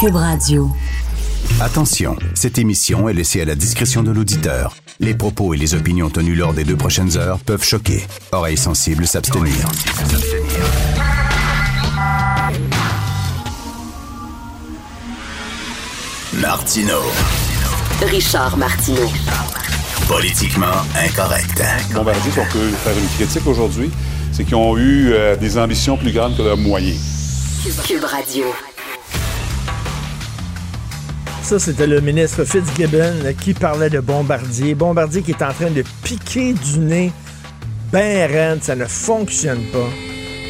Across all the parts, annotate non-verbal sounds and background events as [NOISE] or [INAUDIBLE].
Cube Radio. Attention, cette émission est laissée à la discrétion de l'auditeur. Les propos et les opinions tenues lors des deux prochaines heures peuvent choquer. Oreilles sensibles s'abstenir. Martino. Richard Martineau. Politiquement incorrect. Bombardier, si on peut faire une critique aujourd'hui, c'est qu'ils ont eu euh, des ambitions plus grandes que leurs moyens. Cube Radio. Ça, c'était le ministre Fitzgibbon qui parlait de Bombardier. Bombardier qui est en train de piquer du nez ben raide. Ça ne fonctionne pas.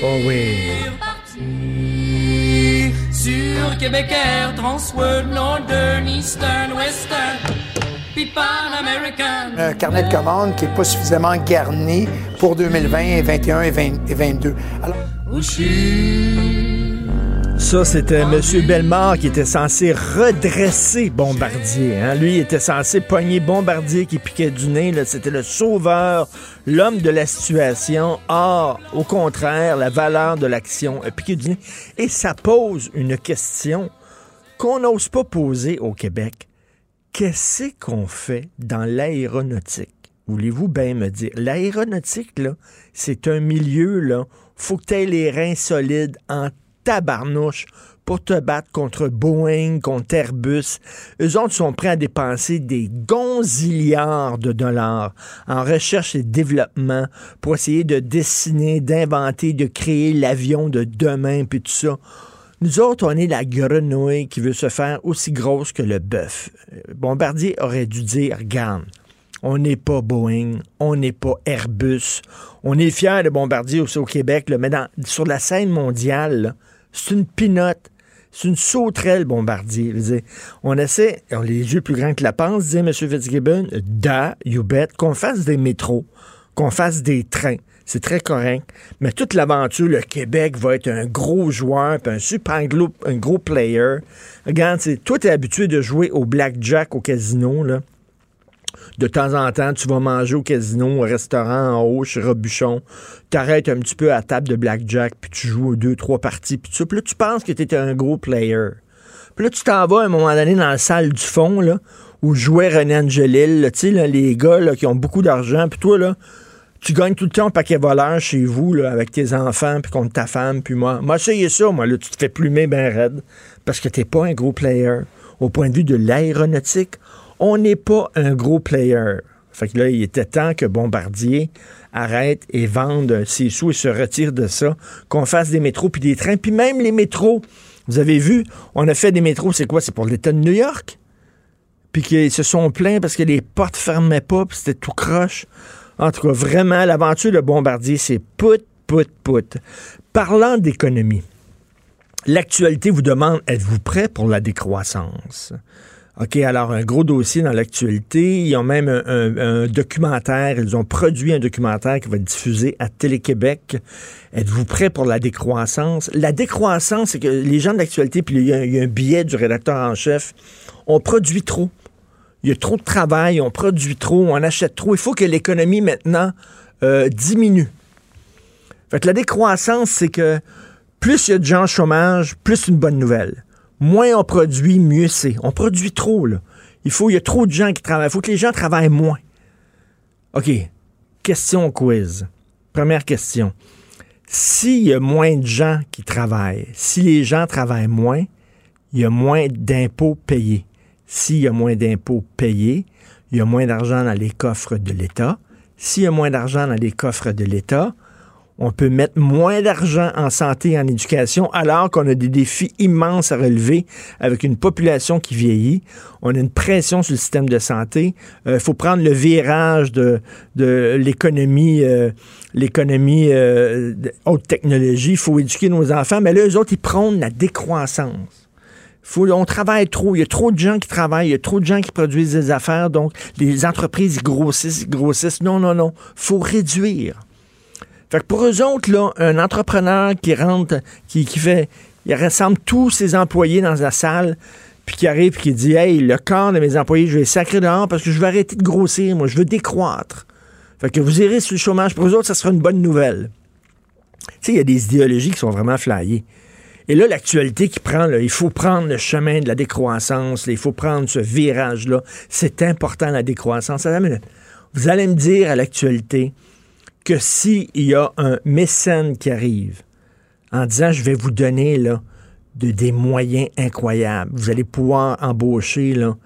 Oh oui. Sur Québec Air, Transworld, Northern, Eastern, Western, puis Pan American. un carnet de commandes qui n'est pas suffisamment garni pour 2020, 2021 et 2022. Alors, Où je suis? Ça, c'était M. Bellemare qui était censé redresser Bombardier. hein. Lui, il était censé pogner Bombardier qui piquait du nez. C'était le sauveur, l'homme de la situation. Or, au contraire, la valeur de l'action a piqué du nez. Et ça pose une question qu'on n'ose pas poser au Québec. Qu'est-ce qu'on fait dans l'aéronautique? Voulez-vous bien me dire? L'aéronautique, c'est un milieu, là, faut que tu aies les reins solides en tabarnouche pour te battre contre Boeing, contre Airbus. Eux autres sont prêts à dépenser des gonzillards de dollars en recherche et développement pour essayer de dessiner, d'inventer, de créer l'avion de demain, puis tout ça. Nous autres, on est la grenouille qui veut se faire aussi grosse que le bœuf. Bombardier aurait dû dire, regarde, on n'est pas Boeing, on n'est pas Airbus. On est fiers de Bombardier aussi au Québec, mais dans- sur la scène mondiale, c'est une pinotte. C'est une sauterelle bombardier. Dire, on essaie, on les yeux plus grands que la panse, disait M. Fitzgibbon, da, you bet, qu'on fasse des métros, qu'on fasse des trains. C'est très correct. Mais toute l'aventure, le Québec va être un gros joueur, un super gros, un gros player. Regarde, toi, tu es habitué de jouer au blackjack au casino, là. De temps en temps, tu vas manger au casino, au restaurant en haut, chez Robuchon. T'arrêtes un petit peu à table de blackjack, puis tu joues deux, trois parties, puis là, tu penses que tu es un gros player. Puis là, tu t'en vas à un moment donné dans la salle du fond, là, où jouait René Angelil, tu sais, les gars qui ont beaucoup d'argent. Puis toi, là, tu gagnes tout le temps un paquet voleur chez vous, là, avec tes enfants, puis contre ta femme, puis moi. Moi, essayé ça, moi, là, tu te fais plumer ben raide, parce que t'es pas un gros player. Au point de vue de l'aéronautique, on n'est pas un gros player. Fait que là, il était temps que Bombardier arrête et vende ses sous et se retire de ça, qu'on fasse des métros puis des trains, puis même les métros. Vous avez vu, on a fait des métros, c'est quoi? C'est pour l'État de New York? Puis qu'ils se sont plaints parce que les portes fermaient pas, puis c'était tout croche. En tout cas, vraiment, l'aventure de Bombardier, c'est put, put, put. Parlant d'économie, l'actualité vous demande, êtes-vous prêt pour la décroissance? OK, alors un gros dossier dans l'actualité. Ils ont même un, un- un documentaire. Ils ont produit un documentaire qui va être diffusé à Télé-Québec. Êtes-vous prêt pour la décroissance? La décroissance, c'est que les gens de l'actualité, puis il y, a, il y a un billet du rédacteur en chef, on produit trop. Il y a trop de travail, on produit trop, on achète trop. Il faut que l'économie maintenant euh, diminue. Fait que la décroissance, c'est que plus il y a de gens au chômage, plus une bonne nouvelle. Moins on produit, mieux c'est. On produit trop, là. Il faut, il y a trop de gens qui travaillent. Il faut que les gens travaillent moins. OK. Question quiz. Première question. S'il y a moins de gens qui travaillent, si les gens travaillent moins, il y a moins d'impôts payés. S'il y a moins d'impôts payés, il y a moins d'argent dans les coffres de l'État. S'il y a moins d'argent dans les coffres de l'État, on peut mettre moins d'argent en santé et en éducation alors qu'on a des défis immenses à relever avec une population qui vieillit. On a une pression sur le système de santé. Il faut prendre le virage de, l'économie, l'économie haute technologie. Il faut éduquer nos enfants. Mais là, eux autres, ils prônent la décroissance. Faut, on travaille trop. Il y a trop de gens qui travaillent. Il y a trop de gens qui produisent des affaires. Donc, les entreprises grossissent, grossissent. Non, non, non. faut réduire. Fait que pour eux autres, là, un entrepreneur qui rentre, qui, fait, il rassemble tous ses employés dans la salle, puis qui arrive et qui dit Hey, le corps de mes employés, je vais sacrer dehors parce que je veux arrêter de grossir, moi, je veux décroître. Fait que vous irez sur le chômage. Pour eux autres, ça sera une bonne nouvelle. Tu sais, il y a des idéologies qui sont vraiment flyées. Et là, l'actualité qui prend, il faut prendre le chemin de la décroissance, il faut prendre ce virage-là. C'est important, la décroissance. Vous allez me dire à l'actualité que s'il y a un mécène qui arrive en disant je vais vous donner là, de, des moyens incroyables, vous allez pouvoir embaucher là,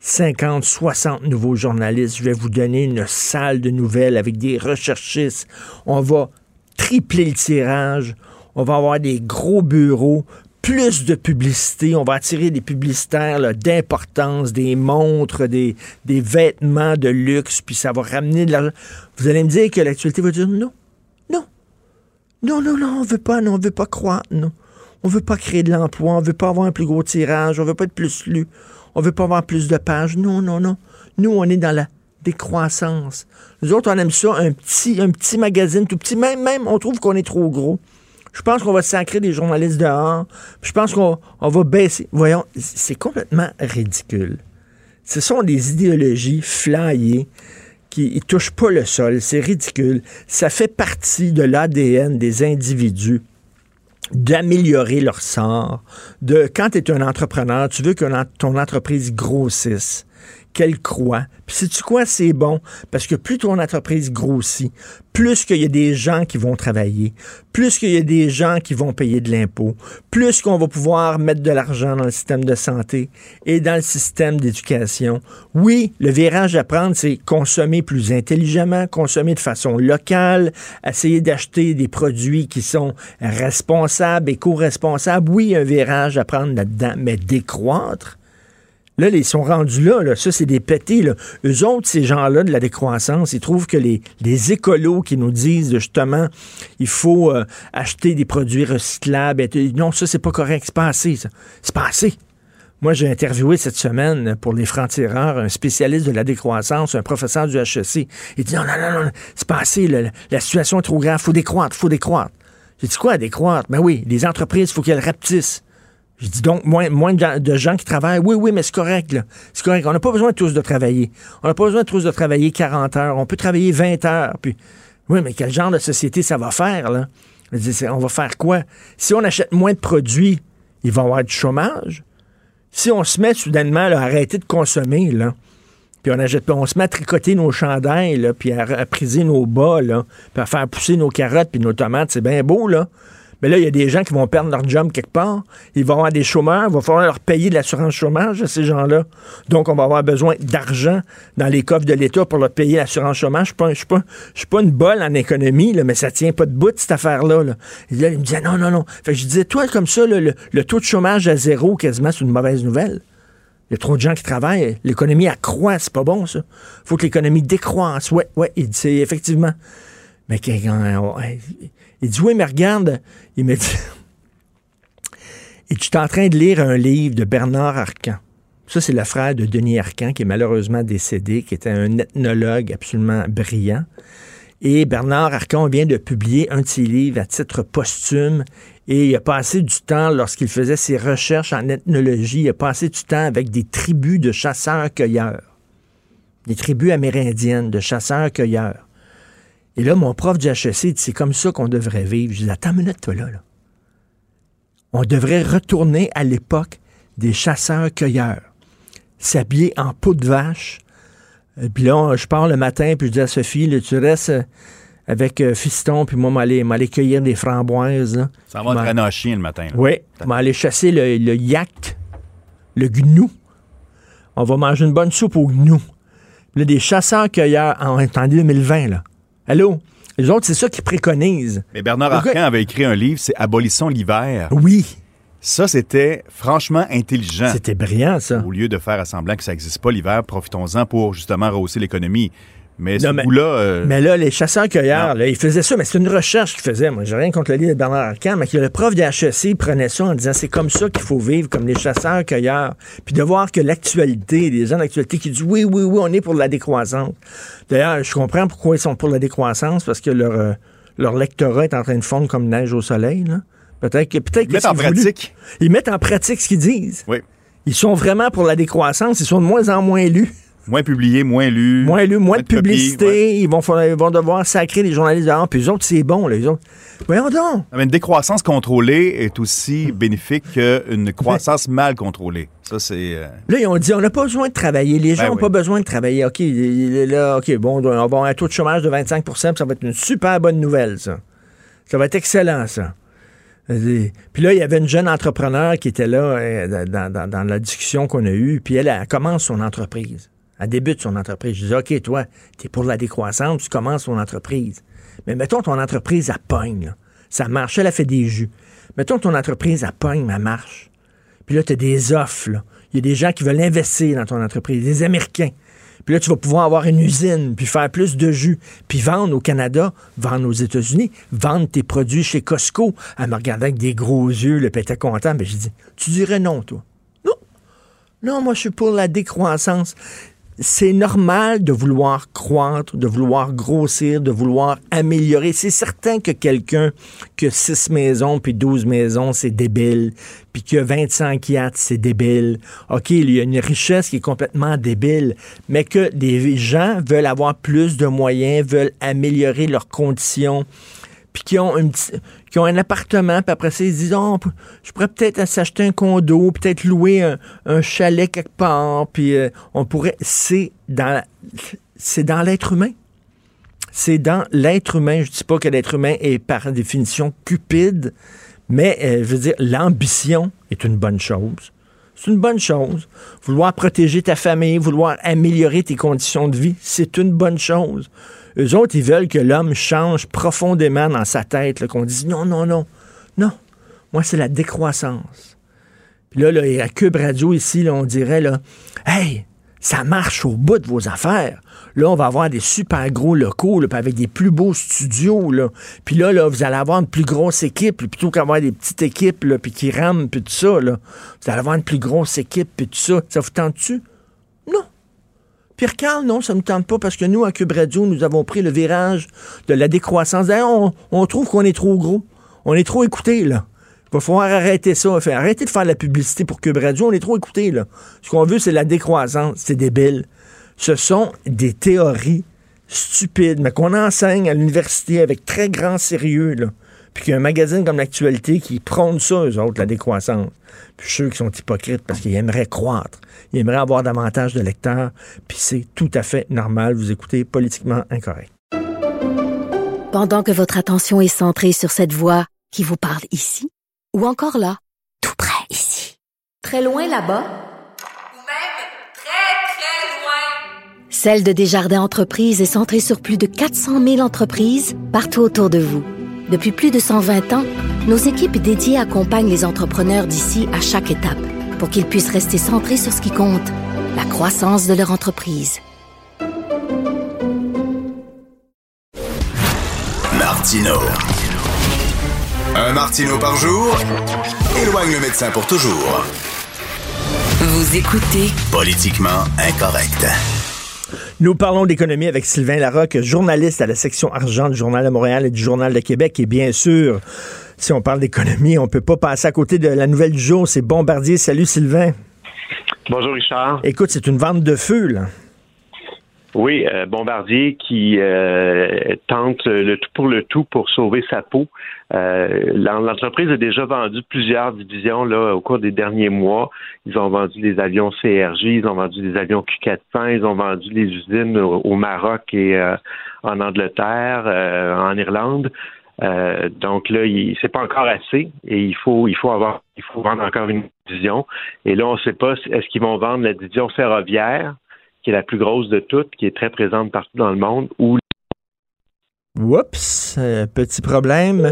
50, 60 nouveaux journalistes, je vais vous donner une salle de nouvelles avec des recherchistes, on va tripler le tirage, on va avoir des gros bureaux, plus de publicité, on va attirer des publicitaires d'importance, des montres, des, des, vêtements de luxe, puis ça va ramener de l'argent. Vous allez me dire que l'actualité va dire non, non, non, non, non, on veut pas, non, on veut pas croire, non. On veut pas créer de l'emploi, on veut pas avoir un plus gros tirage, on veut pas être plus lu, on veut pas avoir plus de pages. Non, non, non. Nous, on est dans la décroissance. Nous autres, on aime ça, un petit, un petit magazine tout petit. Même, même, on trouve qu'on est trop gros. Je pense qu'on va sacrer des journalistes dehors. Je pense qu'on va baisser. Voyons, c'est complètement ridicule. Ce sont des idéologies flyées qui ne touchent pas le sol. C'est ridicule. Ça fait partie de l'ADN des individus d'améliorer leur sort. De quand tu es un entrepreneur, tu veux que ton entreprise grossisse qu'elle croit. Puis sais-tu quoi, c'est bon, parce que plus ton entreprise grossit, plus qu'il y a des gens qui vont travailler, plus qu'il y a des gens qui vont payer de l'impôt, plus qu'on va pouvoir mettre de l'argent dans le système de santé et dans le système d'éducation. Oui, le virage à prendre, c'est consommer plus intelligemment, consommer de façon locale, essayer d'acheter des produits qui sont responsables, éco-responsables. Oui, un virage à prendre là-dedans, mais décroître, Là, ils sont rendus là, là. ça c'est des pétés. Là. Eux autres, ces gens-là de la décroissance, ils trouvent que les, écolos qui nous disent justement il faut euh, acheter des produits recyclables, non, ça c'est pas correct, c'est pas assez, ça. C'est pas assez. Moi, j'ai interviewé cette semaine pour les francs-tireurs un spécialiste de la décroissance, un professeur du HEC. Il dit non, non, non, non, c'est pas assez, la situation est trop grave, faut décroître, faut décroître. J'ai dit quoi, décroître? Ben oui, les entreprises, il faut qu'elles rapetissent. Je dis donc, moins, de gens qui travaillent. Oui, oui, mais c'est correct. C'est correct. On n'a pas besoin tous de travailler. On n'a pas besoin tous de travailler 40 heures. On peut travailler 20 heures. Puis, oui, mais quel genre de société ça va faire, là? On va faire quoi? Si on achète moins de produits, il va y avoir du chômage. Si on se met soudainement à arrêter de consommer, là, puis on, achète, on se met à tricoter nos chandails, là, puis à, à priser nos bas, là, puis à faire pousser nos carottes puis nos tomates, c'est bien beau, là. Mais là, il y a des gens qui vont perdre leur job quelque part. Ils vont avoir des chômeurs. Il va falloir leur payer de l'assurance chômage à ces gens-là. Donc, on va avoir besoin d'argent dans les coffres de l'État pour leur payer l'assurance chômage. Je ne suis, pas, une bolle en économie, là, mais ça tient pas de bout, cette affaire-là. Là. Il me disait non, non, non. Fait que je disais, toi, comme ça, le, taux de chômage à zéro, quasiment, c'est une mauvaise nouvelle. Il y a trop de gens qui travaillent. L'économie accroît, c'est pas bon, ça. faut que l'économie décroisse. Ouais, ouais, il dit, effectivement. Mais il dit Oui, mais regarde, il me dit [LAUGHS] Et tu es en train de lire un livre de Bernard Arcan. Ça, c'est le frère de Denis Arcan, qui est malheureusement décédé, qui était un ethnologue absolument brillant. Et Bernard Arcan vient de publier un de ses à titre posthume. Et il a passé du temps, lorsqu'il faisait ses recherches en ethnologie, il a passé du temps avec des tribus de chasseurs-cueilleurs. Des tribus amérindiennes de chasseurs-cueilleurs. Et là, mon prof du HEC dit, c'est comme ça qu'on devrait vivre. Je dis, attends une minute, toi là, là. On devrait retourner à l'époque des chasseurs-cueilleurs, s'habiller en peau de vache. Euh, puis là, je pars le matin, puis je dis à Sophie, là, tu restes euh, avec euh, Fiston, puis moi, m'aller, m'aller cueillir des framboises. Ça va être un chien le matin. Là. Oui, m'aller chasser le, le yak, le gnou. On va manger une bonne soupe au gnou. Là, des chasseurs-cueilleurs en, en 2020, là. Allô? Les autres, c'est ça qu'ils préconisent. Mais Bernard Arcan avait écrit un livre, c'est Abolissons l'hiver. Oui. Ça, c'était franchement intelligent. C'était brillant, ça. Au lieu de faire semblant que ça n'existe pas l'hiver, profitons-en pour justement rehausser l'économie. Mais ce mais, là euh, mais là, les chasseurs-cueilleurs, ils faisaient ça, mais c'est une recherche qu'ils faisaient. Moi, j'ai rien contre le livre de Bernard Arcan, mais que le prof de HEC prenait ça en disant c'est comme ça qu'il faut vivre, comme les chasseurs-cueilleurs. Puis de voir que l'actualité, les gens d'actualité qui disent oui, oui, oui, on est pour la décroissance. D'ailleurs, je comprends pourquoi ils sont pour la décroissance, parce que leur, euh, leur lectorat est en train de fondre comme neige au soleil. Peut-être que peut-être Ils mettent en pratique. Ils mettent en pratique ce qu'ils disent. Oui. Ils sont vraiment pour la décroissance, ils sont de moins en moins lus. Moins publié, moins lu. Moins lu, moins de, publicité. ils, vont, ils vont devoir sacrer les journalistes dehors. Puis eux autres, c'est bon, là, autres. Voyons donc. Mais une décroissance contrôlée est aussi bénéfique qu'une croissance [LAUGHS] mal contrôlée. Ça, c'est. Euh, là, ils ont dit on n'a pas besoin de travailler. Les gens n'ont Ben oui. pas besoin de travailler. OK, là, OK, bon, on va avoir un taux de chômage de 25 puis ça va être une super bonne nouvelle, ça. Ça va être excellent, ça. Puis là, il y avait une jeune entrepreneur qui était là euh, dans, dans- dans la discussion qu'on a eue, puis elle, elle commence son entreprise. Elle débute son entreprise. Je dis, OK, toi, tu es pour la décroissance, tu commences ton entreprise. Mais mettons ton entreprise, elle pogne. Ça marche, elle a fait des jus. Mettons ton entreprise, elle pogne, elle marche. Puis là, tu as des offres. Il y a des gens qui veulent investir dans ton entreprise, des Américains. Puis là, tu vas pouvoir avoir une usine, puis faire plus de jus, puis vendre au Canada, vendre aux États-Unis, vendre tes produits chez Costco. Elle me regardait avec des gros yeux, le était content. Mais je dis, tu dirais non, toi. Non. Non, moi, je suis pour la décroissance. C'est normal de vouloir croître, de vouloir grossir, de vouloir améliorer. C'est certain que quelqu'un qui a 6 maisons puis 12 maisons, c'est débile. Puis qui a 25 yachts, c'est débile. OK, il y a une richesse qui est complètement débile. Mais que des gens veulent avoir plus de moyens, veulent améliorer leurs conditions puis qui ont, qui ont un appartement, puis après ça, ils se disent, Oh, je pourrais peut-être s'acheter un condo, peut-être louer un, chalet quelque part, puis euh, on pourrait... C'est dans, c'est dans l'être humain. C'est dans l'être humain. Je dis pas que l'être humain est par définition cupide, mais euh, je veux dire, l'ambition est une bonne chose. C'est une bonne chose. Vouloir protéger ta famille, vouloir améliorer tes conditions de vie, c'est une bonne chose. Eux autres, ils veulent que l'homme change profondément dans sa tête, qu'on dise non, non, non, non. Moi, c'est la décroissance. Puis là, là, à Cube Radio, ici, on dirait, là, hey, ça marche au bout de vos affaires. Là, on va avoir des super gros locaux, puis avec des plus beaux studios. Puis là, là, vous allez avoir une plus grosse équipe, plutôt qu'avoir des petites équipes, puis qui rament, puis tout ça. Vous allez avoir une plus grosse équipe, puis tout ça. Ça vous tente-tu? Non. Pierre Carl, non, ça ne nous tente pas parce que nous, à Cube Radio, nous avons pris le virage de la décroissance. D'ailleurs, on, trouve qu'on est trop gros. On est trop écouté, là. Il va falloir arrêter ça. Enfin, arrêter de faire la publicité pour Cube Radio. On est trop écouté, là. Ce qu'on veut, c'est la décroissance. C'est débile. Ce sont des théories stupides, mais qu'on enseigne à l'université avec très grand sérieux, là. Puis qu'il y a un magazine comme l'Actualité qui prône ça, eux autres, la décroissance. Puis sûr qu'ils sont hypocrites parce qu'ils aimeraient croître. Ils aimeraient avoir davantage de lecteurs. Puis c'est tout à fait normal. Vous écoutez politiquement incorrect. Pendant que votre attention est centrée sur cette voix qui vous parle ici, ou encore là, tout près ici, très loin là-bas, Celle de Desjardins Entreprises est centrée sur plus de 400 000 entreprises partout autour de vous. Depuis plus de 120 ans, nos équipes dédiées accompagnent les entrepreneurs d'ici à chaque étape pour qu'ils puissent rester centrés sur ce qui compte, la croissance de leur entreprise. Martino. Un Martino par jour éloigne le médecin pour toujours. Vous écoutez Politiquement incorrect. Nous parlons d'économie avec Sylvain Larocque, journaliste à la section argent du Journal de Montréal et du Journal de Québec. Et bien sûr, si on parle d'économie, on peut pas passer à côté de la nouvelle du jour. C'est Bombardier. Salut Sylvain. Bonjour Richard. Écoute, c'est une vente de feu, là. Oui, euh, Bombardier qui euh, tente le tout pour le tout pour sauver sa peau. Euh, L'entreprise a déjà vendu plusieurs divisions là au cours des derniers mois. Ils ont vendu des avions CRJ, ils ont vendu des avions Q400, ils ont vendu les usines au, Maroc et en Angleterre, en Irlande. Euh, donc là, c'est pas encore assez et il faut il faut avoir il faut vendre encore une division. Et là, on ne sait pas est-ce qu'ils vont vendre la division ferroviaire? Qui est la plus grosse de toutes, qui est très présente partout dans le monde, ou Oups, euh, petit problème.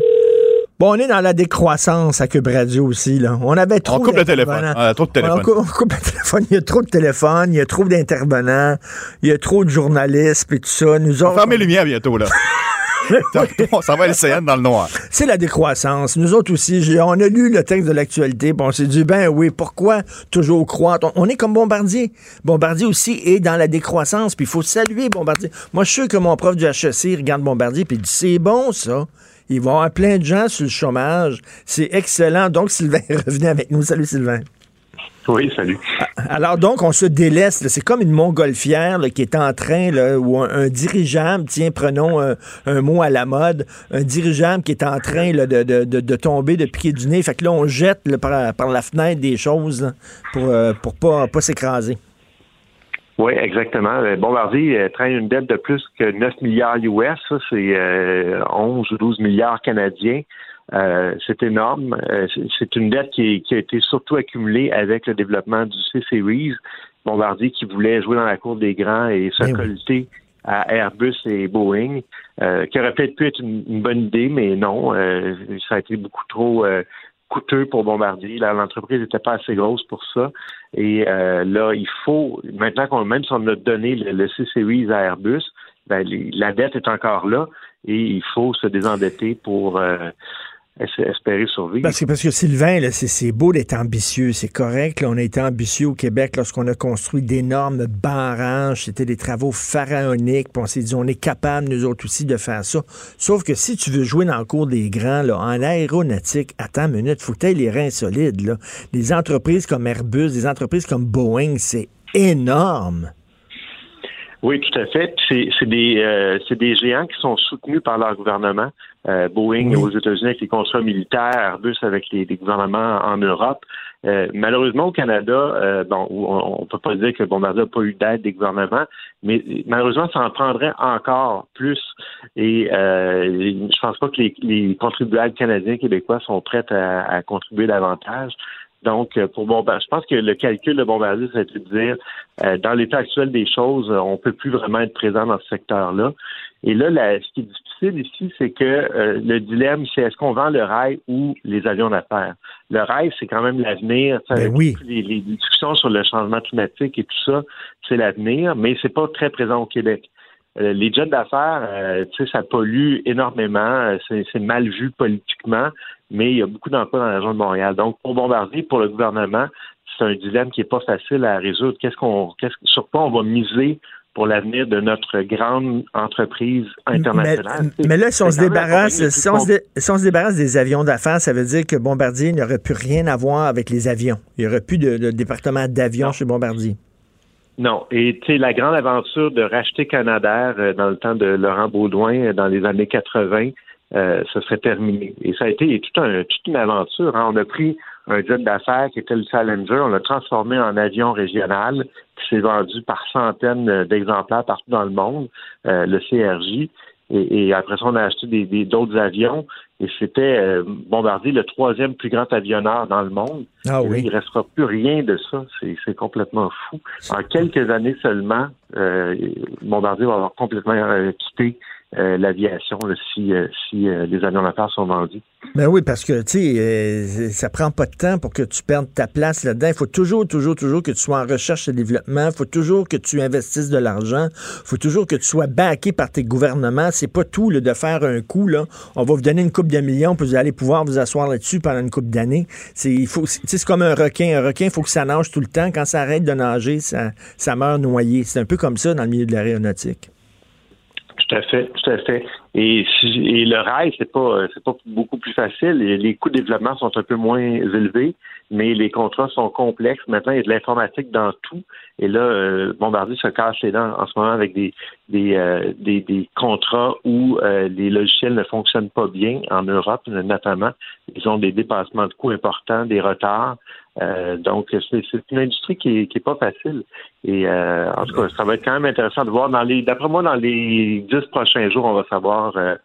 Bon, on est dans la décroissance à Cube Radio aussi. Là. On avait trop On coupe le téléphone. trop de téléphone. On coupe, on coupe le téléphone. Il y a trop de téléphones, il y a trop d'intervenants, il y a trop de journalistes et tout ça. Nous On fermer les lumières bientôt, là. [LAUGHS] [LAUGHS] on s'en va à l'océan dans le noir. c'est la décroissance. Nous autres aussi, on a lu le texte de l'actualité, on s'est dit, ben oui, pourquoi toujours croître? On, on est comme Bombardier. Bombardier aussi est dans la décroissance, puis il faut saluer Bombardier. Moi, je suis sûr que mon prof du HEC regarde Bombardier, puis il dit, c'est bon, ça. Il va y avoir plein de gens sur le chômage. C'est excellent. Donc, Sylvain [LAUGHS] revenu avec nous. Salut, Sylvain. Oui, salut. Alors donc, on se délaisse. C'est comme une montgolfière là, qui est en train, là, ou un, un dirigeable, tiens, prenons un, un mot à la mode, un dirigeable qui est en train là, de, de, de, tomber, de piquer du nez. Fait que là, on jette là, par, par la fenêtre des choses pour, euh, pour pas, pas s'écraser. Oui, exactement. Euh, Bombardier euh, traîne une dette de plus que 9 milliards US. C'est euh, 11 ou 12 milliards canadiens. Euh, c'est énorme. Euh, c'est- une dette qui, est- qui a été surtout accumulée avec le développement du C-Series. Bombardier qui voulait jouer dans la cour des grands et se Ben colter à Airbus et Boeing, euh, qui aurait peut-être pu être une, une bonne idée, mais non. euh, ça a été beaucoup trop euh, coûteux pour Bombardier. Là, L'entreprise n'était pas assez grosse pour ça. Et euh, là, il faut, maintenant qu'on même si on a donné le, le C-Series à Airbus, ben, les- la dette est encore là et il faut se désendetter pour euh, espérer survivre. Parce que, parce que Sylvain, c'est, beau d'être ambitieux, c'est correct. on a été ambitieux au Québec lorsqu'on a construit d'énormes barrages. C'était des travaux pharaoniques. On s'est dit, on est capable, nous autres aussi, de faire ça. Sauf que si tu veux jouer dans le cours des grands, là, en aéronautique, attends une minute, faut que t'aies les reins solides. Là. Les entreprises comme Airbus, des entreprises comme Boeing, c'est énorme. Oui, tout à fait. C'est c'est des, euh, c'est des géants qui sont soutenus par leur gouvernement. Euh, Boeing Oui. aux États-Unis avec les contrats militaires, Airbus avec les, les gouvernements en Europe. Euh, malheureusement, au Canada, euh, bon, on ne peut pas dire que Bombardier n'a pas eu d'aide des gouvernements, mais malheureusement, ça en prendrait encore plus. Et euh, je pense pas que les, les contribuables canadiens québécois sont prêts à, à contribuer davantage. Donc, euh, pour Bombardier, je pense que le calcul de Bombardier, c'est de dire, euh, dans l'état actuel des choses, on peut plus vraiment être présent dans ce secteur-là. Et là, la- ce qui est difficile ici, c'est que euh, le dilemme, c'est est-ce qu'on vend le rail ou les avions d'affaires? Le rail, c'est quand même l'avenir. Ben oui. Les, les discussions sur le changement climatique et tout ça, c'est l'avenir, mais c'est pas très présent au Québec. Euh, les jets d'affaires, euh, tu sais, ça pollue énormément, c'est mal vu politiquement, mais il y a beaucoup d'emplois dans la région de Montréal. Donc, pour Bombardier, pour le gouvernement, c'est un dilemme qui est pas facile à résoudre. Qu'est-ce qu'on, qu'est-ce, sur quoi on va miser pour l'avenir de notre grande entreprise internationale? mais là, si on, se débarrasse, si, on se dé- si on se débarrasse des avions d'affaires, ça veut dire que Bombardier n'aurait plus rien à voir avec les avions. Il n'y aurait plus de, de département d'avions chez Bombardier. Non. Et tu sais, la grande aventure de racheter Canadair euh, dans le temps de Laurent Baudouin euh, dans les années 80, euh, ça serait terminé. Et ça a été tout un, toute une aventure. hein. On a pris un jet d'affaires qui était le Challenger, on l'a transformé en avion régional qui s'est vendu par centaines euh, d'exemplaires partout dans le monde, euh, le CRJ. Et, et après ça, on a acheté des, des- d'autres avions. Et c'était euh, Bombardier, le troisième plus grand avionneur dans le monde. Ah là, oui. il ne restera plus rien de ça. C'est, c'est complètement fou. En quelques années seulement, euh, Bombardier va avoir complètement euh, quitté euh, l'aviation si, euh, si euh, les avions d'affaires sont vendus. Ben oui, parce que, tu sais, euh, ça prend pas de temps pour que tu perdes ta place là-dedans. Il faut toujours, toujours, toujours que tu sois en recherche et développement. Il faut toujours que tu investisses de l'argent. Il faut toujours que tu sois backé par tes gouvernements. C'est pas tout là, de faire un coup. Là. On va vous donner une coupe de millions, puis vous allez pouvoir vous asseoir là-dessus pendant une coupe d'années. C'est, il faut, c'est comme un requin. Un requin, il faut que ça nage tout le temps. Quand ça arrête de nager, ça, ça meurt noyé. C'est un peu comme ça dans le milieu de l'aéronautique. Tout à fait, tout à fait. Et, et le rail, c'est pas euh, c'est pas beaucoup plus facile. Les coûts de développement sont un peu moins élevés, mais les contrats sont complexes. Maintenant, il y a de l'informatique dans tout. Et là, euh, Bombardier se casse les dents en ce moment avec des des, euh, des, des contrats où euh, les logiciels ne fonctionnent pas bien en Europe, notamment. Ils ont des dépassements de coûts importants, des retards. Euh, donc, c'est une industrie qui est, qui est pas facile. Et euh, en tout cas, ça va être quand même intéressant de voir. Dans les, d'après moi, dans les dix prochains jours, on va savoir euh,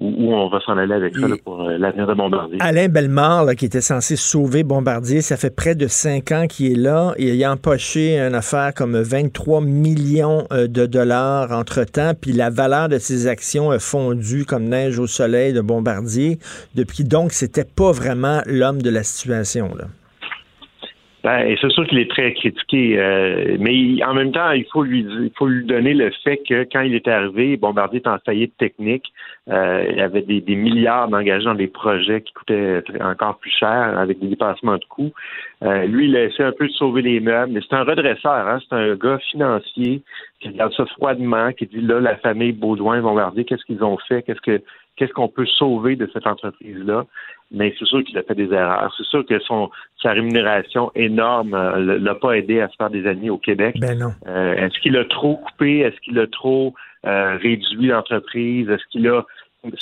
où, on va s'en aller avec ça là, pour euh, l'avenir de Bombardier. Alain Bellemare, là, qui était censé sauver Bombardier, ça fait près de cinq ans qu'il est là et il a empoché une affaire comme 23 millions de dollars entre-temps, puis la valeur de ses actions a fondu comme neige au soleil de Bombardier depuis. Donc, c'était pas vraiment l'homme de la situation. Là. Ben, c'est sûr qu'il est très critiqué, euh, mais il- en même temps, il faut lui il faut lui donner le fait que quand il est arrivé, Bombardier est en faillite technique. Euh, il avait des, des milliards d'engagés dans des projets qui coûtaient encore plus cher avec des dépassements de coûts. Euh, lui, il a essayé un peu de sauver les meubles, mais c'est un redresseur, hein, c'est un gars financier qui regarde ça froidement, qui dit là, la famille Baudouin, Bombardier, qu'est-ce qu'ils ont fait, qu'est-ce que qu'est-ce qu'on peut sauver de cette entreprise-là. Mais c'est sûr qu'il a fait des erreurs. C'est sûr que son sa rémunération énorme euh, l'a pas aidé à se faire des amis au Québec. Ben non. Euh, Est-ce qu'il a trop coupé? Est-ce qu'il a trop euh, réduit l'entreprise? Est-ce qu'il a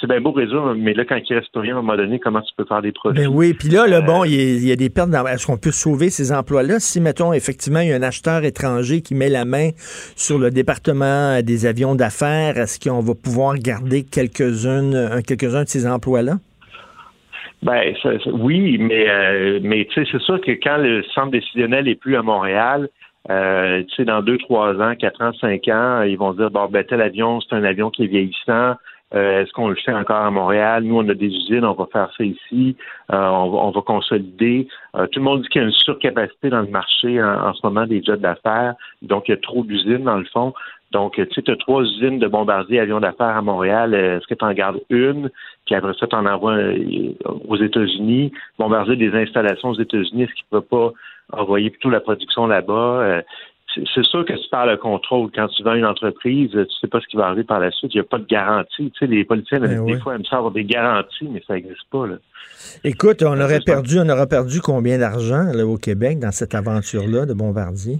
c'est bien beau résoudre, mais là, quand il reste rien, à un moment donné, comment tu peux faire des profits? Ben oui, puis là, là, bon, il y, a- il y a des pertes. dans- Est-ce qu'on peut sauver ces emplois-là? Si, mettons, effectivement, il y a un acheteur étranger qui met la main sur le département des avions d'affaires, est-ce qu'on va pouvoir garder quelques-unes, un- quelques-uns de ces emplois-là? Ben ça- ça- oui, mais euh, mais tu sais, c'est sûr que quand le centre décisionnel est plus à Montréal, euh, tu sais, dans deux, trois ans, quatre ans, cinq ans, ils vont dire bon ben tel avion, c'est un avion qui est vieillissant. Euh, Est-ce qu'on le fait encore à Montréal? Nous, on a des usines, on va faire ça ici, Euh, on, va, on va consolider. Euh, tout le monde dit qu'il y a une surcapacité dans le marché en, en ce moment des jets d'affaires, donc il y a trop d'usines dans le fond. Donc, tu sais, tu as trois usines de bombardiers avions d'affaires à Montréal. Euh, Est-ce que tu en gardes une, puis après ça, tu en envoies euh, aux États-Unis, bombardier des installations aux États-Unis, est-ce qu'il ne peut pas envoyer plutôt la production là-bas? Euh, c'est sûr que tu perds le contrôle. Quand tu vends une entreprise, tu sais pas ce qui va arriver par la suite. Il n'y a pas de garantie. Tu sais, les politiciens, Ben des oui. fois, aiment ça avoir des garanties, mais ça n'existe pas. Là. Écoute, on aurait perdu, on aurait perdu combien d'argent là, au Québec dans cette aventure-là de Bombardier?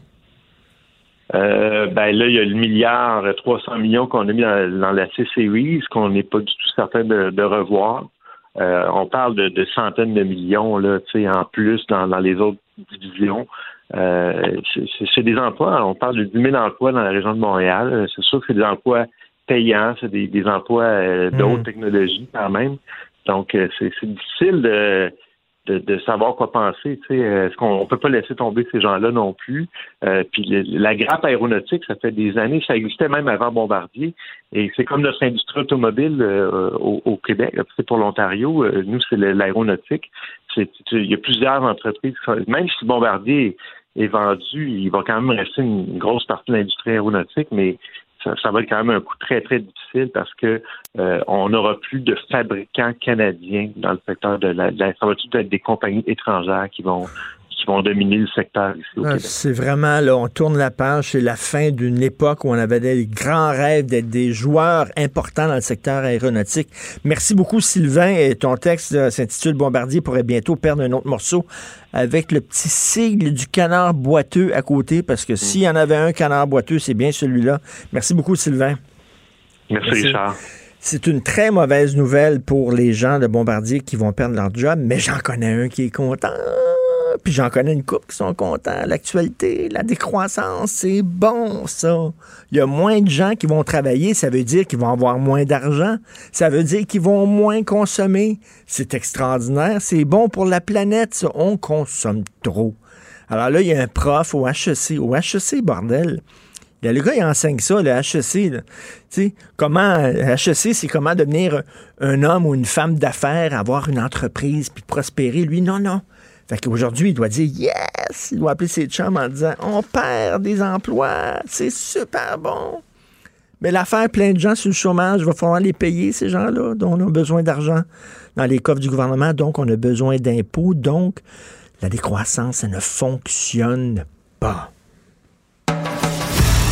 Euh, ben là, il y a le milliard euh, 300 millions qu'on a mis dans, dans la C-Series, qu'on n'est pas du tout certain de, de revoir. Euh, on parle de, de centaines de millions là, en plus dans, dans les autres divisions. Euh, c'est- des emplois. On parle de 10 000 emplois dans la région de Montréal. C'est sûr que c'est des emplois payants, c'est des, des emplois euh, de haute technologie quand même. Donc, euh, c'est difficile de, de, de savoir quoi penser. Tu sais, est-ce qu'on on peut pas laisser tomber ces gens-là non plus? Euh, Puis le- la grappe aéronautique, ça fait des années, ça existait même avant Bombardier. Et c'est comme notre industrie automobile euh, au, au Québec. C'est pour l'Ontario. euh, nous, c'est l'aéronautique. Il y a plusieurs entreprises. qui sont- Même si Bombardier est vendu, il va quand même rester une grosse partie de l'industrie aéronautique, mais ça, ça va être quand même un coup très, très difficile parce que euh, on n'aura plus de fabricants canadiens dans le secteur de la, de la- ça va être des compagnies étrangères qui vont qui vont dominer le secteur ici au Ah, Québec. C'est vraiment, là, on tourne la page, c'est la fin d'une époque où on avait des grands rêves d'être des joueurs importants dans le secteur aéronautique. Merci beaucoup, Sylvain. Et ton texte là, s'intitule Bombardier pourrait bientôt perdre un autre morceau avec le petit sigle du canard boiteux à côté, parce que s'il y en avait un canard boiteux, c'est bien celui-là. Merci beaucoup, Sylvain. Merci, Merci. Richard. C'est une très mauvaise nouvelle pour les gens de Bombardier qui vont perdre leur job, mais j'en connais un qui est content. Puis j'en connais une couple qui sont contents. L'actualité, la décroissance, c'est bon, ça. Il y a moins de gens qui vont travailler, ça veut dire qu'ils vont avoir moins d'argent. Ça veut dire qu'ils vont moins consommer. C'est extraordinaire. C'est bon pour la planète, ça. On consomme trop. Alors là, il y a un prof au HEC. Au HEC, bordel. A le gars, il enseigne ça, le HEC. là. Comment, HEC, c'est comment devenir un homme ou une femme d'affaires, avoir une entreprise, puis prospérer. Lui, non, non. Fait qu'aujourd'hui, il doit dire yes! Il doit appeler ses chums en disant on perd des emplois, c'est super bon. Mais l'affaire, plein de gens sur le chômage, il va falloir les payer, ces gens-là, dont on a besoin d'argent dans les coffres du gouvernement, donc on a besoin d'impôts, donc la décroissance, ça ne fonctionne pas.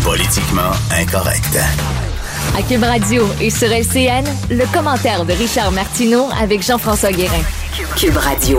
Politiquement incorrect. À Cube Radio et sur LCN, le commentaire de Richard Martineau avec Jean-François Guérin. Cube Radio.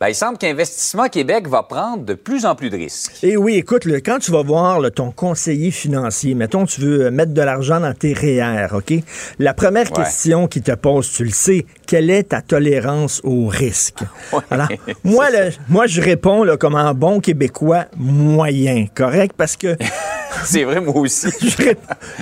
Ben, il semble qu'Investissement Québec va prendre de plus en plus de risques. Et oui, écoute, quand tu vas voir ton conseiller financier, mettons, tu veux mettre de l'argent dans tes REER, OK? La première Ouais. question qu'il te pose, tu le sais, quelle est ta tolérance au risque? Ouais, Alors, [LAUGHS] moi, moi, je réponds là, comme un bon Québécois moyen, correct? Parce que [LAUGHS] C'est vrai, moi aussi.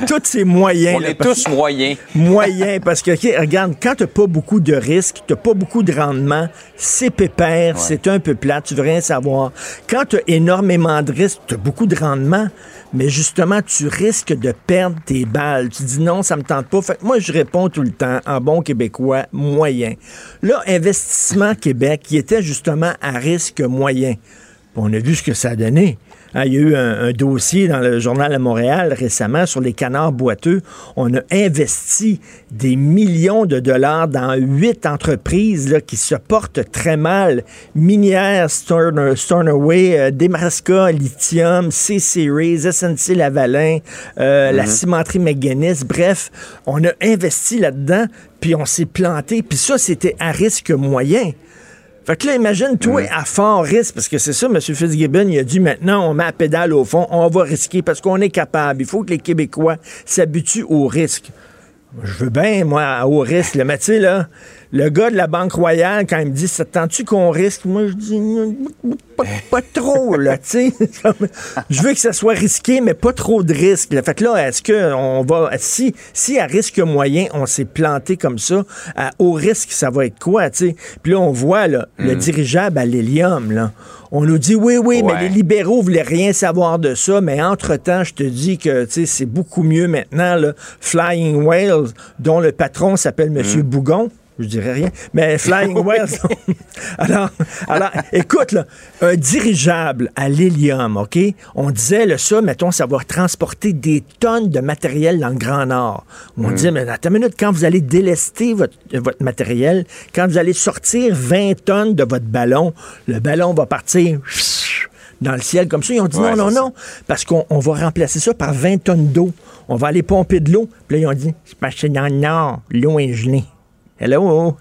tous ces moyens. On là, est tous moyens. [LAUGHS] moyen parce que OK, regarde quand t'as pas beaucoup de risques t'as pas beaucoup de rendement c'est pépère c'est un peu plat tu veux rien savoir. Quand t'as énormément de risques t'as beaucoup de rendement mais justement tu risques de perdre tes balles. Tu dis non ça me tente pas. Fait moi je réponds tout le temps en bon québécois moyen. Là investissement Québec qui était justement à risque moyen. On a vu ce que ça a donné. Hein, il y a eu un, un dossier dans le journal de Montréal récemment sur les canards boiteux. On a investi des millions de dollars dans huit entreprises là, qui se portent très mal. Minière, Storner, Stornoway, euh, Demarska, Lithium, C-Series, SNC Lavalin, euh, la cimenterie McGuinness. Bref, on a investi là-dedans, puis on s'est planté. Puis ça, c'était à risque moyen. Fait que là, imagine, toi, à fort risque, parce que c'est ça, M. Fitzgibbon, il a dit maintenant, on met la pédale au fond, on va risquer parce qu'on est capable. Il faut que les Québécois s'habituent au risque. Je veux bien, moi, au risque. là. Mais tu sais, là, le gars de la Banque Royale, quand il me dit, ça te tente-tu qu'on risque? Moi, je dis, pas, pas trop, là, tu sais. Je veux que ça soit risqué, mais pas trop de risque. là. Fait que là, est-ce qu'on va, si, si à risque moyen, on s'est planté comme ça, à haut risque, ça va être quoi, tu sais? Puis là, on voit, là, le dirigeable à l'hélium, là. On nous dit, oui, oui, mais les libéraux voulaient rien savoir de ça, mais entre-temps, je te dis que, tu sais, c'est beaucoup mieux maintenant, là. Flying Whales, dont le patron s'appelle M. Bougon. Je dirais rien. Mais Flying [LAUGHS] Whales. [LAUGHS] alors, alors, écoute, là, un dirigeable à l'hélium, OK? On disait, ça, mettons, ça va transporter des tonnes de matériel dans le Grand Nord. On disait, mais attends une minute, quand vous allez délester votre, votre matériel, quand vous allez sortir 20 tonnes de votre ballon, le ballon va partir dans le ciel comme ça. Ils ont dit Ouais, non, non, non, parce qu'on on va remplacer ça par 20 tonnes d'eau. On va aller pomper de l'eau. Puis là, ils ont dit, c'est parce que dans le Nord, l'eau est gelée. Hello?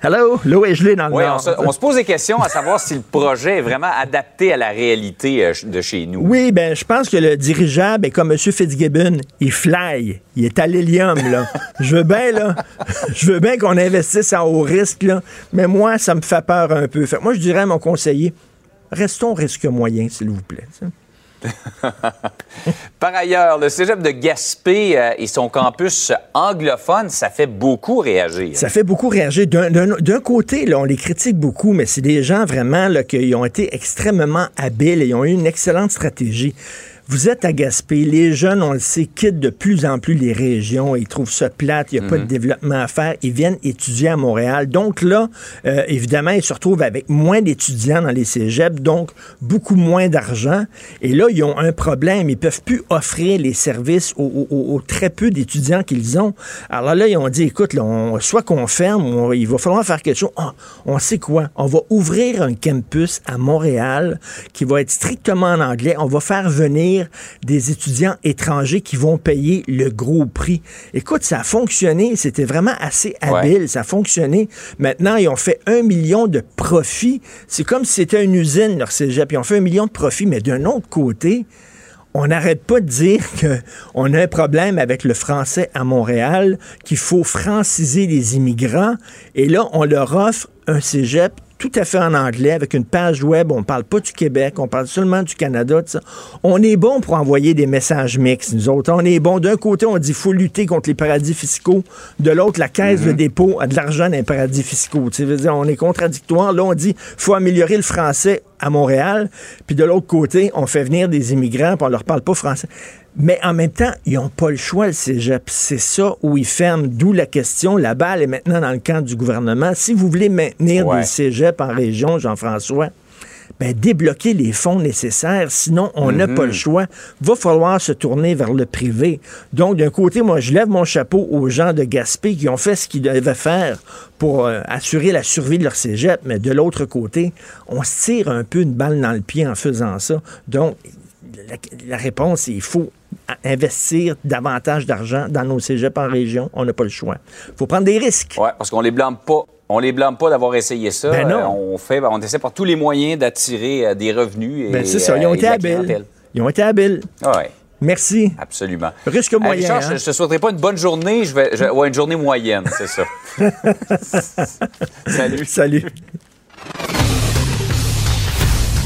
Hello? L'eau est gelée dans le Oui, on se, on se pose des questions à savoir si le projet est vraiment adapté à la réalité euh, de chez nous. Oui, ben je pense que le dirigeable est comme M. Fitzgibbon. Il fly. Il est à l'hélium, là. Je veux bien, là. [LAUGHS] Je veux bien qu'on investisse à haut risque, là. Mais moi, ça me fait peur un peu. Fait que moi, je dirais à mon conseiller, restons risque moyen, s'il vous plaît. [LAUGHS] Par ailleurs, le cégep de Gaspé euh, et son campus anglophone, ça fait beaucoup réagir. Ça fait beaucoup réagir. D'un- côté, on les critique beaucoup, mais c'est des gens vraiment qui ont été extrêmement habiles et ont eu une excellente stratégie. Vous êtes à Gaspé, les jeunes, on le sait, quittent de plus en plus les régions, ils trouvent ça plate, il n'y a pas de développement à faire, ils viennent étudier à Montréal. Donc là, euh, évidemment, ils se retrouvent avec moins d'étudiants dans les cégeps, donc beaucoup moins d'argent. Et là, ils ont un problème, ils peuvent plus offrir les services aux, aux- aux très peu d'étudiants qu'ils ont. Alors là, ils ont dit, écoute, là, on- soit qu'on ferme, on- il va falloir faire quelque chose. Ah, on sait quoi? On va ouvrir un campus à Montréal qui va être strictement en anglais. On va faire venir des étudiants étrangers qui vont payer le gros prix. Écoute, ça a fonctionné. C'était vraiment assez habile. Ça a fonctionné. Maintenant, ils ont fait un million de profits. C'est comme si c'était une usine, leur cégep. Ils ont fait un million de profits, mais d'un autre côté, on n'arrête pas de dire qu'on a un problème avec le français à Montréal, qu'il faut franciser les immigrants. Et là, on leur offre un cégep tout à fait en anglais, avec une page web. On parle pas du Québec, on parle seulement du Canada. On est bon pour envoyer des messages mixtes, nous autres. On est bon. D'un côté, on dit faut lutter contre les paradis fiscaux. De l'autre, la caisse de dépôt a de l'argent dans les paradis fiscaux. Tu sais, veux dire, on est contradictoire. Là, on dit faut améliorer le français à Montréal. Puis de l'autre côté, on fait venir des immigrants, puis on leur parle pas français. Mais en même temps, ils n'ont pas le choix, le cégep. C'est ça où ils ferment. D'où la question. La balle est maintenant dans le camp du gouvernement. Si vous voulez maintenir Ouais. des cégeps en région, Jean-François, ben, débloquer les fonds nécessaires. Sinon, on n'a pas le choix. Va falloir se tourner vers le privé. Donc, d'un côté, moi, je lève mon chapeau aux gens de Gaspé qui ont fait ce qu'ils devaient faire pour euh, assurer la survie de leur cégep. Mais de l'autre côté, on se tire un peu une balle dans le pied en faisant ça. Donc, la, la réponse, c'est il faut investir davantage d'argent dans nos cégeps en région. On n'a pas le choix. Il faut prendre des risques. Ouais, parce qu'on les blâme pas. On les blâme pas d'avoir essayé ça. Ben non. Euh, on, fait, on essaie par tous les moyens d'attirer euh, des revenus. Et, Ben, c'est ça, ils ont euh, été habiles. Ils ont été habiles. Ah ouais, Merci. absolument. Risque Euh, moyen. Richard, hein? je, je te souhaiterais pas une bonne journée, je vais, je- ouais, une journée moyenne, c'est ça. [LAUGHS] Salut. Salut.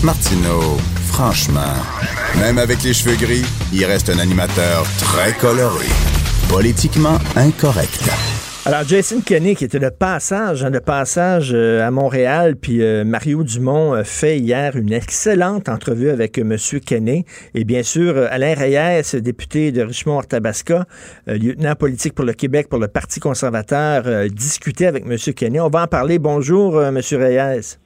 Martineau, franchement, même avec les cheveux gris, il reste un animateur très coloré. Politiquement incorrect. Alors, Jason Kenney, qui était de passage, hein, de passage euh, à Montréal, puis euh, Mario Dumont a fait hier une excellente entrevue avec euh, M. Kenney. Et bien sûr, euh, Alain Reyes, député de Richmond-Ortabasca, euh, lieutenant politique pour le Québec, pour le Parti conservateur, euh, discutait avec M. Kenney. On va en parler. Bonjour, euh, M. Reyes.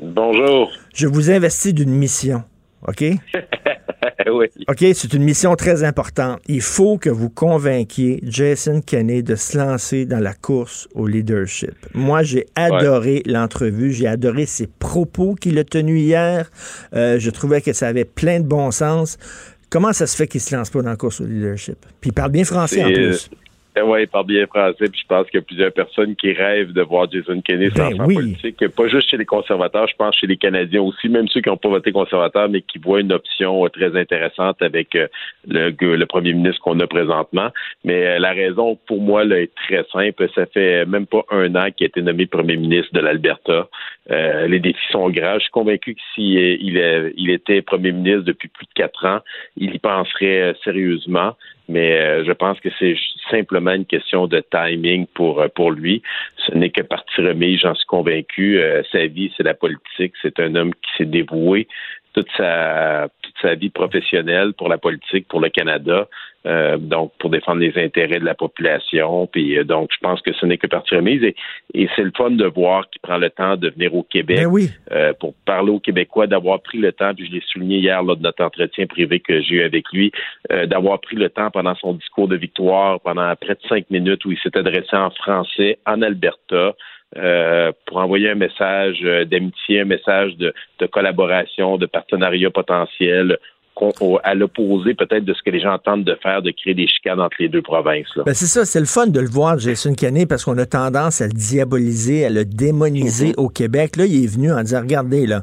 Bonjour. Je vous investis d'une mission. OK? [LAUGHS] [LAUGHS] oui. OK, c'est une mission très importante. Il faut que vous convainquiez Jason Kenney de se lancer dans la course au leadership. Moi, j'ai adoré l'entrevue, j'ai adoré ses propos qu'il a tenus hier. Euh, je trouvais que ça avait plein de bon sens. Comment ça se fait qu'il se lance pas dans la course au leadership? Puis il parle bien français en plus. Ouais, il parle bien français, puis je pense qu'il y a plusieurs personnes qui rêvent de voir Jason Kenney se Ben lancer en oui. politique. Pas juste chez les conservateurs, je pense chez les Canadiens aussi, même ceux qui n'ont pas voté conservateur, mais qui voient une option euh, très intéressante avec euh, le, premier ministre qu'on a présentement. Mais euh, la raison pour moi là, est très simple. Ça fait même pas un an qu'il a été nommé premier ministre de l'Alberta. Euh, les défis sont graves. Je suis convaincu que s'il est- il, était premier ministre depuis plus de quatre ans, il y penserait sérieusement. Mais euh, je pense que c'est simplement une question de timing pour, euh, pour lui. Ce n'est que partie remise, j'en suis convaincu. Euh, sa vie, c'est la politique. C'est un homme qui s'est dévoué toute sa, sa vie professionnelle pour la politique, pour le Canada, euh, donc pour défendre les intérêts de la population. Puis euh, donc, je pense que ce n'est que partie remise. Et, et c'est le fun de voir qu'il prend le temps de venir au Québec Ben oui. euh, pour parler aux Québécois, d'avoir pris le temps, puis je l'ai souligné hier lors de notre entretien privé que j'ai eu avec lui, d'avoir pris le temps pendant son discours de victoire, pendant près de cinq minutes où il s'est adressé en français en Alberta. Euh, pour envoyer un message euh, d'amitié, un message de, de collaboration, de partenariat potentiel, à l'opposé peut-être de ce que les gens tentent de faire, de créer des chicanes entre les deux provinces. Ben c'est ça, c'est le fun de le voir, Jason Kenney, parce qu'on a tendance à le diaboliser, à le démoniser au Québec. Là, il est venu en disant, regardez, là,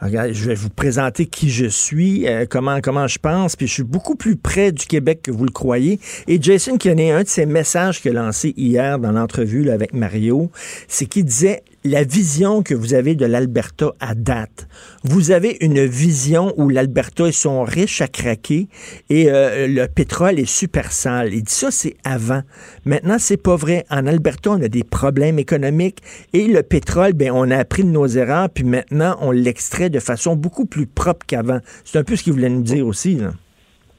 regarde, je vais vous présenter qui je suis, euh, comment, comment je pense, puis je suis beaucoup plus près du Québec que vous le croyez. Et Jason Kenney, un de ses messages qu'il a lancé hier dans l'entrevue avec Mario, c'est qu'il disait la vision que vous avez de l'Alberta à date. Vous avez une vision où l'Alberta, ils sont riches à craquer et euh, le pétrole est super sale. Il dit ça, c'est avant. Maintenant, c'est pas vrai. En Alberta, on a des problèmes économiques et le pétrole, ben, on a appris de nos erreurs, puis maintenant, on l'extrait de façon beaucoup plus propre qu'avant. C'est un peu ce qu'il voulait nous dire aussi. Là.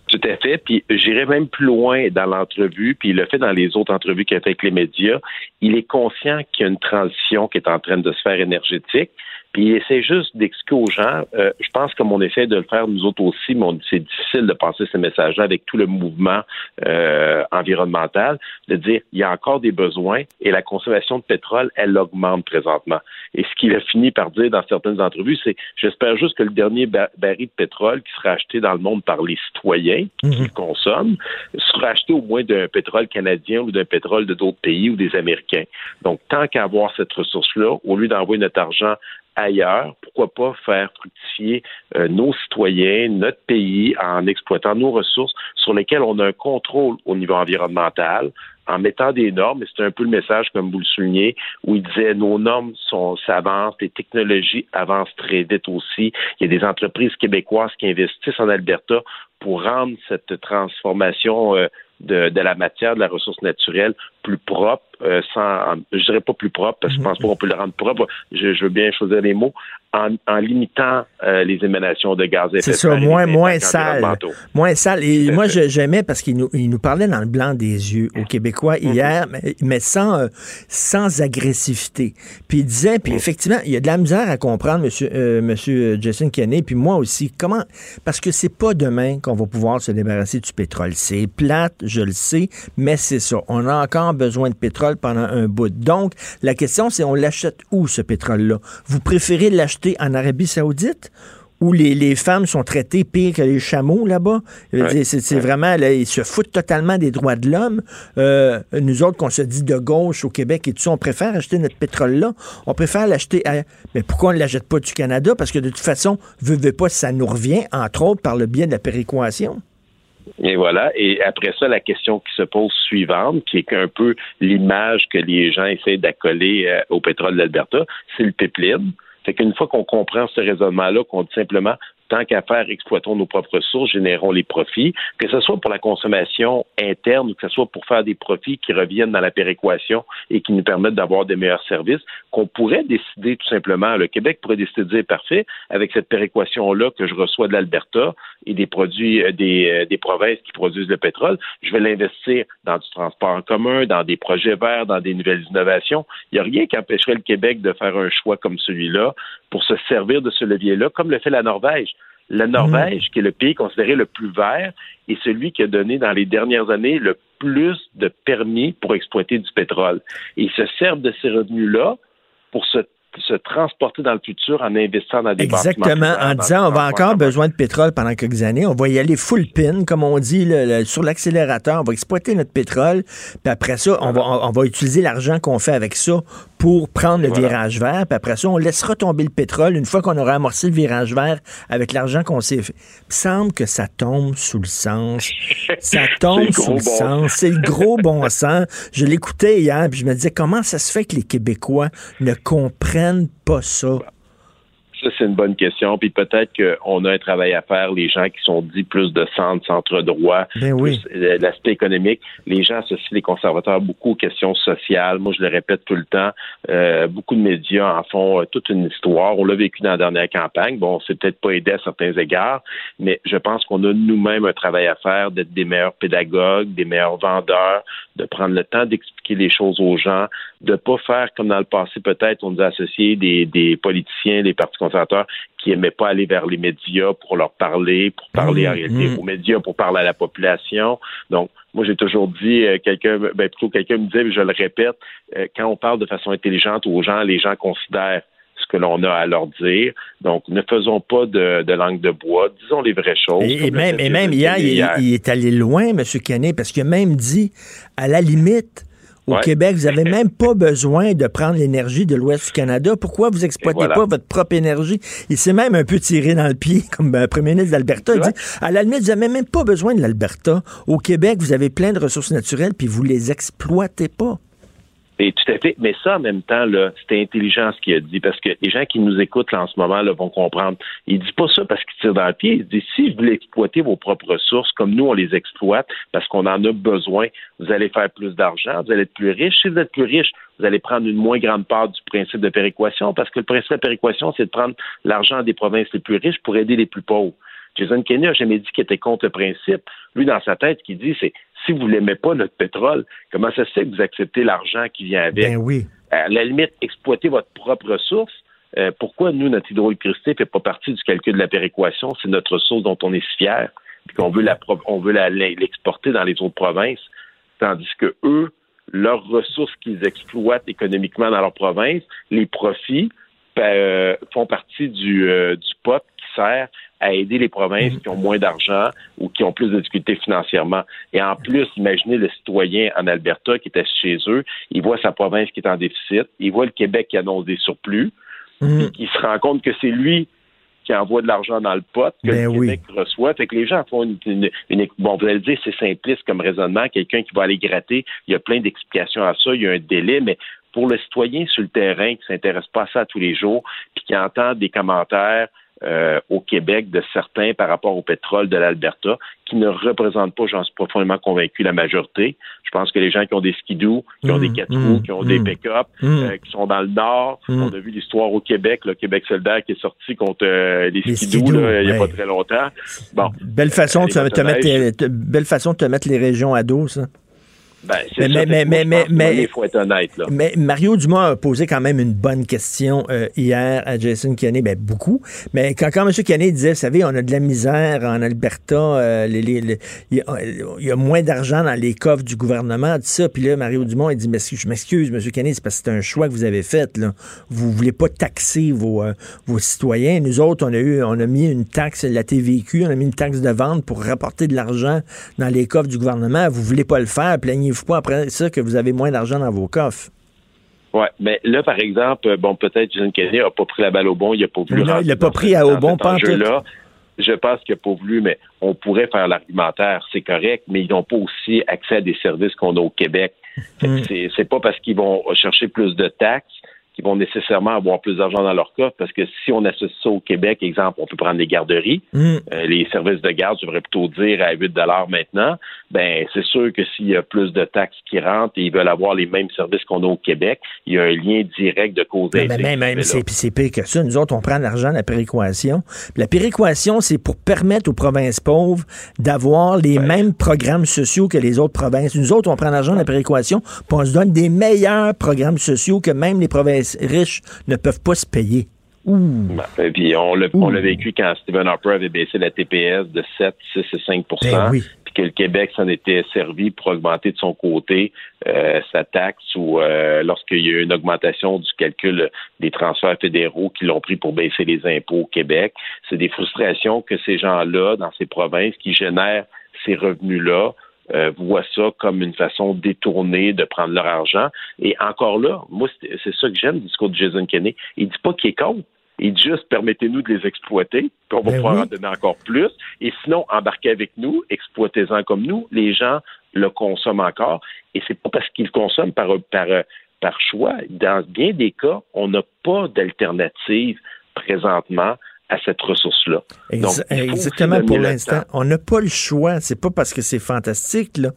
Tout à fait. Puis j'irai même plus loin dans l'entrevue, puis il le fait dans les autres entrevues qu'il a fait avec les médias. Il est conscient qu'il y a une transition qui est en train de se faire énergétique. Puis il essaie juste d'expliquer aux gens, euh, je pense comme on essaie de le faire nous autres aussi, mais c'est difficile de passer ces messages-là avec tout le mouvement euh, environnemental, de dire il y a encore des besoins et la consommation de pétrole, elle augmente présentement. Et ce qu'il a fini par dire dans certaines entrevues, c'est j'espère juste que le dernier ba- baril de pétrole qui sera acheté dans le monde par les citoyens qui le consomment sera acheté au moins d'un pétrole canadien ou d'un pétrole de d'autres pays ou des Américains. Donc, tant qu'à avoir cette ressource-là, au lieu d'envoyer notre argent ailleurs, pourquoi pas faire fructifier euh, nos citoyens, notre pays, en exploitant nos ressources sur lesquelles on a un contrôle au niveau environnemental, en mettant des normes, et c'est un peu le message, comme vous le soulignez, où il disait nos normes sont s'avancent, les technologies avancent très vite aussi. Il y a des entreprises québécoises qui investissent en Alberta pour rendre cette transformation euh, de, de la matière, de la ressource naturelle plus propre, euh, sans, je dirais pas plus propre, parce que je pense pas qu'on peut le rendre propre, je, je veux bien choisir les mots, en, en limitant euh, les émanations de gaz à effet C'est de ça, serre moins, les moins impacts sale. Moins sale. Et moi, j'aimais parce qu'il nous, il nous parlait dans le blanc des yeux aux Québécois hier, mais, mais sans, euh, sans agressivité. Puis il disait, puis effectivement, il y a de la misère à comprendre, monsieur, euh, monsieur Jason Kenney, puis moi aussi. Comment? Parce que c'est pas demain qu'on va pouvoir se débarrasser du pétrole. C'est plate, je le sais, mais c'est ça. On a encore besoin de pétrole pendant un bout. Donc, la question, c'est on l'achète où, ce pétrole-là? Vous préférez l'acheter en Arabie Saoudite où les, les femmes sont traitées pire que les chameaux là-bas? Ouais. C'est vraiment, là, ils se foutent totalement des droits de l'homme. Euh, nous autres, qu'on se dit de gauche au Québec et tout ça, on préfère acheter notre pétrole là. On préfère l'acheter à... Mais pourquoi on ne l'achète pas du Canada? Parce que de toute façon, veut, veut pas, ça nous revient, entre autres, par le biais de la péréquation. Et voilà. Et après ça, la question qui se pose suivante, qui est un peu l'image que les gens essaient d'accoler euh, au pétrole de l'Alberta, c'est le pipeline. Fait qu'une fois qu'on comprend ce raisonnement-là, qu'on dit simplement tant qu'à faire, exploitons nos propres ressources, générons les profits, que ce soit pour la consommation interne ou que ce soit pour faire des profits qui reviennent dans la péréquation et qui nous permettent d'avoir des meilleurs services, qu'on pourrait décider tout simplement, le Québec pourrait décider de dire parfait, avec cette péréquation-là que je reçois de l'Alberta et des produits euh, des, euh, des provinces qui produisent le pétrole, je vais l'investir dans du transport en commun, dans des projets verts, dans des nouvelles innovations. Il n'y a rien qui empêcherait le Québec de faire un choix comme celui-là pour se servir de ce levier-là, comme le fait la Norvège. La Norvège, qui est le pays considéré le plus vert, est celui qui a donné dans les dernières années le plus de permis pour exploiter du pétrole. Et ils se servent de ces revenus-là pour se, se transporter dans le futur en investissant dans des Exactement, en disant on va encore besoin de pétrole pendant quelques années, on va y aller full pin, comme on dit, le- sur l'accélérateur, on va exploiter notre pétrole, puis après ça, on va, on, va utiliser l'argent qu'on fait avec ça pour prendre le Voilà. virage vert, puis après ça, on laissera tomber le pétrole une fois qu'on aura amorcé le virage vert avec l'argent qu'on s'est fait. Il semble que ça tombe sous le sens. [LAUGHS] Ça tombe sous le bon sens. C'est le gros bon [LAUGHS] sens. Je l'écoutais hier, puis je me disais, comment ça se fait que les Québécois ne comprennent pas ça? Ça, c'est une bonne question. Puis peut-être qu'on a un travail à faire, les gens qui sont dits plus de centre, centre droit, Ben oui. euh, l'aspect économique. Les gens associent les conservateurs beaucoup aux questions sociales. Moi, je le répète tout le temps. euh, beaucoup de médias en font euh, toute une histoire. On l'a vécu dans la dernière campagne. Bon, c'est peut-être pas aidé à certains égards, mais je pense qu'on a nous-mêmes un travail à faire d'être des meilleurs pédagogues, des meilleurs vendeurs, de prendre le temps d'expliquer les choses aux gens, de pas faire comme dans le passé peut-être on nous a associé des, des politiciens, des partis conservateurs qui aimaient pas aller vers les médias pour leur parler, pour parler Mmh, en réalité mmh. aux médias, pour parler à la population. Donc moi j'ai toujours dit euh, quelqu'un, ben plutôt quelqu'un me disait, mais je le répète, euh, quand on parle de façon intelligente aux gens, les gens considèrent ce que l'on a à leur dire. Donc, ne faisons pas de, de langue de bois, disons les vraies choses. Et, même, fait et même hier, il, il est allé loin, M. Kenney, parce qu'il a même dit, à la limite, au Ouais. Québec, vous n'avez [LAUGHS] même pas besoin de prendre l'énergie de l'Ouest du Canada. Pourquoi vous exploitez voilà. pas votre propre énergie? Il s'est même un peu tiré dans le pied, [LAUGHS] comme euh, premier ministre d'Alberta. Il dit, à la limite, vous n'avez même pas besoin de l'Alberta. Au Québec, vous avez plein de ressources naturelles, puis vous les exploitez pas. Et tout à fait. Mais ça, en même temps, c'était intelligent ce qu'il a dit, parce que les gens qui nous écoutent là, en ce moment là, vont comprendre. Il dit pas ça parce qu'il tire dans le pied. Il dit si vous voulez exploiter vos propres ressources, comme nous, on les exploite, parce qu'on en a besoin, vous allez faire plus d'argent, vous allez être plus riche. Si vous êtes plus riche, vous allez prendre une moins grande part du principe de péréquation, parce que le principe de péréquation, c'est de prendre l'argent des provinces les plus riches pour aider les plus pauvres. Jason Kenney n'a jamais dit qu'il était contre le principe. Lui, dans sa tête, ce dit, c'est si vous n'aimez pas notre pétrole, comment ça se fait que vous acceptez l'argent qui vient avec? Ben oui. à la limite, exploiter votre propre ressource. Euh, pourquoi nous, notre hydroélectricité ne fait pas partie du calcul de la péréquation? C'est notre ressource dont on est si fier, puis qu'on veut la on veut l'exporter dans les autres provinces, tandis que eux, leurs ressources qu'ils exploitent économiquement dans leur province, les profits ben, euh, font partie du, euh, du pot sert à aider les provinces qui ont moins d'argent ou qui ont plus de difficultés financièrement. Et en plus, imaginez le citoyen en Alberta qui était chez eux, il voit sa province qui est en déficit, il voit le Québec qui annonce des surplus, Mhm. puis il se rend compte que c'est lui qui envoie de l'argent dans le pot, que Ben le oui. Québec reçoit. Fait que les gens font une, une- une- bon, vous allez le dire, c'est simpliste comme raisonnement. Quelqu'un qui va aller gratter, il y a plein d'explications à ça, il y a un délai, mais pour le citoyen sur le terrain qui s'intéresse pas à ça tous les jours, puis qui entend des commentaires euh, au Québec de certains par rapport au pétrole de l'Alberta, qui ne représentent pas, j'en suis profondément convaincu, la majorité. Je pense que les gens qui ont des skidoo, qui ont des quatre mm, roues, qui ont des mm, pick-up, euh, qui sont dans le nord, on a vu l'histoire au Québec, le Québec solidaire qui est sorti contre euh, les, Les skidoo, il n'y a ouais. pas très longtemps. Bon, Belle façon, de les te, te mettre, belle façon de te mettre les régions à dos, ça. Ben, Mais- ça, mais- c'est- mais- moi, je pense mais- que mais- Il faut être honnête, là. Mais Mario Dumont a posé quand même une bonne question euh, hier à Jason Kenney, ben beaucoup. Mais quand, quand M. Kenney disait, vous savez, on a de la misère en Alberta, euh, les- les- les- il y, a- il y a moins d'argent dans les coffres du gouvernement, tout ça. Puis là, Mario Dumont, il dit, mais je m'excuse, M. Kenney, c'est parce que c'est un choix que vous avez fait. Là. Vous voulez pas taxer vos, euh, vos citoyens. Nous autres, on a eu, on a mis une taxe, la TVQ, on a mis une taxe de vente pour rapporter de l'argent dans les coffres du gouvernement. Vous voulez pas le faire. Plaignez-vous pas après ça que vous avez moins d'argent dans vos coffres? Ouais, mais là, par exemple, bon, peut-être Jason Kenney n'a pas pris la balle au bon, il n'a pas voulu. Non, il l'a pas pris à- au bon enjeu-là. Je pense qu'il n'a pas voulu, mais on pourrait faire l'argumentaire, c'est correct, mais ils n'ont pas aussi accès à des services qu'on a au Québec. C'est c'est pas parce qu'ils vont chercher plus de taxes qu'ils vont nécessairement avoir plus d'argent dans leur coffre, parce que si on associe ça au Québec, exemple, on peut prendre les garderies, Mm. euh, les services de garde, je devrais plutôt dire à 8 maintenant, ben c'est sûr que s'il y a plus de taxes qui rentrent et ils veulent avoir les mêmes services qu'on a au Québec, il y a un lien direct de cause à Mais effet. même, même, qui fait c'est, pire que ça. Nous autres, on prend l'argent de la péréquation. La péréquation, c'est pour permettre aux provinces pauvres d'avoir les mêmes programmes sociaux que les autres provinces. Nous autres, on prend l'argent de la péréquation, puis on se donne des meilleurs programmes sociaux que même les provinces riches ne peuvent pas se payer. Et puis on l'a, on l'a vécu quand Stephen Harper avait baissé la TPS de 7, 6 et 5 Ben oui. puis que le Québec s'en était servi pour augmenter de son côté euh, sa taxe ou euh, lorsqu'il y a eu une augmentation du calcul des transferts fédéraux qui l'ont pris pour baisser les impôts au Québec. C'est des frustrations que ces gens-là, dans ces provinces, qui génèrent ces revenus-là, euh, voient ça comme une façon détournée de prendre leur argent. Et encore là, moi, c'est ça que j'aime du discours de Jason Kenney. Il dit pas qu'il est contre. Il dit juste permettez-nous de les exploiter, puis on va Ben pouvoir oui. en donner encore plus. Et sinon, embarquez avec nous, exploitez-en comme nous. Les gens le consomment encore. Et c'est pas parce qu'ils le consomment par, par, par choix. Dans bien des cas, on n'a pas d'alternative présentement à cette ressource-là. Exactement pour l'instant. On n'a pas le choix. C'est pas parce que c'est fantastique, là.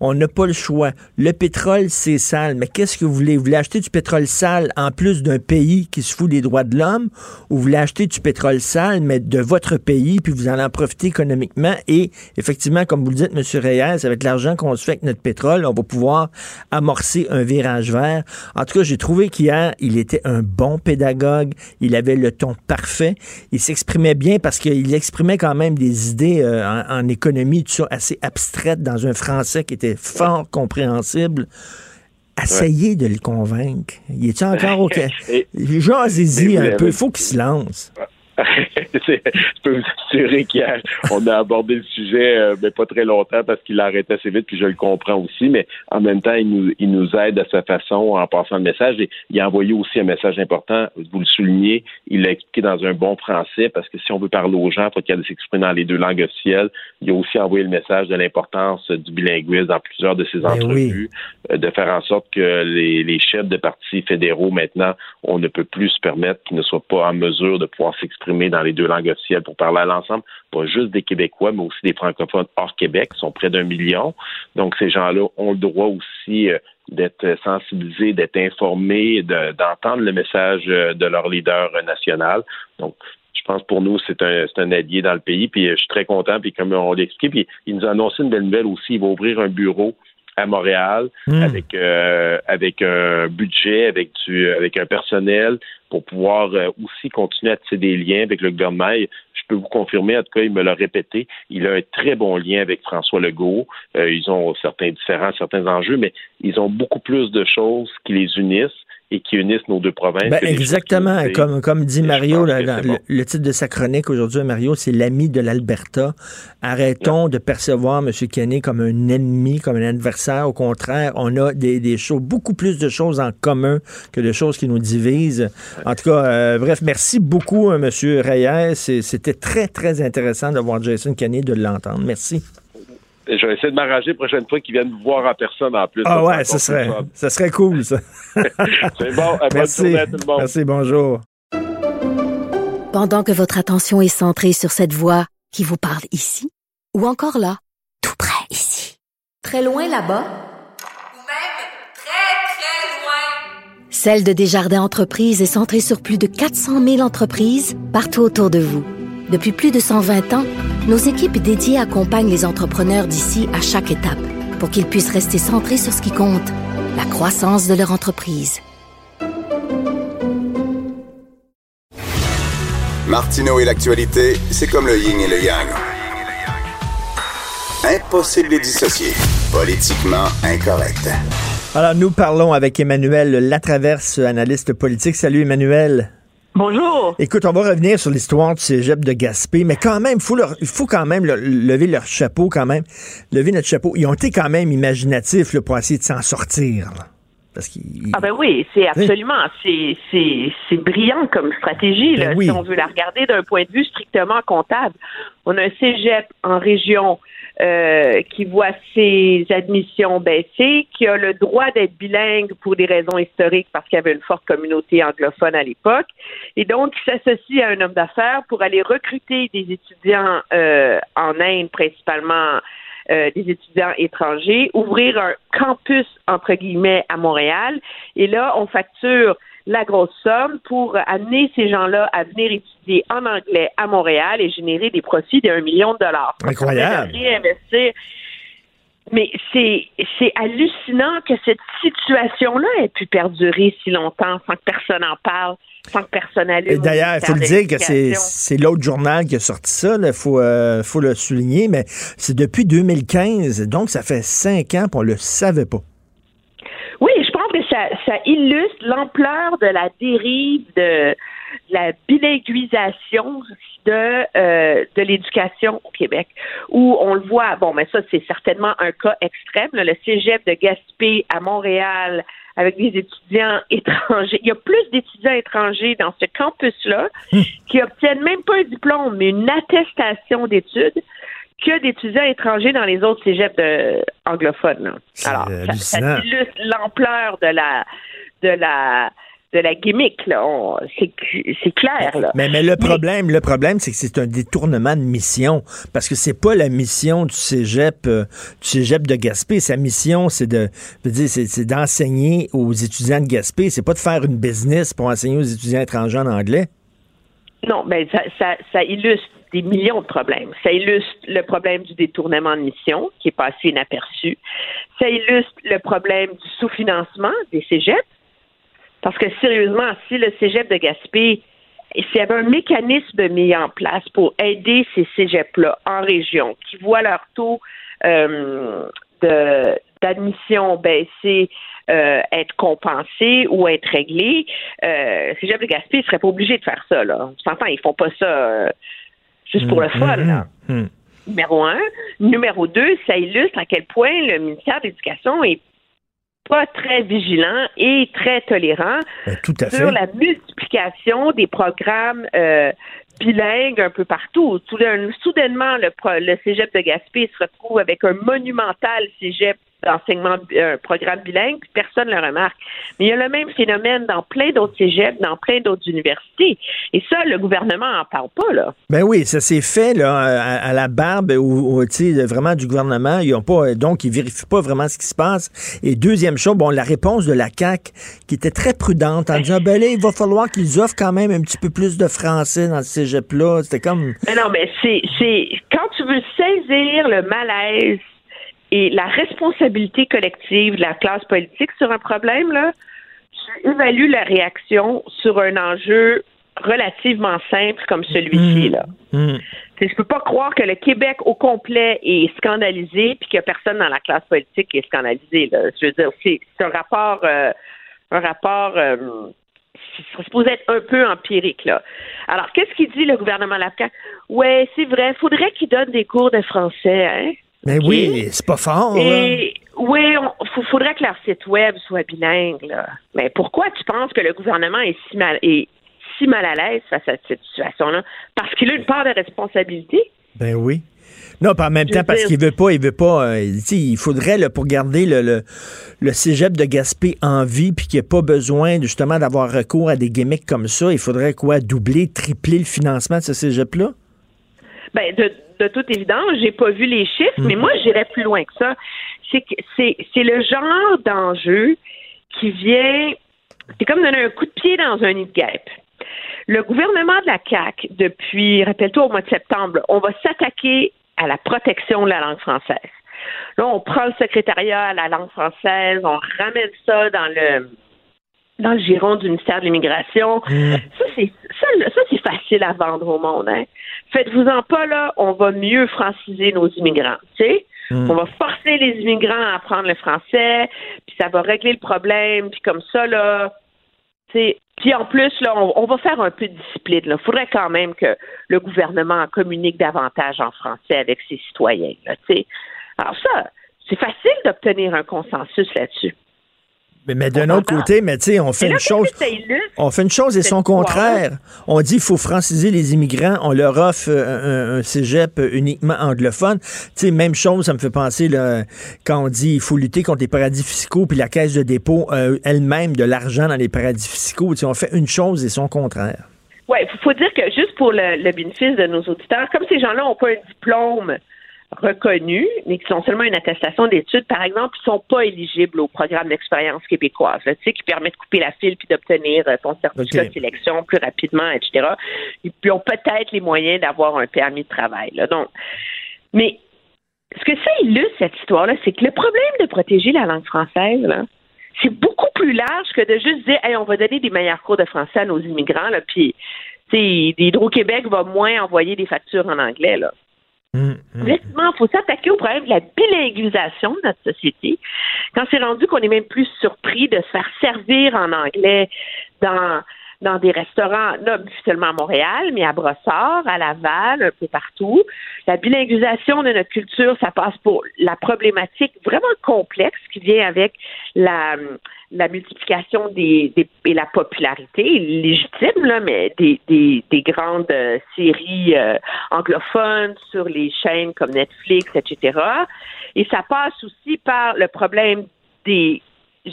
On n'a pas le choix. Le pétrole, c'est sale. Mais qu'est-ce que vous voulez? Vous voulez acheter du pétrole sale en plus d'un pays qui se fout des droits de l'homme? Ou vous voulez acheter du pétrole sale, mais de votre pays, puis vous allez en profiter économiquement? Et effectivement, comme vous le dites, M. Reyes, avec l'argent qu'on se fait avec notre pétrole, on va pouvoir amorcer un virage vert. En tout cas, j'ai trouvé qu'hier, il était un bon pédagogue. Il avait le ton parfait. Il s'exprimait bien parce qu'il exprimait quand même des idées euh, en, en économie, tout ça, assez abstraites dans un français qui était fort compréhensible. Essayez de le convaincre. Il est encore au [LAUGHS] Jasez-y Mais vous un peu. Il faut qu'il se lance. [LAUGHS] je peux vous assurer qu'hier, on a abordé le sujet, euh, mais pas très longtemps parce qu'il arrêtait assez vite, puis je le comprends aussi, mais en même temps, il nous, il nous aide à sa façon en passant le message. Et il a envoyé aussi un message important, vous le soulignez, il l'a expliqué dans un bon français, parce que si on veut parler aux gens, il faut qu'il s'exprimer dans les deux langues officielles. Il a aussi envoyé le message de l'importance du bilinguisme dans plusieurs de ses Ben entrevues, euh, de faire en sorte que les, les chefs de partis fédéraux, maintenant, on ne peut plus se permettre qu'ils ne soient pas en mesure de pouvoir s'exprimer dans les deux langues officielles pour parler à l'ensemble, pas juste des Québécois, mais aussi des francophones hors Québec, qui sont près d'un million. Donc, ces gens-là ont le droit aussi euh, d'être sensibilisés, d'être informés, de- d'entendre le message euh, de leur leader national. Donc, je pense pour nous, c'est un, un allié dans le pays. Puis euh, je suis très content. Puis comme on l'explique, puis il nous a annoncé une belle nouvelle aussi. Il va ouvrir un bureau à Montréal Hmm. avec euh, avec un budget, avec du avec un personnel pour pouvoir euh, aussi continuer à tisser des liens avec le gouvernement. Je peux vous confirmer, en tout cas, il me l'a répété, il a un très bon lien avec François Legault. Euh, ils ont certains différents, certains enjeux, mais ils ont beaucoup plus de choses qui les unissent et qui unissent nos deux provinces. Ben, exactement. qui Comme, comme dit Mario, là, dans le, titre de sa chronique aujourd'hui, Mario, c'est l'ami de l'Alberta. Arrêtons de percevoir M. Kenney comme un ennemi, comme un adversaire. Au contraire, on a des, des choses, beaucoup plus de choses en commun que de choses qui nous divisent. En tout cas, euh, bref, merci beaucoup, euh, M. Reyes. C'était très, très intéressant de voir Jason Kenney, de l'entendre. Merci. Je vais essayer de m'arranger la prochaine fois qu'ils viennent vous voir en personne en plus. Ah Ça, ouais, plus serait, ça serait cool, ça. [LAUGHS] C'est bon. Bonne Merci. journée à tout le monde. Merci, bonjour. Pendant que votre attention est centrée sur cette voix qui vous parle ici, ou encore là, tout près ici, très loin là-bas, Celle de Desjardins Entreprises est centrée sur plus de 400 000 entreprises partout autour de vous. Depuis plus de 120 ans, nos équipes dédiées accompagnent les entrepreneurs d'ici à chaque étape pour qu'ils puissent rester centrés sur ce qui compte, la croissance de leur entreprise. Martineau et l'actualité, c'est comme le yin et le yang. Impossible de les dissocier. Politiquement incorrect. Alors, nous parlons avec Emmanuel Latraverse, analyste politique. Salut, Emmanuel. Bonjour. Écoute, on va revenir sur l'histoire du cégep de Gaspé, mais quand même, faut il faut quand même lever leur chapeau, quand même. Lever notre chapeau. Ils ont été quand même imaginatifs là, pour essayer de s'en sortir. Parce ah ben oui, c'est absolument, c'est c'est brillant comme stratégie là, ben si on veut la regarder d'un point de vue strictement comptable. On a un cégep en région euh, qui voit ses admissions baisser, qui a le droit d'être bilingue pour des raisons historiques parce qu'il y avait une forte communauté anglophone à l'époque, et donc qui s'associe à un homme d'affaires pour aller recruter des étudiants euh, en Inde principalement. Euh, des étudiants étrangers, ouvrir un campus entre guillemets à Montréal, et là on facture la grosse somme pour amener ces gens-là à venir étudier en anglais à Montréal et générer des profits d'un million de dollars. Incroyable. Mais c'est, c'est hallucinant que cette situation-là ait pu perdurer si longtemps sans que personne en parle, sans que personne allume. D'ailleurs, il faut le dire que c'est, c'est l'autre journal qui a sorti ça, il faut, euh, faut le souligner, mais c'est depuis 2015, donc ça fait cinq ans qu'on le savait pas. Oui, je pense que ça, illustre l'ampleur de la dérive de la bilinguisation de euh, de l'éducation au Québec, où on le voit. Bon, mais ça c'est certainement un cas extrême. le Cégep de Gaspé à Montréal avec des étudiants [LAUGHS] étrangers. Il y a plus d'étudiants étrangers dans ce campus-là hmm. qui obtiennent même pas un diplôme, mais une attestation d'études que d'étudiants étrangers dans les autres cégeps de, anglophones. Alors, ça, illustre l'ampleur de la de la de la gimmick, C'est clair, là. Mais, mais le problème, le problème, c'est que c'est un détournement de mission. Parce que c'est pas la mission du cégep, euh, du cégep de Gaspé. Sa mission, c'est de, dire, c'est, d'enseigner aux étudiants de Gaspé. C'est pas de faire une business pour enseigner aux étudiants étrangers en anglais. Non, mais ça, ça, ça illustre des millions de problèmes. Ça illustre le problème du détournement de mission, qui est passé inaperçu. Ça illustre le problème du sous-financement des cégeps. Parce que sérieusement, si le cégep de Gaspé, s'il y avait un mécanisme mis en place pour aider ces cégeps-là en région, qui voient leur taux euh, d'admission baisser, euh, être compensé ou être réglé, euh, cégep de Gaspé ne serait pas obligé de faire ça. Là. On s'entend, ils font pas ça euh, juste pour le mm, fun. Mm, mm, Numéro un. Numéro deux, ça illustre à quel point le ministère de l'Éducation est pas très vigilant et très tolérant ben, sur la multiplication des programmes euh, bilingues un peu partout. Soudainement, le, le cégep de Gaspé se retrouve avec un monumental cégep d'enseignement, un programme bilingue, puis personne ne le remarque. Mais il y a le même phénomène dans plein d'autres cégeps, dans plein d'autres universités. Et ça, le gouvernement n'en parle pas, là. Ben oui, ça s'est fait, là, à, la barbe, ou, vraiment du gouvernement. Ils ont pas, donc, ils vérifient pas vraiment ce qui se passe. Et deuxième chose, bon, la réponse de la CAQ, qui était très prudente, en disant, ben là, il va falloir qu'ils offrent quand même un petit peu plus de français dans ce cégep-là. C'était comme... Mais non, mais c'est, c'est, quand tu veux saisir le malaise et la responsabilité collective de la classe politique sur un problème, là, tu évalues la réaction sur un enjeu relativement simple comme celui-ci. Là. Mmh. Je peux pas croire que le Québec au complet est scandalisé puis qu'il n'y a personne dans la classe politique qui est scandalisé. Là. Je veux dire, c'est un rapport, euh, un rapport euh, serait supposé être un peu empirique. Là. Alors, qu'est-ce qu'il dit le gouvernement Lacan? Ouais, c'est vrai, il faudrait qu'il donne des cours de français. Hein? Mais ben oui, c'est pas fort. Et, oui, il faudrait que leur site web soit bilingue. Là. Mais pourquoi tu penses que le gouvernement est si mal, est si mal à l'aise face à cette situation-là? Parce qu'il a une part de responsabilité. Ben oui. Non, pas en même temps, parce qu'il veut pas, il veut pas. Euh, il faudrait, là, pour garder le, le, cégep de Gaspé en vie, puis qu'il n'y ait pas besoin, justement, d'avoir recours à des gimmicks comme ça, il faudrait quoi? Doubler, tripler le financement de ce cégep-là? Ben, de, de toute évidence, j'ai pas vu les chiffres, mais moi, j'irais plus loin que ça. C'est c'est c'est le genre d'enjeu qui vient, c'est comme donner un coup de pied dans un nid de guêpe. Le gouvernement de la CAC, depuis, rappelle-toi, au mois de septembre, on va s'attaquer à la protection de la langue française. Là, on prend le secrétariat à la langue française, on ramène ça dans le dans le giron du ministère de l'Immigration. Mm. Ça, c'est ça, ça c'est facile à vendre au monde. Hein. Faites-vous-en pas, là, on va mieux franciser nos immigrants. Tu sais? Mm. On va forcer les immigrants à apprendre le français, puis ça va régler le problème, puis comme ça, là, puis en plus, là, on, on va faire un peu de discipline. Il faudrait quand même que le gouvernement communique davantage en français avec ses citoyens. Là. Alors ça, c'est facile d'obtenir un consensus là-dessus. Mais, mais d'un autre côté, mais tu sais, on fait là, une chose. On fait une chose et son contraire. On dit qu'il faut franciser les immigrants, on leur offre euh, un, un cégep uniquement anglophone. Tu sais, même chose, ça me fait penser là, quand on dit qu'il faut lutter contre les paradis fiscaux, puis la caisse de dépôt euh, elle-même de l'argent dans les paradis fiscaux. Tu sais, on fait une chose et son contraire. Oui, il faut dire que juste pour le, le bénéfice de nos auditeurs, comme ces gens-là n'ont pas un diplôme reconnu, mais qui sont seulement une attestation d'études, par exemple, ils sont pas éligibles au programme d'expérience québécoise, là, tu sais, qui permet de couper la file puis d'obtenir euh, ton certificat de sélection plus rapidement, etc. Et puis, ils ont peut-être les moyens d'avoir un permis de travail. Là. Donc, mais ce que ça illustre, cette histoire-là, c'est que le problème de protéger la langue française, là, c'est beaucoup plus large que de juste dire, hey, on va donner des meilleurs cours de français à nos immigrants, là, puis, tu sais, Hydro-Québec va moins envoyer des factures en anglais, là. Effectivement, il faut s'attaquer au problème de la bilinguisation de notre société. Quand c'est rendu qu'on est même plus surpris de se faire servir en anglais dans dans des restaurants, là, seulement à Montréal, mais à Brossard, à Laval, un peu partout. La bilinguisation de notre culture, ça passe pour la problématique vraiment complexe qui vient avec la, la multiplication des, des- et la popularité légitime, là, mais des, des, des grandes euh, séries euh, anglophones sur les chaînes comme Netflix, etc. Et ça passe aussi par le problème des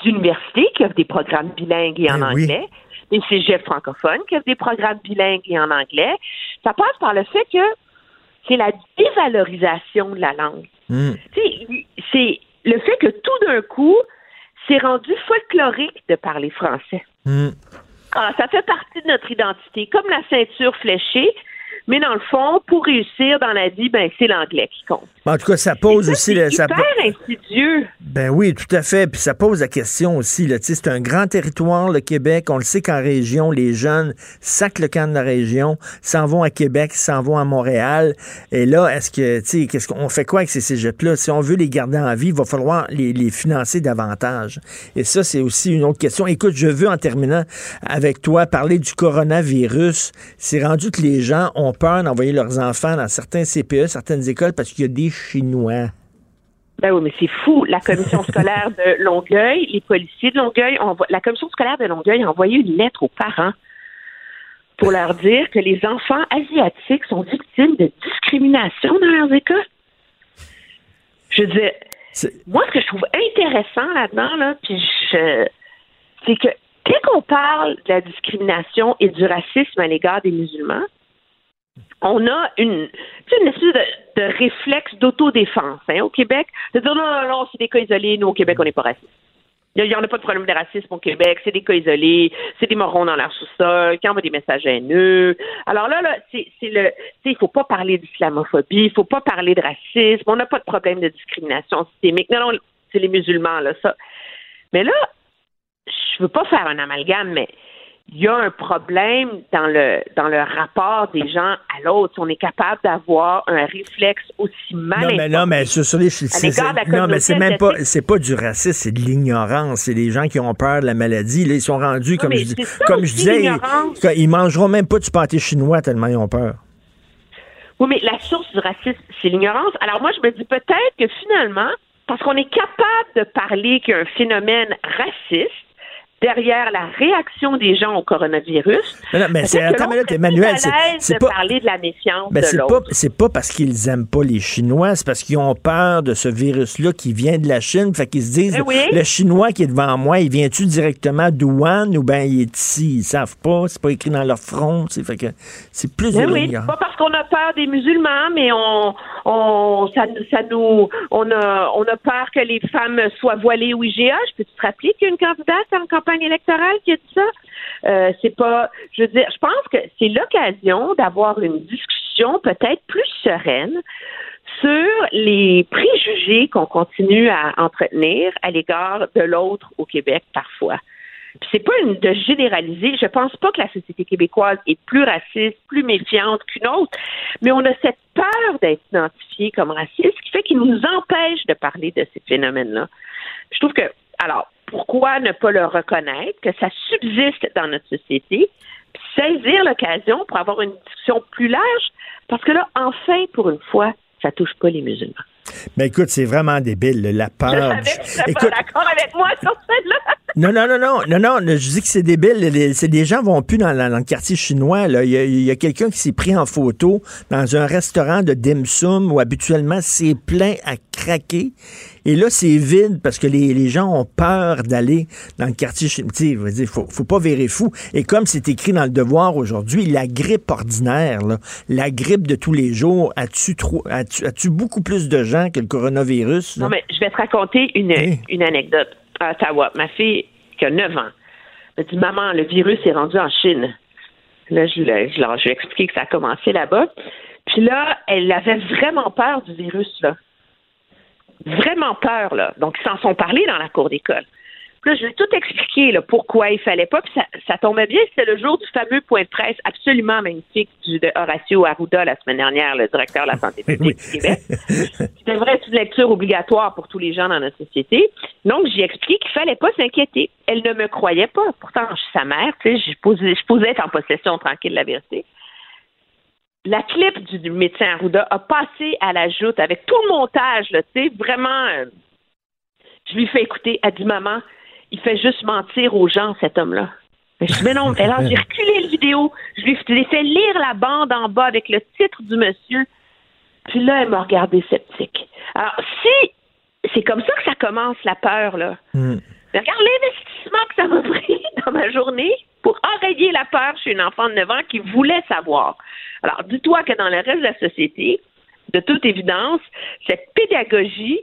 universités qui offrent des programmes bilingues et en Eh oui. anglais, des cégeps francophones qui offrent des programmes bilingues et en anglais. Ça passe par le fait que c'est la dévalorisation de la langue. Hmm. C'est le fait que tout d'un coup, c'est rendu folklorique de parler français. Hmm. Ah, ça fait partie de notre identité, comme la ceinture fléchée, mais dans le fond, pour réussir dans la vie, ben c'est l'anglais qui compte. En tout cas, ça pose aussi... le- ça, insidieux. Ben oui, tout à fait. Puis ça pose la question aussi. C'est un grand territoire, le Québec. On le sait qu'en région, les jeunes sacent le camp de la région, s'en vont à Québec, s'en vont à Montréal. Et là, est-ce que, tu sais, qu'est-ce qu'on fait quoi avec ces cégeps-là? Si on veut les garder en vie, il va falloir les, les financer davantage. Et ça, c'est aussi une autre question. Écoute, je veux, en terminant avec toi, parler du coronavirus. C'est rendu que les gens ont peur d'envoyer leurs enfants dans certains CPE, certaines écoles, parce qu'il y a des Chinois. Ben oui, mais c'est fou. La commission scolaire de Longueuil, les policiers de Longueuil, envo- la commission scolaire de Longueuil a envoyé une lettre aux parents pour leur dire que les enfants asiatiques sont victimes de discrimination dans leurs écoles. Je veux dire, moi, ce que je trouve intéressant là-dedans, là, puis je, c'est que dès qu'on parle de la discrimination et du racisme à l'égard des musulmans, on a une, une espèce de, de réflexe d'autodéfense hein, au Québec, de dire non, non, non, c'est des cas isolés, nous au Québec, on n'est pas racistes. Il n'y en a pas de problème de racisme au Québec, c'est des cas isolés, c'est des morons dans leur sous-sol, qui envoient des messages haineux. Alors là, là, c'est le, il faut pas parler d'islamophobie, il faut pas parler de racisme, on n'a pas de problème de discrimination systémique. Non, non, c'est les musulmans, là, ça. Mais là, je veux pas faire un amalgame, mais il y a un problème dans le dans le rapport des gens à l'autre. On est capable d'avoir un réflexe aussi mal Non, mais non, mais de la c'est- Non, mais c'est même pas, c'est pas du racisme, c'est de l'ignorance. C'est des gens qui ont peur de la maladie. Là, ils sont rendus, comme je, comme je disais, ils, ils mangeront même pas du pâté chinois tellement ils ont peur. Oui, mais la source du racisme, c'est l'ignorance. Alors moi, je me dis peut-être que finalement, parce qu'on est capable de parler qu'il y a un phénomène raciste derrière la réaction des gens au coronavirus. Non, non, mais c'est, attends, mais Emmanuel, c'est- c'est pas- parler de la méfiance Ben, de c'est pas, l'autre. c'est pas parce qu'ils aiment pas les Chinois, c'est parce qu'ils ont peur de ce virus-là qui vient de la Chine. Fait qu'ils se disent, Eh oui. le Chinois qui est devant moi, il vient-tu directement d'Ouan ou ben il est ici? Ils savent pas, c'est pas écrit dans leur front. sais, Fait que c'est plus de oui, pas parce qu'on a peur des musulmans, mais on, on, ça, ça nous, on a, on a peur que les femmes soient voilées au IGA. Je peux te rappeler qu'il y a une candidate en campagne électorale qui a dit ça. Euh, c'est pas, je veux dire, je pense que c'est l'occasion d'avoir une discussion peut-être plus sereine sur les préjugés qu'on continue à entretenir à l'égard de l'autre au Québec parfois. Puis c'est pas de généraliser. Je pense pas que la société québécoise est plus raciste, plus méfiante qu'une autre, mais on a cette peur d'être identifié comme raciste, ce qui fait qu'il nous empêche de parler de ces phénomènes-là. Je trouve que, alors, pourquoi ne pas le reconnaître, que ça subsiste dans notre société, puis saisir l'occasion pour avoir une discussion plus large, parce que là, enfin, pour une fois, ça touche pas les musulmans. Mais écoute, c'est vraiment débile, la peur. Je savais que tu serais pas d'accord avec moi sur celle-là. Non, non, non, non, non, non, je dis que c'est débile. C'est des gens vont plus dans, dans, le quartier chinois. Là. Il y a, a quelqu'un qui s'est pris en photo dans un restaurant de dim sum où habituellement c'est plein à craquer. Et là, c'est vide parce que les, les, gens ont peur d'aller dans le quartier chinois. Tu sais, faut, faut pas virer fou. Et comme c'est écrit dans le devoir aujourd'hui, la grippe ordinaire, là, la grippe de tous les jours, as-tu as-tu as beaucoup plus de gens que le coronavirus? Là? Non, mais je vais te raconter une, hey. une anecdote Ottawa. Ma fille, qui a 9 ans, m'a dit Maman, le virus est rendu en Chine. Là, je, je, je, je lui ai expliqué que ça a commencé là-bas. Puis là, elle avait vraiment peur du virus, là. Vraiment peur, là. Donc, ils s'en sont parlé dans la cour d'école. Puis là, je lui ai tout expliqué là, pourquoi il fallait pas. Puis ça, ça tombait bien, c'était le jour du fameux point de presse absolument magnifique du, de Horacio Arruda la semaine dernière, le directeur de la santé publique oui. du Québec. [LAUGHS] C'est une lecture obligatoire pour tous les gens dans notre société. Donc, j'ai expliqué qu'il fallait pas s'inquiéter. Elle ne me croyait pas. Pourtant, je suis sa mère, tu sais, je posais, je posais être en possession tranquille de la vérité. La clip du, médecin Arruda a passé à la joute avec tout le montage, tu sais, vraiment. Euh, je lui fais écouter. Elle dit, maman, il fait juste mentir aux gens, cet homme-là. Mais je dis, mais non, [LAUGHS] alors j'ai reculé la vidéo, je lui ai fait lire la bande en bas avec le titre du monsieur. Puis là, elle m'a regardé sceptique. Alors, si c'est comme ça que ça commence, la peur, là. Mm. Mais regarde l'investissement que ça m'a pris [LAUGHS] dans ma journée pour enrayer la peur chez une enfant de 9 ans qui voulait savoir. Alors, dis-toi que dans le reste de la société, de toute évidence, cette pédagogie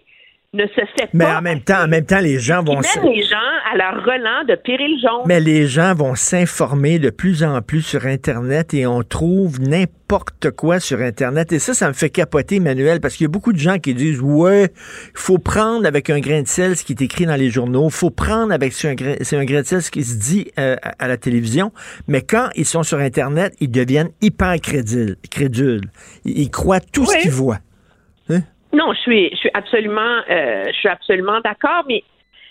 ne se fait mais pas. Mais en même temps, en même temps, les gens vont. Même les gens à leur relent de péril jaune. Mais les gens vont s'informer de plus en plus sur Internet et on trouve n'importe quoi sur Internet. Et ça, ça me fait capoter, Manuel, parce qu'il y a beaucoup de gens qui disent ouais, il faut prendre avec un grain de sel ce qui est écrit dans les journaux, faut prendre avec un, grain, un grain de sel ce qui se dit euh, à la télévision. Mais quand ils sont sur Internet, ils deviennent hyper crédules. crédules. Ils, ils croient tout oui. ce qu'ils voient. Hein? Non, je suis, je suis absolument, euh, je suis absolument d'accord, mais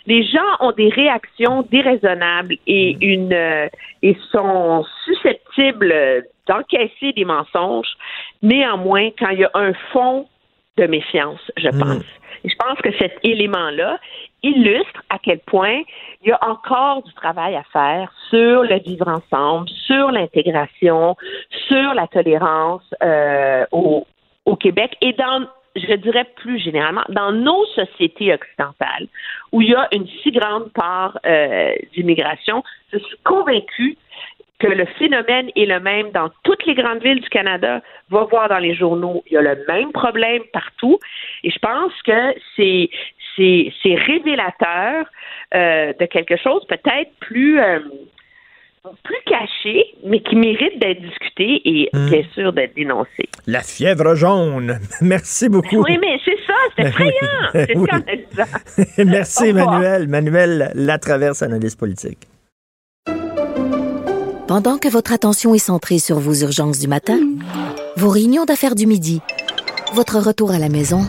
les gens ont des réactions déraisonnables et une euh, et sont susceptibles d'encaisser des mensonges. Néanmoins, quand il y a un fond de méfiance, je pense. Mmh. Et je pense que cet élément-là illustre à quel point il y a encore du travail à faire sur le vivre ensemble, sur l'intégration, sur la tolérance euh, au, au Québec et dans je dirais plus généralement, dans nos sociétés occidentales, où il y a une si grande part euh, d'immigration, je suis convaincue que le phénomène est le même dans toutes les grandes villes du Canada. Va voir dans les journaux, il y a le même problème partout. Et je pense que c'est révélateur euh, de quelque chose peut-être plus euh, plus caché, mais qui mérite d'être discuté et mmh. bien sûr d'être dénoncé. La fièvre jaune. [LAUGHS] Merci beaucoup. Oui, mais c'est ça, c'est effrayant. oui. C'est [LAUGHS] Merci, Manuel. Manuel Latraverse, analyste politique. Pendant que votre attention est centrée sur vos urgences du matin, vos réunions d'affaires du midi, votre retour à la maison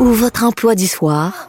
ou votre emploi du soir,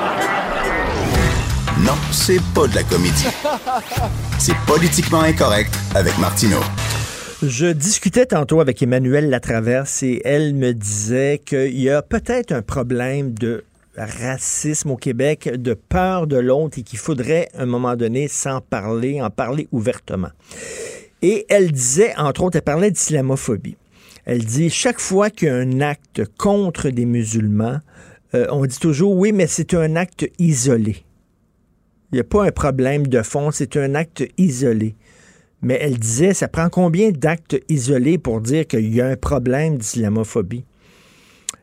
Non, c'est pas de la comédie. C'est politiquement incorrect avec Martineau. Je discutais tantôt avec Emmanuel Latraverse et elle me disait qu'il y a peut-être un problème de racisme au Québec, de peur de l'autre et qu'il faudrait à un moment donné s'en parler, en parler ouvertement. Et elle disait, entre autres, elle parlait d'islamophobie. Elle dit, chaque fois qu'il y a un acte contre des musulmans, euh, on dit toujours, oui, mais c'est un acte isolé. Il n'y a pas un problème de fond, c'est un acte isolé. Mais elle disait, ça prend combien d'actes isolés pour dire qu'il y a un problème d'islamophobie?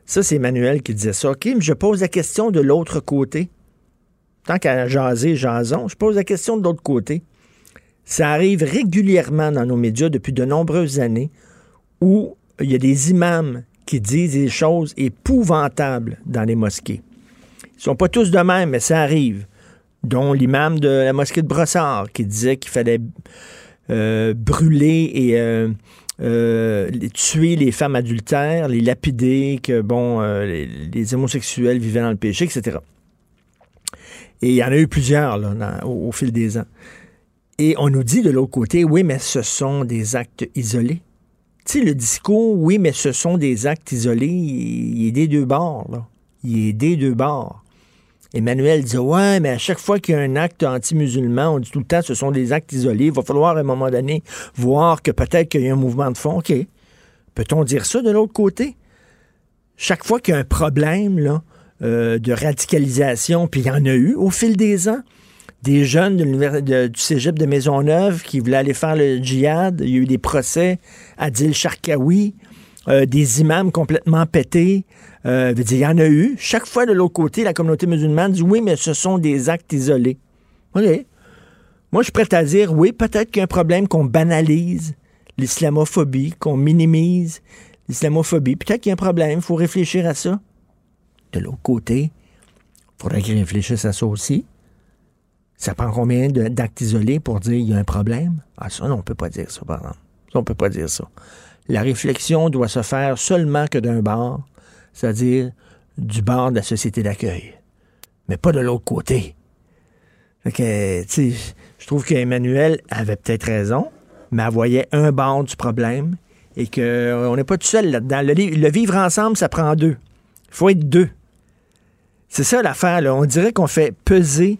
Ça, c'est Emmanuel qui disait ça. OK, mais je pose la question de l'autre côté. Tant qu'à jaser, jason, je pose la question de l'autre côté. Ça arrive régulièrement dans nos médias depuis de nombreuses années où il y a des imams qui disent des choses épouvantables dans les mosquées. Ils sont pas tous de même, mais ça arrive. Dont l'imam de la mosquée de Brossard qui disait qu'il fallait euh, brûler et euh, euh, tuer les femmes adultères, les lapider, que bon, les, homosexuels vivaient dans le péché, etc. Et il y en a eu plusieurs au, fil des ans. Et on nous dit de l'autre côté, oui, mais ce sont des actes isolés. Tu sais, le discours, oui, mais ce sont des actes isolés, il, est des deux bords, là. Il est des deux bords. Emmanuel dit Ouais, mais à chaque fois qu'il y a un acte anti-musulman, on dit tout le temps ce sont des actes isolés. Il va falloir à un moment donné voir que peut-être qu'il y a un mouvement de fond. OK. Peut-on dire ça de l'autre côté? Chaque fois qu'il y a un problème euh, de radicalisation, puis il y en a eu au fil des ans, des jeunes de, du cégep de Maisonneuve qui voulaient aller faire le djihad, il y a eu des procès à Dil Sharkawi, euh, des imams complètement pétés. Euh, il y en a eu. Chaque fois de l'autre côté, la communauté musulmane dit oui, mais ce sont des actes isolés. OK. Moi, je suis prêt à dire oui, peut-être qu'il y a un problème qu'on banalise l'islamophobie, qu'on minimise l'islamophobie. Peut-être qu'il y a un problème, il faut réfléchir à ça. De l'autre côté, il faudrait qu'ils réfléchissent à ça aussi. Ça prend combien d'actes isolés pour dire qu'il y a un problème? Ah, ça, non, on ne peut pas dire ça, par exemple. Ça, on ne peut pas dire ça. La réflexion doit se faire seulement que d'un bord, c'est-à-dire du bord de la société d'accueil, mais pas de l'autre côté. que, je trouve qu'Emmanuel avait peut-être raison, mais elle voyait un bord du problème et qu'on euh, n'est pas tout seul là-dedans. Le, vivre ensemble, ça prend deux. Il faut être deux. C'est ça l'affaire. On dirait qu'on fait peser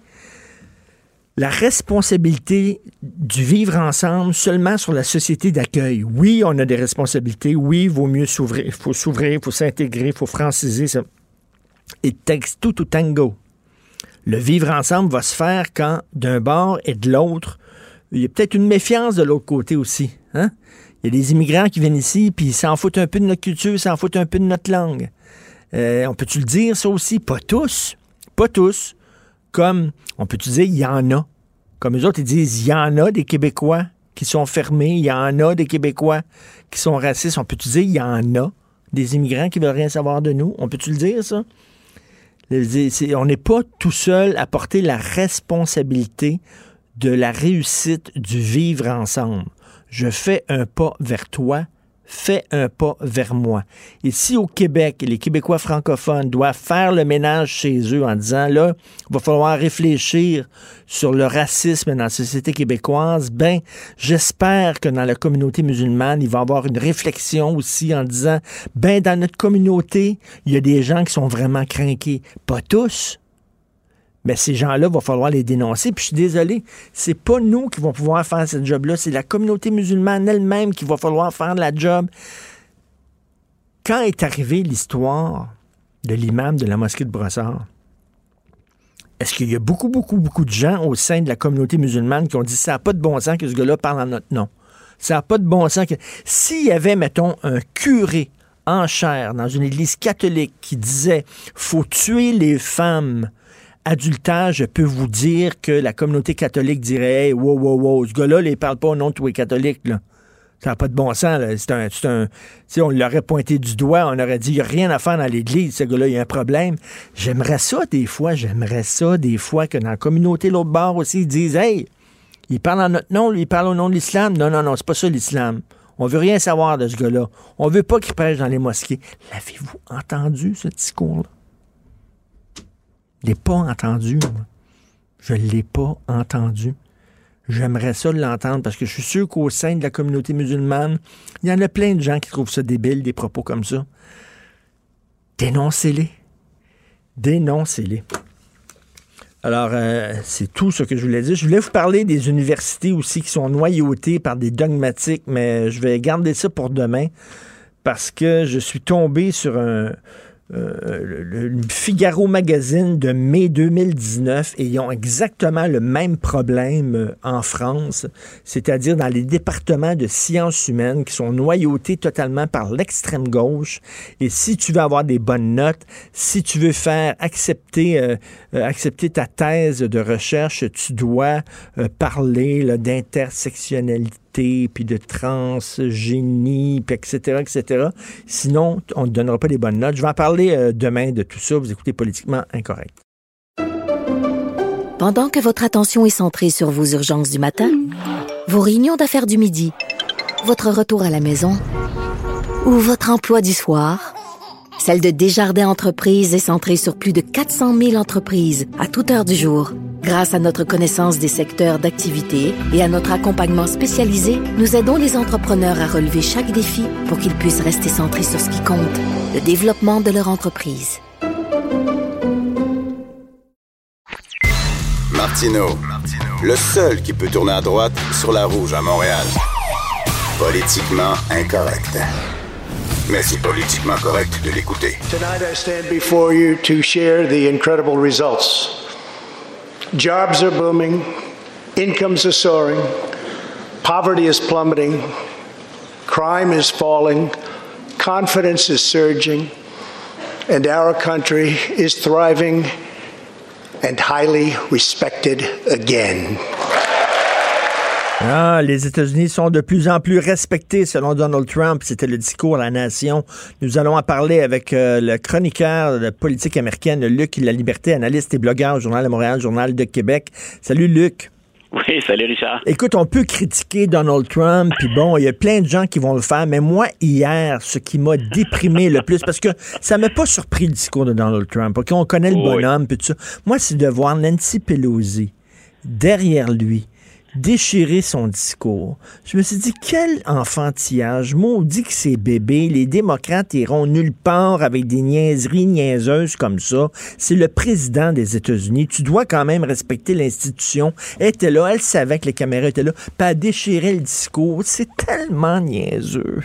la responsabilité du vivre ensemble seulement sur la société d'accueil. Oui, on a des responsabilités. Oui, il vaut mieux s'ouvrir. Il faut s'ouvrir, il faut s'intégrer, il faut franciser. Ça. It takes two tango. Le vivre ensemble va se faire quand, d'un bord et de l'autre, il y a peut-être une méfiance de l'autre côté aussi. Hein? Il y a des immigrants qui viennent ici, puis ils s'en foutent un peu de notre culture, ils s'en foutent un peu de notre langue. Euh, on peut-tu le dire, ça aussi? Pas tous. Pas tous comme, on peut dire, il y en a. Comme les autres, ils disent, il y en a des Québécois qui sont fermés, il y en a des Québécois qui sont racistes. On peut-tu dire, il y en a des immigrants qui veulent rien savoir de nous? On peut-tu le dire, ça? On n'est pas tout seul à porter la responsabilité de la réussite du vivre ensemble. Je fais un pas vers toi, fais un pas vers moi. Et si au Québec, les Québécois francophones doivent faire le ménage chez eux en disant, là, il va falloir réfléchir sur le racisme dans la société québécoise, ben, j'espère que dans la communauté musulmane, il va y avoir une réflexion aussi en disant, ben, dans notre communauté, il y a des gens qui sont vraiment craqués. Pas tous, mais ces gens-là, il va falloir les dénoncer. Puis je suis désolé, c'est pas nous qui vont pouvoir faire ce job-là, c'est la communauté musulmane elle-même qui va falloir faire la job. Quand est arrivée l'histoire de l'imam de la mosquée de Brossard, est-ce qu'il y a beaucoup, beaucoup, beaucoup de gens au sein de la communauté musulmane qui ont dit ça n'a pas de bon sens que ce gars-là parle en notre nom? Ça n'a pas de bon sens que. S'il y avait, mettons, un curé en chair dans une église catholique qui disait faut tuer les femmes adultère, je peux vous dire que la communauté catholique dirait hey, wow, wow, wow, ce gars-là, il parle pas au nom de tous les catholiques. Ça n'a pas de bon sens. C'est un, un, on l'aurait pointé du doigt, on aurait dit il n'y a rien à faire dans l'Église, ce gars-là, il y a un problème. J'aimerais ça des fois, j'aimerais ça des fois que dans la communauté, l'autre bord aussi, ils disent Hey, il parle en notre nom, il parle au nom de l'islam. Non, non, non, c'est pas ça l'islam. On veut rien savoir de ce gars-là. On veut pas qu'il prêche dans les mosquées. L'avez-vous entendu, ce discours-là? Je l'ai pas entendu. Je ne l'ai pas entendu. J'aimerais ça l'entendre parce que je suis sûr qu'au sein de la communauté musulmane, il y en a plein de gens qui trouvent ça débile, des propos comme ça. Dénoncez-les. Dénoncez-les. Alors, euh, c'est tout ce que je voulais dire. Je voulais vous parler des universités aussi qui sont noyautées par des dogmatiques, mais je vais garder ça pour demain parce que je suis tombé sur un, euh, le, Figaro Magazine de mai 2019 et ils ont exactement le même problème euh, en France, c'est-à-dire dans les départements de sciences humaines qui sont noyautés totalement par l'extrême gauche. Et si tu veux avoir des bonnes notes, si tu veux faire accepter, euh, accepter ta thèse de recherche, tu dois parler d'intersectionnalité puis de transgénie, puis etc., etc. Sinon, on ne donnera pas les bonnes notes. Je vais en parler euh, demain de tout ça. Vous écoutez Politiquement Incorrect. Pendant que votre attention est centrée sur vos urgences du matin, vos réunions d'affaires du midi, votre retour à la maison ou votre emploi du soir, celle de Desjardins Entreprises est centrée sur plus de 400 000 entreprises à toute heure du jour. Grâce à notre connaissance des secteurs d'activité et à notre accompagnement spécialisé, nous aidons les entrepreneurs à relever chaque défi pour qu'ils puissent rester centrés sur ce qui compte, le développement de leur entreprise. Martino, le seul qui peut tourner à droite sur la rouge à Montréal. Politiquement incorrect. Mais c'est politiquement correct de l'écouter. Tonight I stand before you to share the incredible results. Jobs are booming, incomes are soaring, poverty is plummeting, crime is falling, confidence is surging, and our country is thriving and highly respected again. Ah, les États-Unis sont de plus en plus respectés selon Donald Trump. C'était le discours à la nation. Nous allons en parler avec euh, le chroniqueur de politique américaine, Luc La Liberté, analyste et blogueur au Journal de Montréal, Journal de Québec. Salut Luc. Oui, salut Richard. Écoute, on peut critiquer Donald Trump, puis bon, il y a plein de gens qui vont le faire, mais moi, hier, ce qui m'a déprimé le plus, parce que ça m'a pas surpris le discours de Donald Trump, OK, on connaît le bonhomme, puis tout ça. Moi, c'est de voir Nancy Pelosi derrière lui, déchirer son discours. Je me suis dit, quel enfantillage. dit que c'est bébé. Les démocrates iront nulle part avec des niaiseries niaiseuses comme ça. C'est le président des États-Unis. Tu dois quand même respecter l'institution. Elle était là, elle savait que les caméras étaient là. Pas déchirer le discours. C'est tellement niaiseux.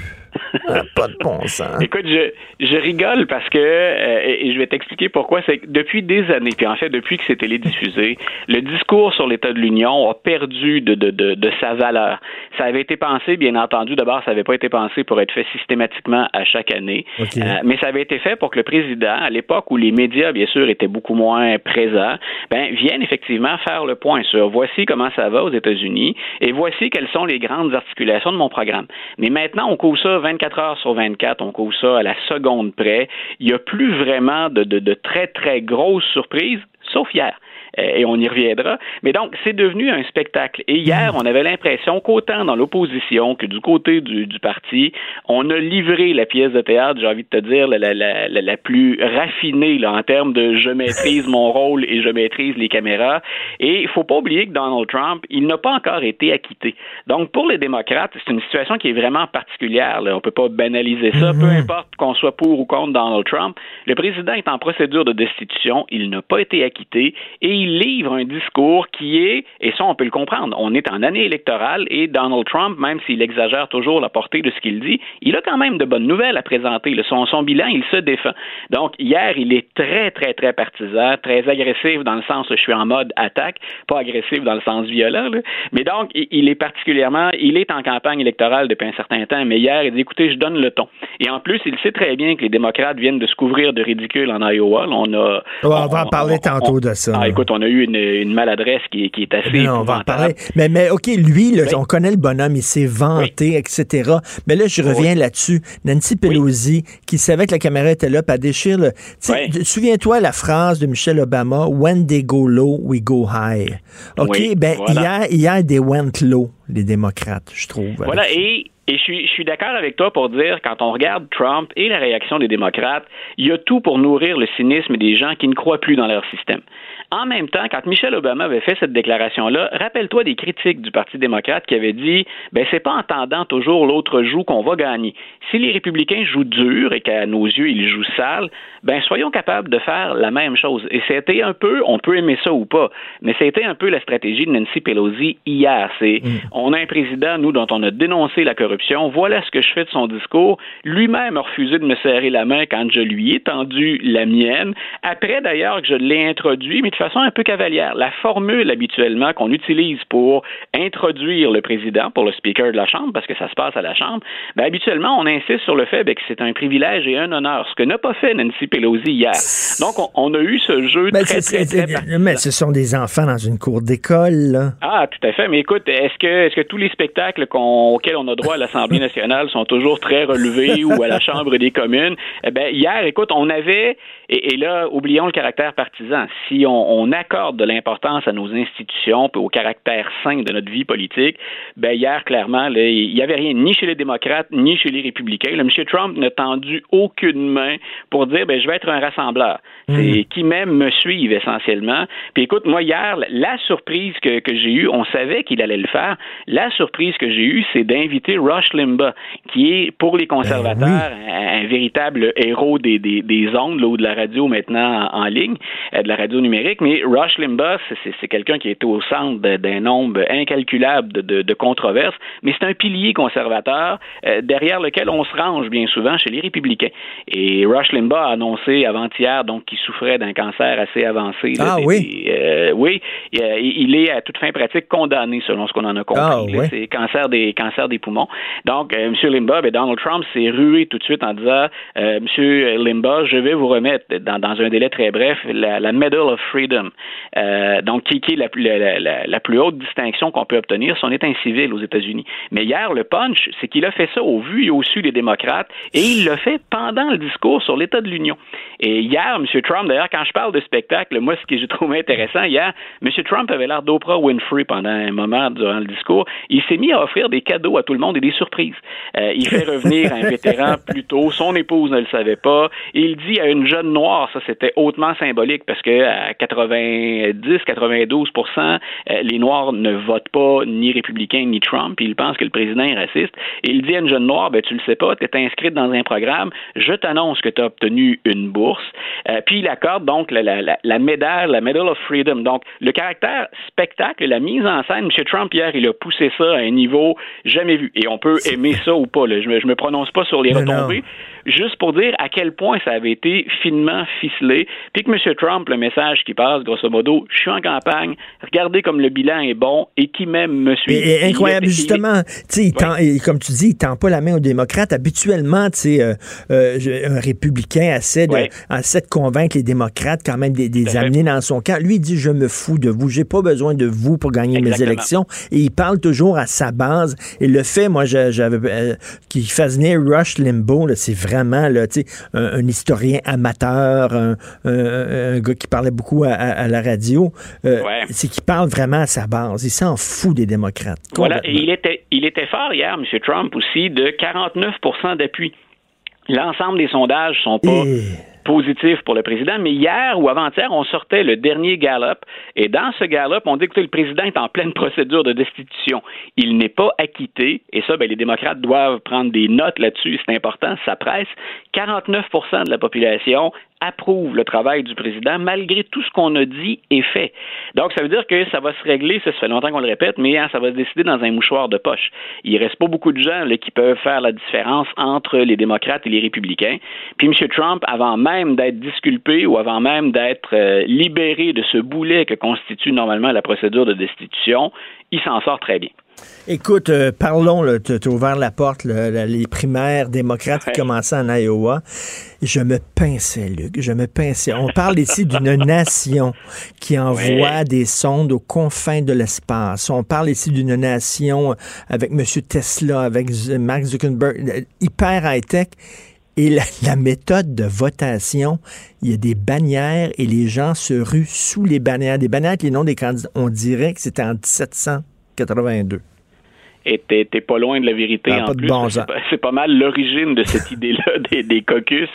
Pas de bon sens. Écoute, je, je rigole parce que, euh, et je vais t'expliquer pourquoi, c'est que depuis des années, puis en fait depuis que c'est télédiffusé, le discours sur l'état de l'Union a perdu de, de, de, de, sa valeur. Ça avait été pensé, bien entendu, d'abord, ça n'avait pas été pensé pour être fait systématiquement à chaque année, euh, mais ça avait été fait pour que le président, à l'époque où les médias, bien sûr, étaient beaucoup moins présents, ben, vienne effectivement faire le point sur voici comment ça va aux États-Unis et voici quelles sont les grandes articulations de mon programme. Mais maintenant, on couvre ça 24 heures sur 24, on couvre ça à la seconde près. Il n'y a plus vraiment de, de, de très, très grosses surprises, sauf hier. Euh, et on y reviendra. Mais donc, c'est devenu un spectacle. Et hier, on avait l'impression qu'autant dans l'opposition que du côté du, du, parti, on a livré la pièce de théâtre, j'ai envie de te dire, la, la, la, la plus raffinée là, en termes de je maîtrise mon [LAUGHS] rôle et je maîtrise les caméras. Et il faut pas oublier que Donald Trump, il n'a pas encore été acquitté. Donc, pour les démocrates, c'est une situation qui est vraiment particulière. Là. On peut pas banaliser ça. Peu mm-hmm. importe qu'on soit pour ou contre Donald Trump, le président est en procédure de destitution. Il n'a pas été acquitté et il livre un discours qui est, et ça on peut le comprendre, on est en année électorale et Donald Trump, même s'il exagère toujours la portée de ce qu'il dit, il a quand même de bonnes nouvelles à présenter. Son, son bilan, il se défend. Donc hier, il est très, très, très partisan, très agressif dans le sens où je suis en mode attaque, pas agressif dans le sens violent. Mais donc, il est particulièrement, il est en campagne électorale depuis un certain temps, mais hier, il dit, écoutez, je donne le ton. Et en plus, il sait très bien que les démocrates viennent de se couvrir de ridicule en Iowa. on a... on, va en parler tantôt de ça. Ah, écoute, on a eu une, maladresse qui, est assez. Non, on va en parler. Mais, mais OK, lui, on connaît le bonhomme, il s'est vanté, etc. Mais là, je reviens là-dessus. Nancy Pelosi, qui savait que la caméra était là, pas déchire le. Souviens-toi la phrase de Michelle Obama When they go low, we go high. OK, ben, hier, hier, they went low, les démocrates, je trouve. Voilà, et et je suis, je suis d'accord avec toi pour dire, quand on regarde Trump et la réaction des démocrates, il y a tout pour nourrir le cynisme des gens qui ne croient plus dans leur système. En même temps, quand Michelle Obama avait fait cette déclaration-là, rappelle-toi des critiques du Parti démocrate qui avaient dit ben c'est pas en tendant toujours l'autre joue qu'on va gagner. Si les républicains jouent dur et qu'à nos yeux ils jouent sale, ben soyons capables de faire la même chose. Et c'était un peu, on peut aimer ça ou pas, mais c'était un peu la stratégie de Nancy Pelosi hier. C'est mm. on a un président nous dont on a dénoncé la corruption corruption. Voilà ce que je fais de son discours. Lui-même a refusé de me serrer la main quand je lui ai tendu la mienne. Après, d'ailleurs, que je l'ai introduit, mais de façon un peu cavalière. La formule habituellement qu'on utilise pour introduire le président, pour le speaker de la Chambre, parce que ça se passe à la Chambre, ben, habituellement, on insiste sur le fait ben, que c'est un privilège et un honneur, ce que n'a pas fait Nancy Pelosi hier. Donc, on, a eu ce jeu ben, très, très, très, Mais ce sont des enfants dans une cour d'école. Ah, tout à fait. Mais écoute, est-ce que, est-ce que tous les spectacles auxquels on a droit à l'Assemblée [LAUGHS] nationale sont toujours très relevés ou à la Chambre des communes? Eh ben, hier, écoute, on avait et, là, oublions le caractère partisan. Si on, accorde de l'importance à nos institutions et au caractère sain de notre vie politique, ben hier, clairement, il n'y avait rien ni chez les démocrates ni chez les républicains. Le M. Trump n'a tendu aucune main pour dire ben, je vais être un rassembleur. C'est hmm. qui même me suivent essentiellement. Puis écoute, moi, hier, la surprise que, que j'ai eue, on savait qu'il allait le faire. La surprise que j'ai eue, c'est d'inviter Rush Limbaugh, qui est pour les conservateurs ben un, véritable héros des, des, des ondes là, ou de la radio maintenant en, ligne, euh, de la radio numérique, mais Rush Limbaugh, c'est quelqu'un qui est au centre d'un nombre incalculable de, de, controverses, mais c'est un pilier conservateur euh, derrière lequel on se range bien souvent chez les républicains. Et Rush Limbaugh a annoncé avant-hier donc qu'il souffrait d'un cancer assez avancé. ah oui? Euh, oui, il est à toute fin pratique condamné selon ce qu'on en a compris. Ah, c'est cancer des cancer des poumons. Donc, M. Limbaugh, ben, Donald Trump s'est rué tout de suite en disant, M. Limbaugh, je vais vous remettre dans, dans, un délai très bref, la, la Medal of Freedom, euh, donc qui, qui est la, la, la, plus haute distinction qu'on peut obtenir si on est un civil aux États-Unis. Mais hier, le punch, c'est qu'il a fait ça au vu et au su des démocrates, et il l'a fait pendant le discours sur l'État de l'Union. Et hier, M. Trump, d'ailleurs, quand je parle de spectacle, moi, ce que j'ai trouvé intéressant hier, M. Trump avait l'air d'Oprah Winfrey pendant un moment durant le discours. Il s'est mis à offrir des cadeaux à tout le monde et des surprises. Euh, il fait revenir un vétéran [LAUGHS] plus tôt, son épouse ne le savait pas. Il dit à une jeune noire ça, c'était hautement symbolique parce que à 90-92 euh, les Noirs ne votent pas ni républicain ni Trump. Ils pensent que le président est raciste. Et il dit à une jeune noire, ben, tu le sais pas, tu es inscrite dans un programme, je t'annonce que tu as obtenu une bourse. Euh, puis il accorde donc la, la, la, médaille, la Medal of Freedom. Donc, le caractère spectacle, la mise en scène, M. Trump, hier, il a poussé ça à un niveau jamais vu. Et on peut aimer ça ou pas. Je, me, me prononce pas sur les retombées juste pour dire à quel point ça avait été finement ficelé, puis que M. Trump, le message qui passe, grosso modo, je suis en campagne, regardez comme le bilan est bon et qui même me suit. Et, incroyable, justement, comme tu dis, il tend pas la main aux démocrates. Habituellement, euh, euh, un républicain essaie de, essaie de convaincre les démocrates quand même de les amener dans son camp. Lui, il dit, je me fous de vous, j'ai pas besoin de vous pour gagner mes élections. Et il parle toujours à sa base. Et le fait, moi, j'avais euh, qu'il fasse venir Rush Limbaugh, c'est vrai vraiment là, un, un historien amateur, un, un, gars qui parlait beaucoup à, la radio, euh, c'est qu'il parle vraiment à sa base. Il s'en fout des démocrates. Voilà, et il était, il était fort hier, M. Trump aussi, de 49% d'appui. L'ensemble des sondages sont pas positif pour le président. Mais hier ou avant-hier, on sortait le dernier Gallup. Et dans ce Gallup, on dit que le président est en pleine procédure de destitution. Il n'est pas acquitté. Et ça, ben, les démocrates doivent prendre des notes là-dessus. C'est important. Ça presse. 49 de la population approuve le travail du président malgré tout ce qu'on a dit et fait. Donc, ça veut dire que ça va se régler, ça, fait longtemps qu'on le répète, mais hein, ça va se décider dans un mouchoir de poche. Il reste pas beaucoup de gens qui peuvent faire la différence entre les démocrates et les républicains. Puis M. Trump, avant même d'être disculpé ou avant même d'être euh, libéré de ce boulet que constitue normalement la procédure de destitution, il s'en sort très bien. Écoute, euh, parlons, tu as ouvert la porte, les primaires démocrates qui commençaient en Iowa. Je me pinçais, Luc, je me pinçais. On parle ici d'une [LAUGHS] nation qui envoie des sondes aux confins de l'espace. On parle ici d'une nation avec M. Tesla, avec Mark Zuckerberg, euh, hyper high-tech. Et la, [LAUGHS] la, méthode de votation, il y a des bannières et les gens se ruent sous les bannières. Des bannières avec les noms des candidats. On dirait que c'était en 1700. 82 et t'es pas loin de la vérité ah, en plus. c'est pas, mal l'origine de cette [LAUGHS] idée-là des, des, caucus.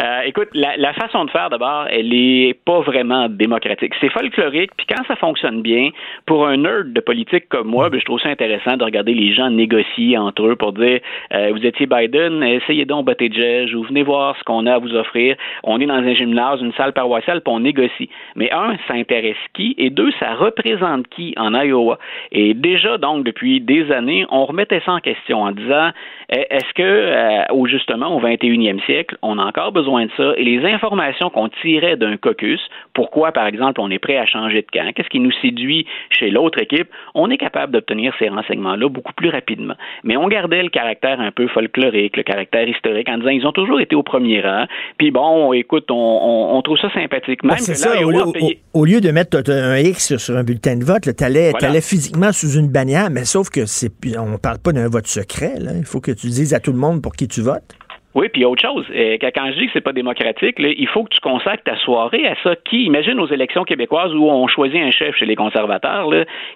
Euh, écoute, la, la, façon de faire d'abord, elle est pas vraiment démocratique. C'est folklorique, puis quand ça fonctionne bien, pour un nerd de politique comme moi, ben, je trouve ça intéressant de regarder les gens négocier entre eux pour dire euh, vous étiez Biden, essayez donc Buttigieg, ou venez voir ce qu'on a à vous offrir. On est dans un gymnase, une salle paroissiale, puis on négocie. Mais un, ça intéresse qui, et deux, ça représente qui en Iowa? Et déjà donc depuis des années donné, on remettait ça en question en disant eh, est-ce que, euh, au justement, au 21e siècle, on a encore besoin de ça? Et les informations qu'on tirait d'un caucus, pourquoi, par exemple, on est prêt à changer de camp, qu'est-ce qui nous séduit chez l'autre équipe, on est capable d'obtenir ces renseignements-là beaucoup plus rapidement. Mais on gardait le caractère un peu folklorique, le caractère historique, en disant ils ont toujours été au premier rang. Puis bon, écoute, on, trouve ça sympathique. Même c'est ça, au, lieu de mettre un X sur un bulletin de vote, tu allais, physiquement sous une bannière, mais sauf que c'est on parle pas d'un vote secret. Il faut que tu dises à tout le monde pour qui tu votes. Oui, puis autre chose, euh, quand je dis que c'est pas démocratique, il faut que tu consacres ta soirée à ça. Qui, imagine aux élections québécoises où on choisit un chef chez les conservateurs,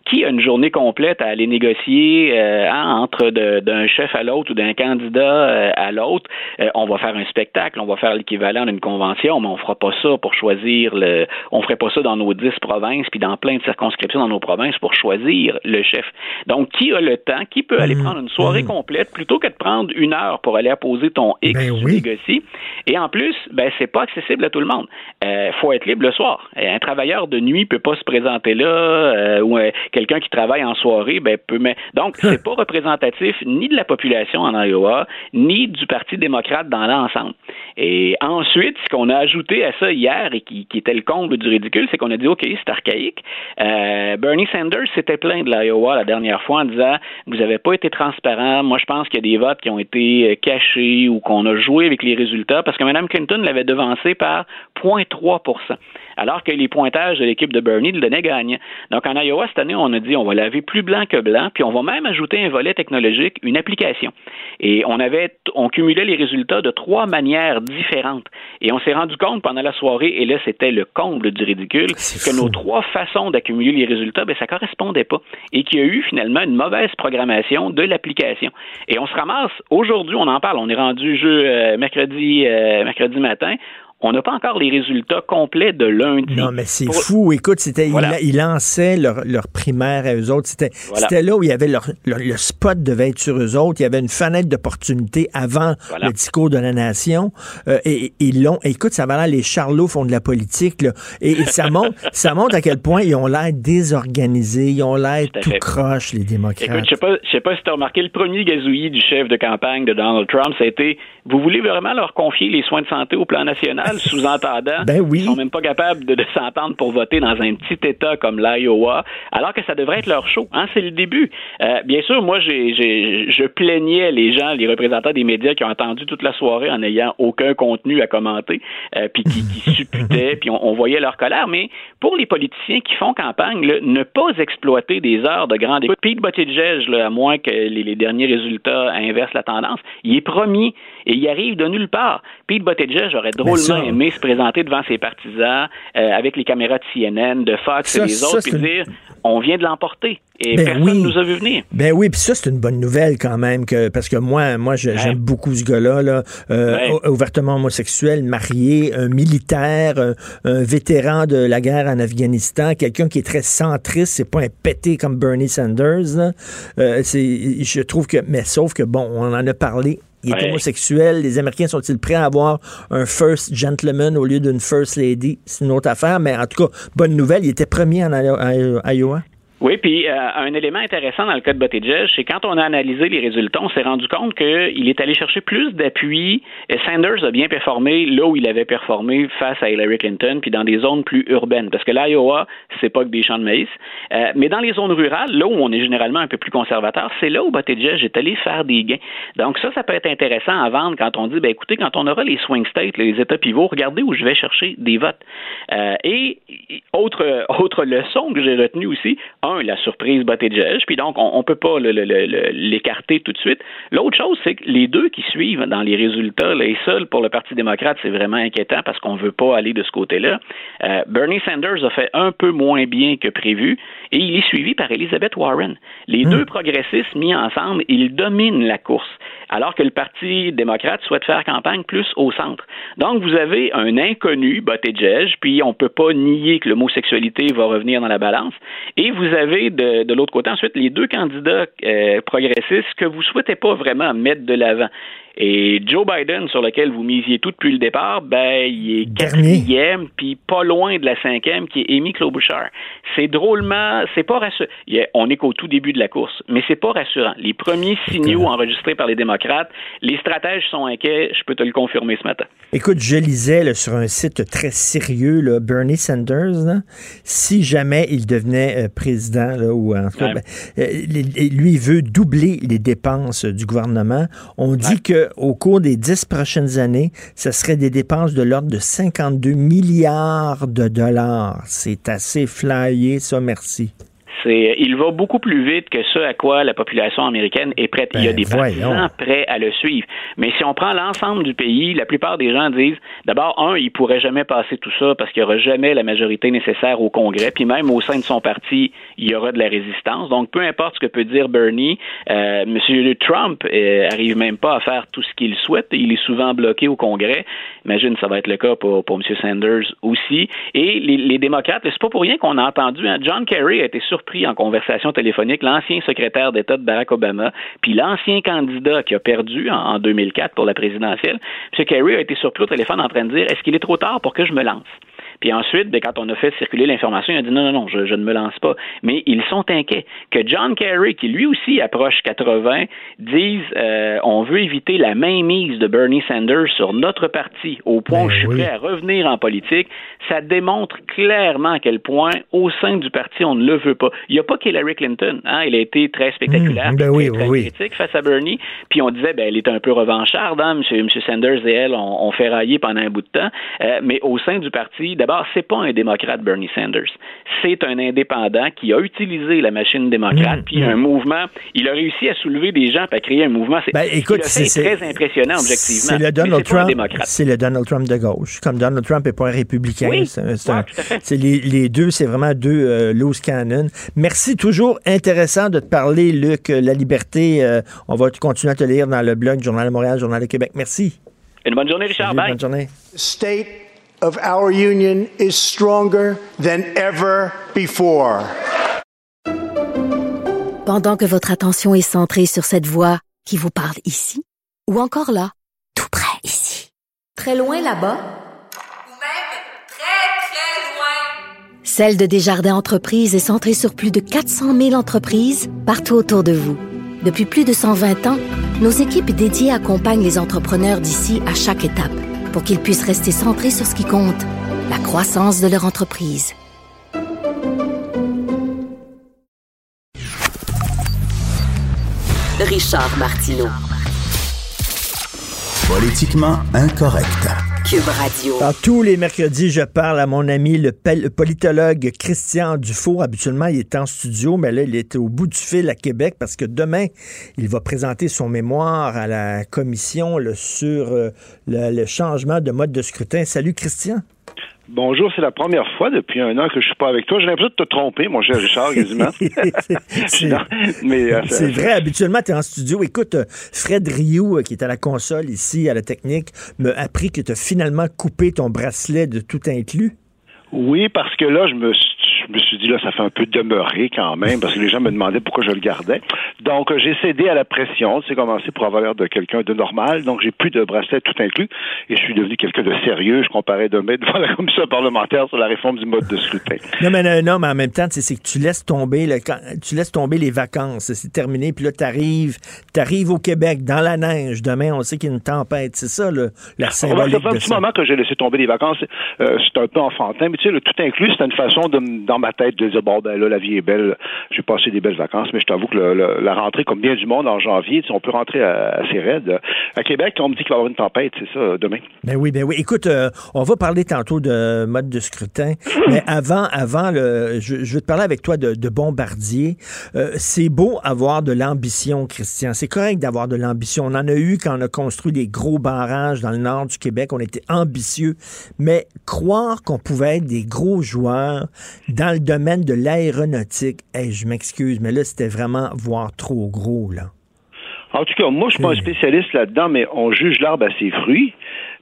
qui a une journée complète à aller négocier euh, entre d'un chef à l'autre ou d'un candidat euh, à l'autre? on va faire un spectacle, on va faire l'équivalent d'une convention, mais on fera pas ça pour choisir le. On ferait pas ça dans nos dix provinces puis dans plein de circonscriptions dans nos provinces pour choisir le chef. Donc, qui a le temps, qui peut aller mmh. prendre une soirée mmh. complète plutôt que de prendre une heure pour aller apposer ton ben Et en plus, ben c'est pas accessible à tout le monde. Euh, faut être libre le soir. Un travailleur de nuit peut pas se présenter là, euh, ou euh, quelqu'un qui travaille en soirée, ben peut. Mais donc [LAUGHS] c'est pas représentatif ni de la population en Iowa, ni du Parti démocrate dans l'ensemble. Et ensuite, ce qu'on a ajouté à ça hier et qui, était le comble du ridicule, c'est qu'on a dit ok, c'est archaïque. Euh, Bernie Sanders s'était plaint de l'Iowa la dernière fois en disant vous avez pas été transparent. Moi, je pense qu'il y a des votes qui ont été cachés ou qu'on on a joué avec les résultats parce que Mme Clinton l'avait devancé par 0,3 alors que les pointages de l'équipe de Bernie le donnaient gagnant. Donc en Iowa, cette année, on a dit on va laver plus blanc que blanc, puis on va même ajouter un volet technologique, une application. Et on avait, on cumulait les résultats de trois manières différentes. Et on s'est rendu compte pendant la soirée, et là c'était le comble du ridicule, que nos trois façons d'accumuler les résultats, ben ça correspondait pas, et qu'il y a eu finalement une mauvaise programmation de l'application. Et on se ramasse aujourd'hui, on en parle, on est rendu euh, mercredi, euh, mercredi matin. On n'a pas encore les résultats complets de lundi. Non, mais c'est fou. Écoute, c'était ils, lançaient leur, primaire à eux autres. C'était là où il y avait leur, le spot devait être sur eux autres. Il y avait une fenêtre d'opportunité avant le discours de la nation. Euh, et ils l'ont. Écoute, ça va là, les charlots font de la politique. et, ça [LAUGHS] montre, ça montre à quel point ils ont l'air désorganisés. Ils ont l'air tout, croche, les démocrates. Écoute, je sais pas, sais pas si tu as remarqué le premier gazouillis du chef de campagne de Donald Trump, ça a été vous voulez vraiment leur confier les soins de santé au plan national, sous-entendant ben oui. sont même pas capables de, s'entendre pour voter dans un petit État comme l'Iowa, alors que ça devrait être leur show. Hein, c'est le début. Euh, bien sûr, moi, j'ai, je plaignais les gens, les représentants des médias qui ont entendu toute la soirée en n'ayant aucun contenu à commenter, euh, puis qui, qui [LAUGHS] supputaient, puis on, voyait leur colère. Mais pour les politiciens qui font campagne, ne pas exploiter des heures de grande écoute. Pete Buttigieg, là, à moins que les, les derniers résultats inversent la tendance, il est promis et il arrive de nulle part. Pete Buttigieg j'aurais drôlement aimé se présenter devant ses partisans euh, avec les caméras de CNN, de Fox et les autres, puis dire on vient de l'emporter. Et ben personne nous a vu venir. Ben oui, puis ça, c'est une bonne nouvelle quand même, que, parce que moi, moi j'aime beaucoup ce gars-là, là, euh, ouvertement homosexuel, marié, un militaire, un, vétéran de la guerre en Afghanistan, quelqu'un qui est très centriste, c'est pas un pété comme Bernie Sanders. Euh, c'est, je trouve que, mais sauf que, bon, on en a parlé il est homosexuel. Les Américains sont-ils prêts à avoir un first gentleman au lieu d'une first lady? C'est une autre affaire, mais en tout cas, bonne nouvelle, il était premier en Iowa. Oui, puis euh, un élément intéressant dans le cas de Buttigieg, c'est quand on a analysé les résultats, on s'est rendu compte qu'il est allé chercher plus d'appui. Sanders a bien performé là où il avait performé face à Hillary Clinton, puis dans des zones plus urbaines, parce que l'Iowa, c'est pas que des champs de maïs. Euh, mais dans les zones rurales, là où on est généralement un peu plus conservateur, c'est là où Buttigieg est allé faire des gains. Donc ça, ça peut être intéressant à vendre quand on dit, ben écoutez, quand on aura les swing states, les États pivots, regardez où je vais chercher des votes. Euh, et autre autre leçon que j'ai retenue aussi, la surprise Buttigieg, puis donc on ne peut pas l'écarter tout de suite. L'autre chose, c'est que les deux qui suivent dans les résultats, les seuls pour le Parti démocrate, c'est vraiment inquiétant parce qu'on ne veut pas aller de ce côté-là. Euh, Bernie Sanders a fait un peu moins bien que prévu et il est suivi par Elizabeth Warren. Les hmm. deux progressistes mis ensemble, ils dominent la course alors que le Parti démocrate souhaite faire campagne plus au centre. Donc, vous avez un inconnu, Buttigieg, puis on ne peut pas nier que l'homosexualité va revenir dans la balance, et vous avez de, l'autre côté ensuite les deux candidats euh, progressistes que vous ne souhaitez pas vraiment mettre de l'avant. Et Joe Biden, sur lequel vous misiez tout depuis le départ, ben, il est quatrième, puis pas loin de la cinquième, qui est Amy Klobuchar. C'est drôlement, c'est pas rassurant. On est qu'au tout début de la course, mais c'est pas rassurant. Les premiers signaux enregistrés par les démocrates, les stratèges sont inquiets, je peux te le confirmer ce matin. Écoute, je lisais sur un site très sérieux, là, Bernie Sanders, si jamais il devenait euh, président, ou en tout cas, ben, euh, lui, il veut doubler les dépenses du gouvernement. On dit que au cours des dix prochaines années, ce serait des dépenses de l'ordre de 52 milliards de dollars. C'est assez flyé, ça, merci il va beaucoup plus vite que ce à quoi la population américaine est prête. il y a ben, des partisans prêts à le suivre. Mais si on prend l'ensemble du pays, la plupart des gens disent, d'abord, un, il pourrait jamais passer tout ça parce qu'il n'y aura jamais la majorité nécessaire au Congrès. Puis même au sein de son parti, il y aura de la résistance. Donc, peu importe ce que peut dire Bernie, euh, M. Trump euh, arrive même pas à faire tout ce qu'il souhaite. Il est souvent bloqué au Congrès. Imagine, ça va être le cas pour, pour M. Sanders aussi. Et les, les démocrates, c'est pas pour rien qu'on a entendu, hein, John Kerry a été surpris en conversation téléphonique l'ancien secrétaire d'État de Barack Obama, puis l'ancien candidat qui a perdu en, 2004 pour la présidentielle. M. Kerry a été surpris au téléphone en train de dire Est-ce qu'il est trop tard pour que je me lance? Puis ensuite, ben, quand on a fait circuler l'information, il a dit non, non, non, je, ne me lance pas. Mais ils sont inquiets que John Kerry, qui lui aussi approche 80, dise euh, on veut éviter la mainmise de Bernie Sanders sur notre parti au point où ben je suis prêt à revenir en politique. Ça démontre clairement à quel point, au sein du parti, on ne le veut pas. Il n'y a pas qu'Hillary Clinton. Hein, elle a été très spectaculaire, mmh, ben très, critique face à Bernie. Puis on disait, ben, elle est un peu revancharde. Hein, M. Sanders et elle ont, fait railler pendant un bout de temps. Euh, mais au sein du parti, d'abord, c'est pas un démocrate, Bernie Sanders. C'est un indépendant qui a utilisé la machine démocrate, mmh, puis mmh. un mouvement. Il a réussi à soulever des gens, puis à créer un mouvement. C'est ben, très impressionnant, objectivement. C'est le Donald Trump. C'est le Donald Trump de gauche. Comme Donald Trump n'est pas un républicain. c'est les, deux, c'est vraiment deux euh, loose cannon. Merci, toujours intéressant de te parler, Luc. La liberté, euh, on va continuer à te lire dans le blog Journal de Montréal, Journal de Québec. Merci. Une bonne journée, Richard. Bonne journée. State of our union is stronger than ever before. Pendant que votre attention est centrée sur cette voix qui vous parle ici, ou encore là, tout près ici, très loin là-bas, ou même très, très loin, Celle de Desjardins Entreprises est centrée sur plus de 400 000 entreprises partout autour de vous. Depuis plus de 120 ans, nos équipes dédiées accompagnent les entrepreneurs d'ici à chaque étape pour qu'ils puissent rester centrés sur ce qui compte, la croissance de leur entreprise. Richard Martineau. Politiquement incorrect. Tous les mercredis, je parle à mon ami le, politologue Christian Dufault. Habituellement, il est en studio, mais là, il est au bout du fil à Québec parce que demain, il va présenter son mémoire à la commission sur euh, le changement de mode de scrutin. Salut, Christian. Bonjour, c'est la première fois depuis un an que je suis pas avec toi. J'ai l'impression de te tromper, mon cher Richard, quasiment. [LAUGHS] Euh, c'est vrai, habituellement, tu es en studio. Écoute, euh, Fred Rioux, euh, qui est à la console ici, à la technique, m'a appris que tu as finalement coupé ton bracelet de tout inclus. Oui, parce que là, je me suis je me suis dit, là, ça fait un peu demeurer quand même, parce que les gens me demandaient pourquoi je le gardais. Donc, j'ai cédé à la pression. C'est commencé pour avoir l'air de quelqu'un de normal. Donc, j'ai plus de bracelet tout inclus et je suis devenu quelqu'un de sérieux. Je comparais demain devant la commission parlementaire sur la réforme du mode de scrutin. Non, mais, non, mais en même temps, c'est que tu laisses tomber, le, tu laisses tomber les vacances. C'est terminé. Puis là, tu arrives, au Québec dans la neige. Demain, on sait qu'il y a une tempête. C'est ça, le, la symbolique. Ça fait un petit moment que j'ai laissé tomber les vacances. Euh, c'est un peu enfantin. Mais tu sais, le tout inclus, c'est une façon de dans ma tête de dire bon ben là la vie est belle, j'ai passé des belles vacances, mais je t'avoue que la rentrée comme bien du monde en janvier, on peut rentrer assez raide. À Québec, on me dit qu'il va y avoir une tempête, c'est ça demain. Ben oui, ben oui. Écoute, euh, on va parler tantôt de mode de scrutin, [LAUGHS] mais avant, avant le, je, veux te parler avec toi de, Bombardier. Euh, c'est beau avoir de l'ambition, Christian. C'est correct d'avoir de l'ambition. On en a eu quand on a construit des gros barrages dans le nord du Québec. On était ambitieux, mais croire qu'on pouvait être des gros joueurs dans le domaine de l'aéronautique, je m'excuse, mais là, c'était vraiment voir trop gros, là. En tout cas, moi, je suis pas un spécialiste là-dedans, mais on juge l'arbre à ses fruits.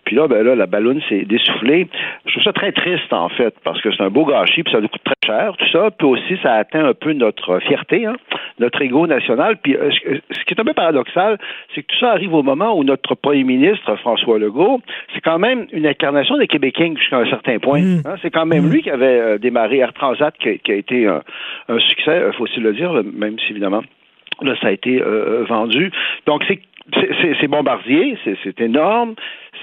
Puis là, ben là, la ballonne s'est dessoufflée. Je trouve ça très triste, en fait, parce que c'est un beau gâchis, puis ça nous coûte très cher, tout ça. Puis aussi, ça atteint un peu notre fierté, hein, notre ego national. Puis euh, ce qui est un peu paradoxal, c'est que tout ça arrive au moment où notre premier ministre, François Legault, c'est quand même une incarnation des Québécois jusqu'à un certain point. Mmh. Hein. c'est quand même mmh. lui qui avait euh, démarré Air Transat, qui, qui a été un, un succès, faut aussi le dire, même si évidemment là ça a été euh, vendu. Donc c'est c'est Bombardier, c'est énorme,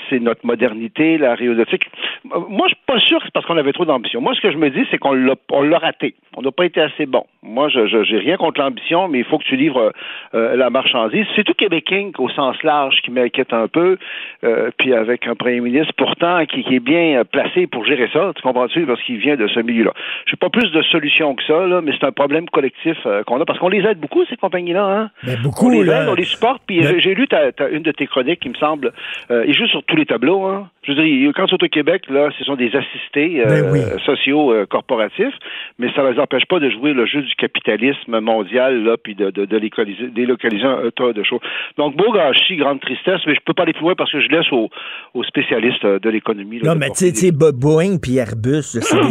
c'est notre modernité, l'aéronautique. Moi, je suis pas sûr que c'est parce qu'on avait trop d'ambition. Moi, ce que je me dis, c'est qu'on l'a raté. On n'a pas été assez bon. Moi, je n'ai rien contre l'ambition, mais il faut que tu livres euh, la marchandise. C'est tout Québécois au sens large qui m'inquiète un peu, euh, puis avec un premier ministre pourtant qui, est bien placé pour gérer ça, tu comprends-tu, parce qu'il vient de ce milieu-là. Je n'ai pas plus de solutions que ça, là, mais c'est un problème collectif euh, qu'on a, parce qu'on les aide beaucoup, ces compagnies-là. Hein? Ben, beaucoup, on les là. aide, on les supporte, puis j'ai lu ta, une de tes chroniques qui me semble, et juste sur tous les tableaux, hein. Je veux dire, quand c'est au Québec, là, ce sont des assistés euh, ben sociaux euh, corporatifs, mais ça ne les empêche pas de jouer le jeu du capitalisme mondial, là, puis de, de, de délocaliser un tas de choses. Donc, beau gâchis, grande tristesse, mais je peux pas aller plus loin parce que je laisse aux, aux spécialistes euh, de l'économie. Non, mais tu sais, Boeing puis Airbus,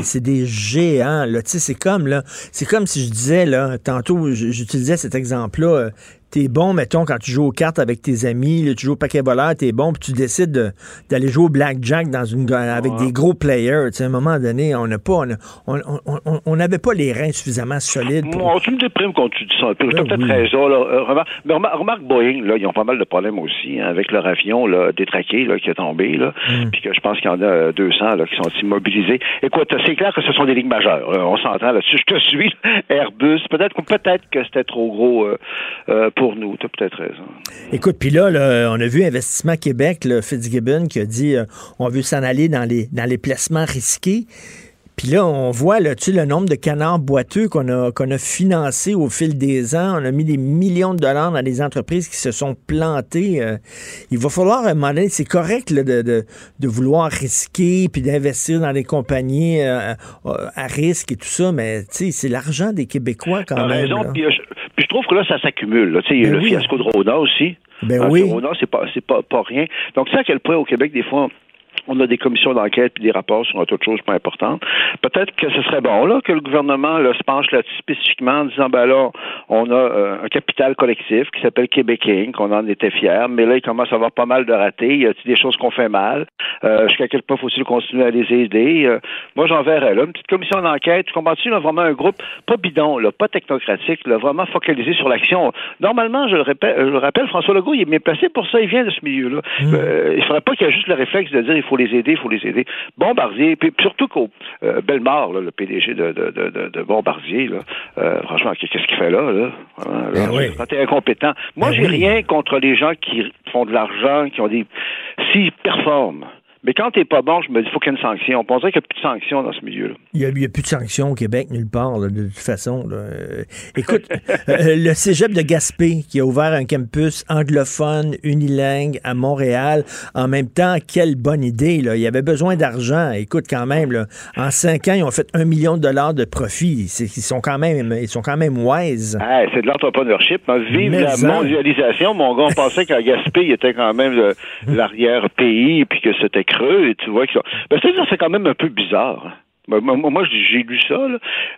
c'est des, des, géants, là. Tu sais, c'est comme, là, c'est comme si je disais, là, tantôt, j'utilisais cet exemple-là, t'es bon, mettons, quand tu joues aux cartes avec tes amis, là, tu joues au paquet voleur, t'es bon, puis tu décides d'aller jouer au blackjack dans une avec des gros players. à un moment donné, on n'a pas, on n'avait on, pas les reins suffisamment solides. Moi, tu me déprimes quand tu dis ça. Tu as peut-être raison. Là. Euh, remarque, mais remarque, Boeing, là, ils ont pas mal de problèmes aussi hein, avec leur avion là, détraqué là, qui est tombé, là, mm. puis que je pense qu'il y en a 200 là, qui sont immobilisés. Écoute, c'est clair que ce sont des lignes majeures. on s'entend là-dessus. Je te suis. Airbus, peut-être peut-être que c'était trop gros euh, euh, pour nous. Tu as peut-être raison. Écoute, puis là, on a vu Investissement Québec, le Fitzgibbon, qui a dit euh, on veut s'en aller dans les, dans les placements risqués. Puis là, on voit là, le nombre de canards boiteux qu'on a, qu'on a financé au fil des ans. On a mis des millions de dollars dans des entreprises qui se sont plantées. Euh, il va falloir, à un moment donné, c'est correct de, de, de, vouloir risquer puis d'investir dans des compagnies euh, à risque et tout ça, mais c'est l'argent des Québécois quand même. Raison, puis je trouve que là, ça s'accumule. A ben le fiasco de Rona aussi. Ben oui. Rona, c'est pas, c'est pas, pas rien. Donc, c'est à quel point au Québec, des fois, on a des commissions d'enquête puis des rapports sur autre chose pas importante. Peut-être que ce serait bon là que le gouvernement là, se penche là-dessus spécifiquement en disant ben là, on a euh, un capital collectif qui s'appelle Québec Inc. qu'on en était fiers, mais là il commence à avoir pas mal de ratés. Il y a des choses qu'on fait mal? Euh, jusqu'à quel point faut-il continuer à les aider? Euh, Moi j'en verrais là une petite commission d'enquête. Tu comprends-tu là, vraiment un groupe pas bidon là, pas technocratique, là, vraiment focalisé sur l'action. Normalement, je le, répète, je le rappelle, François Legault il est bien placé pour ça. Il vient de ce milieu-là. Mmh. Il faudrait pas qu'il y ait juste le réflexe de dire il faut les aider, il faut les aider. Bombardier, puis surtout qu'au euh, Bellemare, le PDG de, de, de, de Bombardier, là, euh, franchement, qu'est-ce qu'il fait là? là? Hein, là ben t'es incompétent. Moi, ben j'ai rien contre les gens qui font de l'argent, qui ont des... S'ils performent, mais quand t'es pas bon, je me dis, faut qu'il y ait une sanction. On penserait qu'il n'y a plus de sanctions dans ce milieu-là. Il n'y a, a, plus de sanctions au Québec, nulle part, de toute façon. Euh, écoute, [LAUGHS] euh, le cégep de Gaspé, qui a ouvert un campus anglophone unilingue à Montréal, en même temps, quelle bonne idée. Là. Il y avait besoin d'argent. Écoute, quand même, là, en cinq ans, ils ont fait un million de dollars de profit. Ils sont quand même, ils sont quand même wise. c'est de l'entrepreneurship. Vive la mondialisation. Mon gars, on pensait qu'à Gaspé, il était quand même [LAUGHS] l'arrière-pays, puis que c'était creux et tu vois que ça. Ben, c'est quand même un peu bizarre. Hein. Moi, j'ai lu ça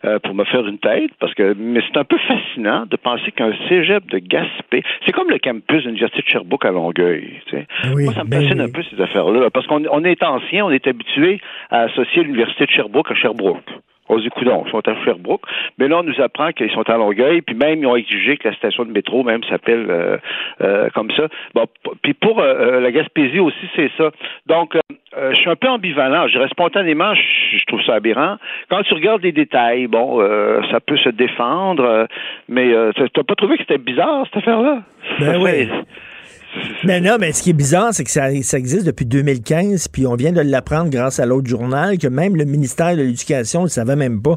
euh, pour me faire une tête, parce que mais c'est un peu fascinant de penser qu'un cégep de Gaspé, c'est comme le campus de l'Université de Sherbrooke à Longueuil. moi, ça me ben fascine un peu ces affaires-là, parce qu'on on est ancien, on est habitué à associer l'Université de Sherbrooke à Sherbrooke. On se dit, coudons, ils sont à Sherbrooke. Mais là, on nous apprend qu'ils sont à Longueuil, puis même, ils ont exigé que la station de métro même s'appelle euh, euh, comme ça. Bon, puis pour euh, la Gaspésie aussi, c'est ça. Donc, je suis un peu ambivalent. Je dirais spontanément, je, trouve ça aberrant. Quand tu regardes les détails, bon, ça peut se défendre, mais tu n'as pas trouvé que c'était bizarre, cette affaire-là? Ben oui. [LAUGHS] Mais non, mais ce qui est bizarre, c'est que ça, existe depuis 2015, puis on vient de l'apprendre grâce à l'autre journal, que même le ministère de l'Éducation ne le savait même pas.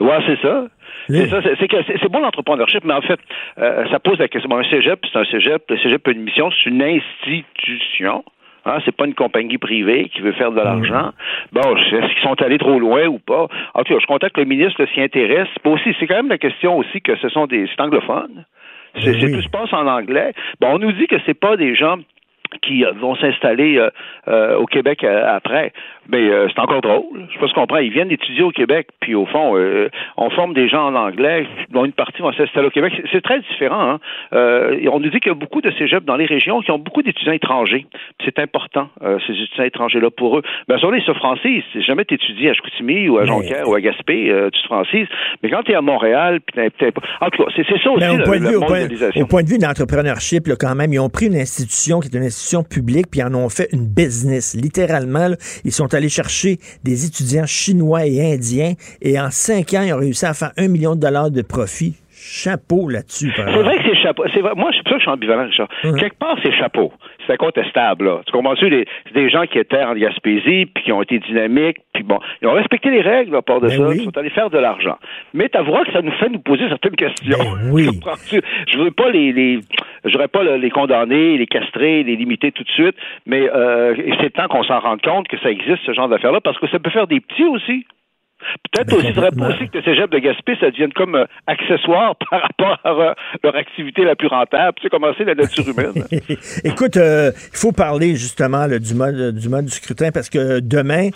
Ouais, c'est ça. C'est bon l'entrepreneurship, mais en fait, euh, ça pose la question. un cégep, c'est un cégep. Le cégep a une mission, c'est une institution. Hein, c'est pas une compagnie privée qui veut faire de l'argent. Bon, est-ce qu'ils sont allés trop loin ou pas? En tout cas, je que le ministre s'y intéresse. aussi, c'est quand même la question aussi que ce sont des anglophones. C'est, tout se passe en anglais. Bon, on nous dit que c'est pas des gens qui vont s'installer au Québec après. Mais c'est encore drôle. Je sais pas ce qu'on comprend. Ils viennent étudier au Québec, puis au fond, on forme des gens en anglais, dont une partie vont s'installer au Québec. C'est très différent. Hein? on nous dit qu'il y a beaucoup de cégeps dans les régions qui ont beaucoup d'étudiants étrangers. C'est important, ces étudiants étrangers-là, pour eux. Bien sûr, ils se francisent. Si jamais tu étudies à Chicoutimi ou à Jonquière ou à Gaspé, tu te francises. Mais quand tu es à Montréal, puis En tout cas, c'est ça aussi, au, point de vue, au, point, de vue de l'entrepreneurship, quand même, ils ont pris une institution qui est une institution publique, puis ils en ont fait une business. Littéralement, ils sont allés chercher des étudiants chinois et indiens, et en cinq ans, ils ont réussi à faire un million de dollars de profit chapeau là-dessus. C'est vrai que c'est chapeau. C'est vrai. Moi, c'est pour ça que je suis ambivalent, Richard. Quelque part, c'est chapeau. C'est incontestable. Là. Tu comprends-tu? C'est des gens qui étaient en Gaspésie, puis qui ont été dynamiques, puis bon, ils ont respecté les règles à part de ben ça. Ils sont allés faire de l'argent. Mais t'avoueras que ça nous fait nous poser certaines questions. Ben oui. [LAUGHS] Je veux pas les, voudrais pas les condamner, les castrer, les limiter tout de suite, mais euh, c'est temps qu'on s'en rende compte que ça existe, ce genre d'affaires-là, parce que ça peut faire des petits aussi. Peut-être aussi, il faudrait aussi que le cégep de Gaspé, ça devienne comme euh, accessoire [LAUGHS] par rapport à euh, leur activité la plus rentable. Tu sais comment c'est la nature [LAUGHS] humaine? Écoute, euh, il faut parler justement du, mode, du mode du scrutin parce que demain,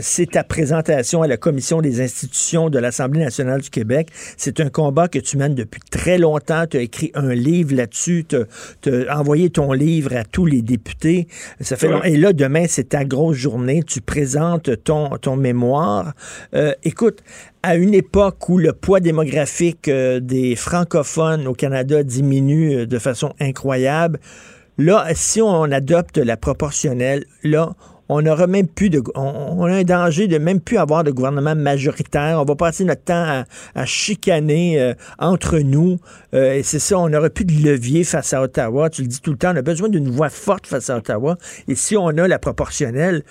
c'est ta présentation à la Commission des institutions de l'Assemblée nationale du Québec. C'est un combat que tu mènes depuis très longtemps. Tu as écrit un livre là-dessus. Tu as envoyé ton livre à tous les députés. Ça fait Et là, demain, c'est ta grosse journée. Tu présentes ton, ton mémoire. Euh, écoute, à une époque où le poids démographique euh, des francophones au Canada diminue euh, de façon incroyable, là, si on adopte la proportionnelle, là, on n'aura même plus de. On, a un danger de même plus avoir de gouvernement majoritaire. On va passer notre temps à, chicaner entre nous. et c'est ça, on n'aura plus de levier face à Ottawa. Tu le dis tout le temps, on a besoin d'une voix forte face à Ottawa. Et si on a la proportionnelle,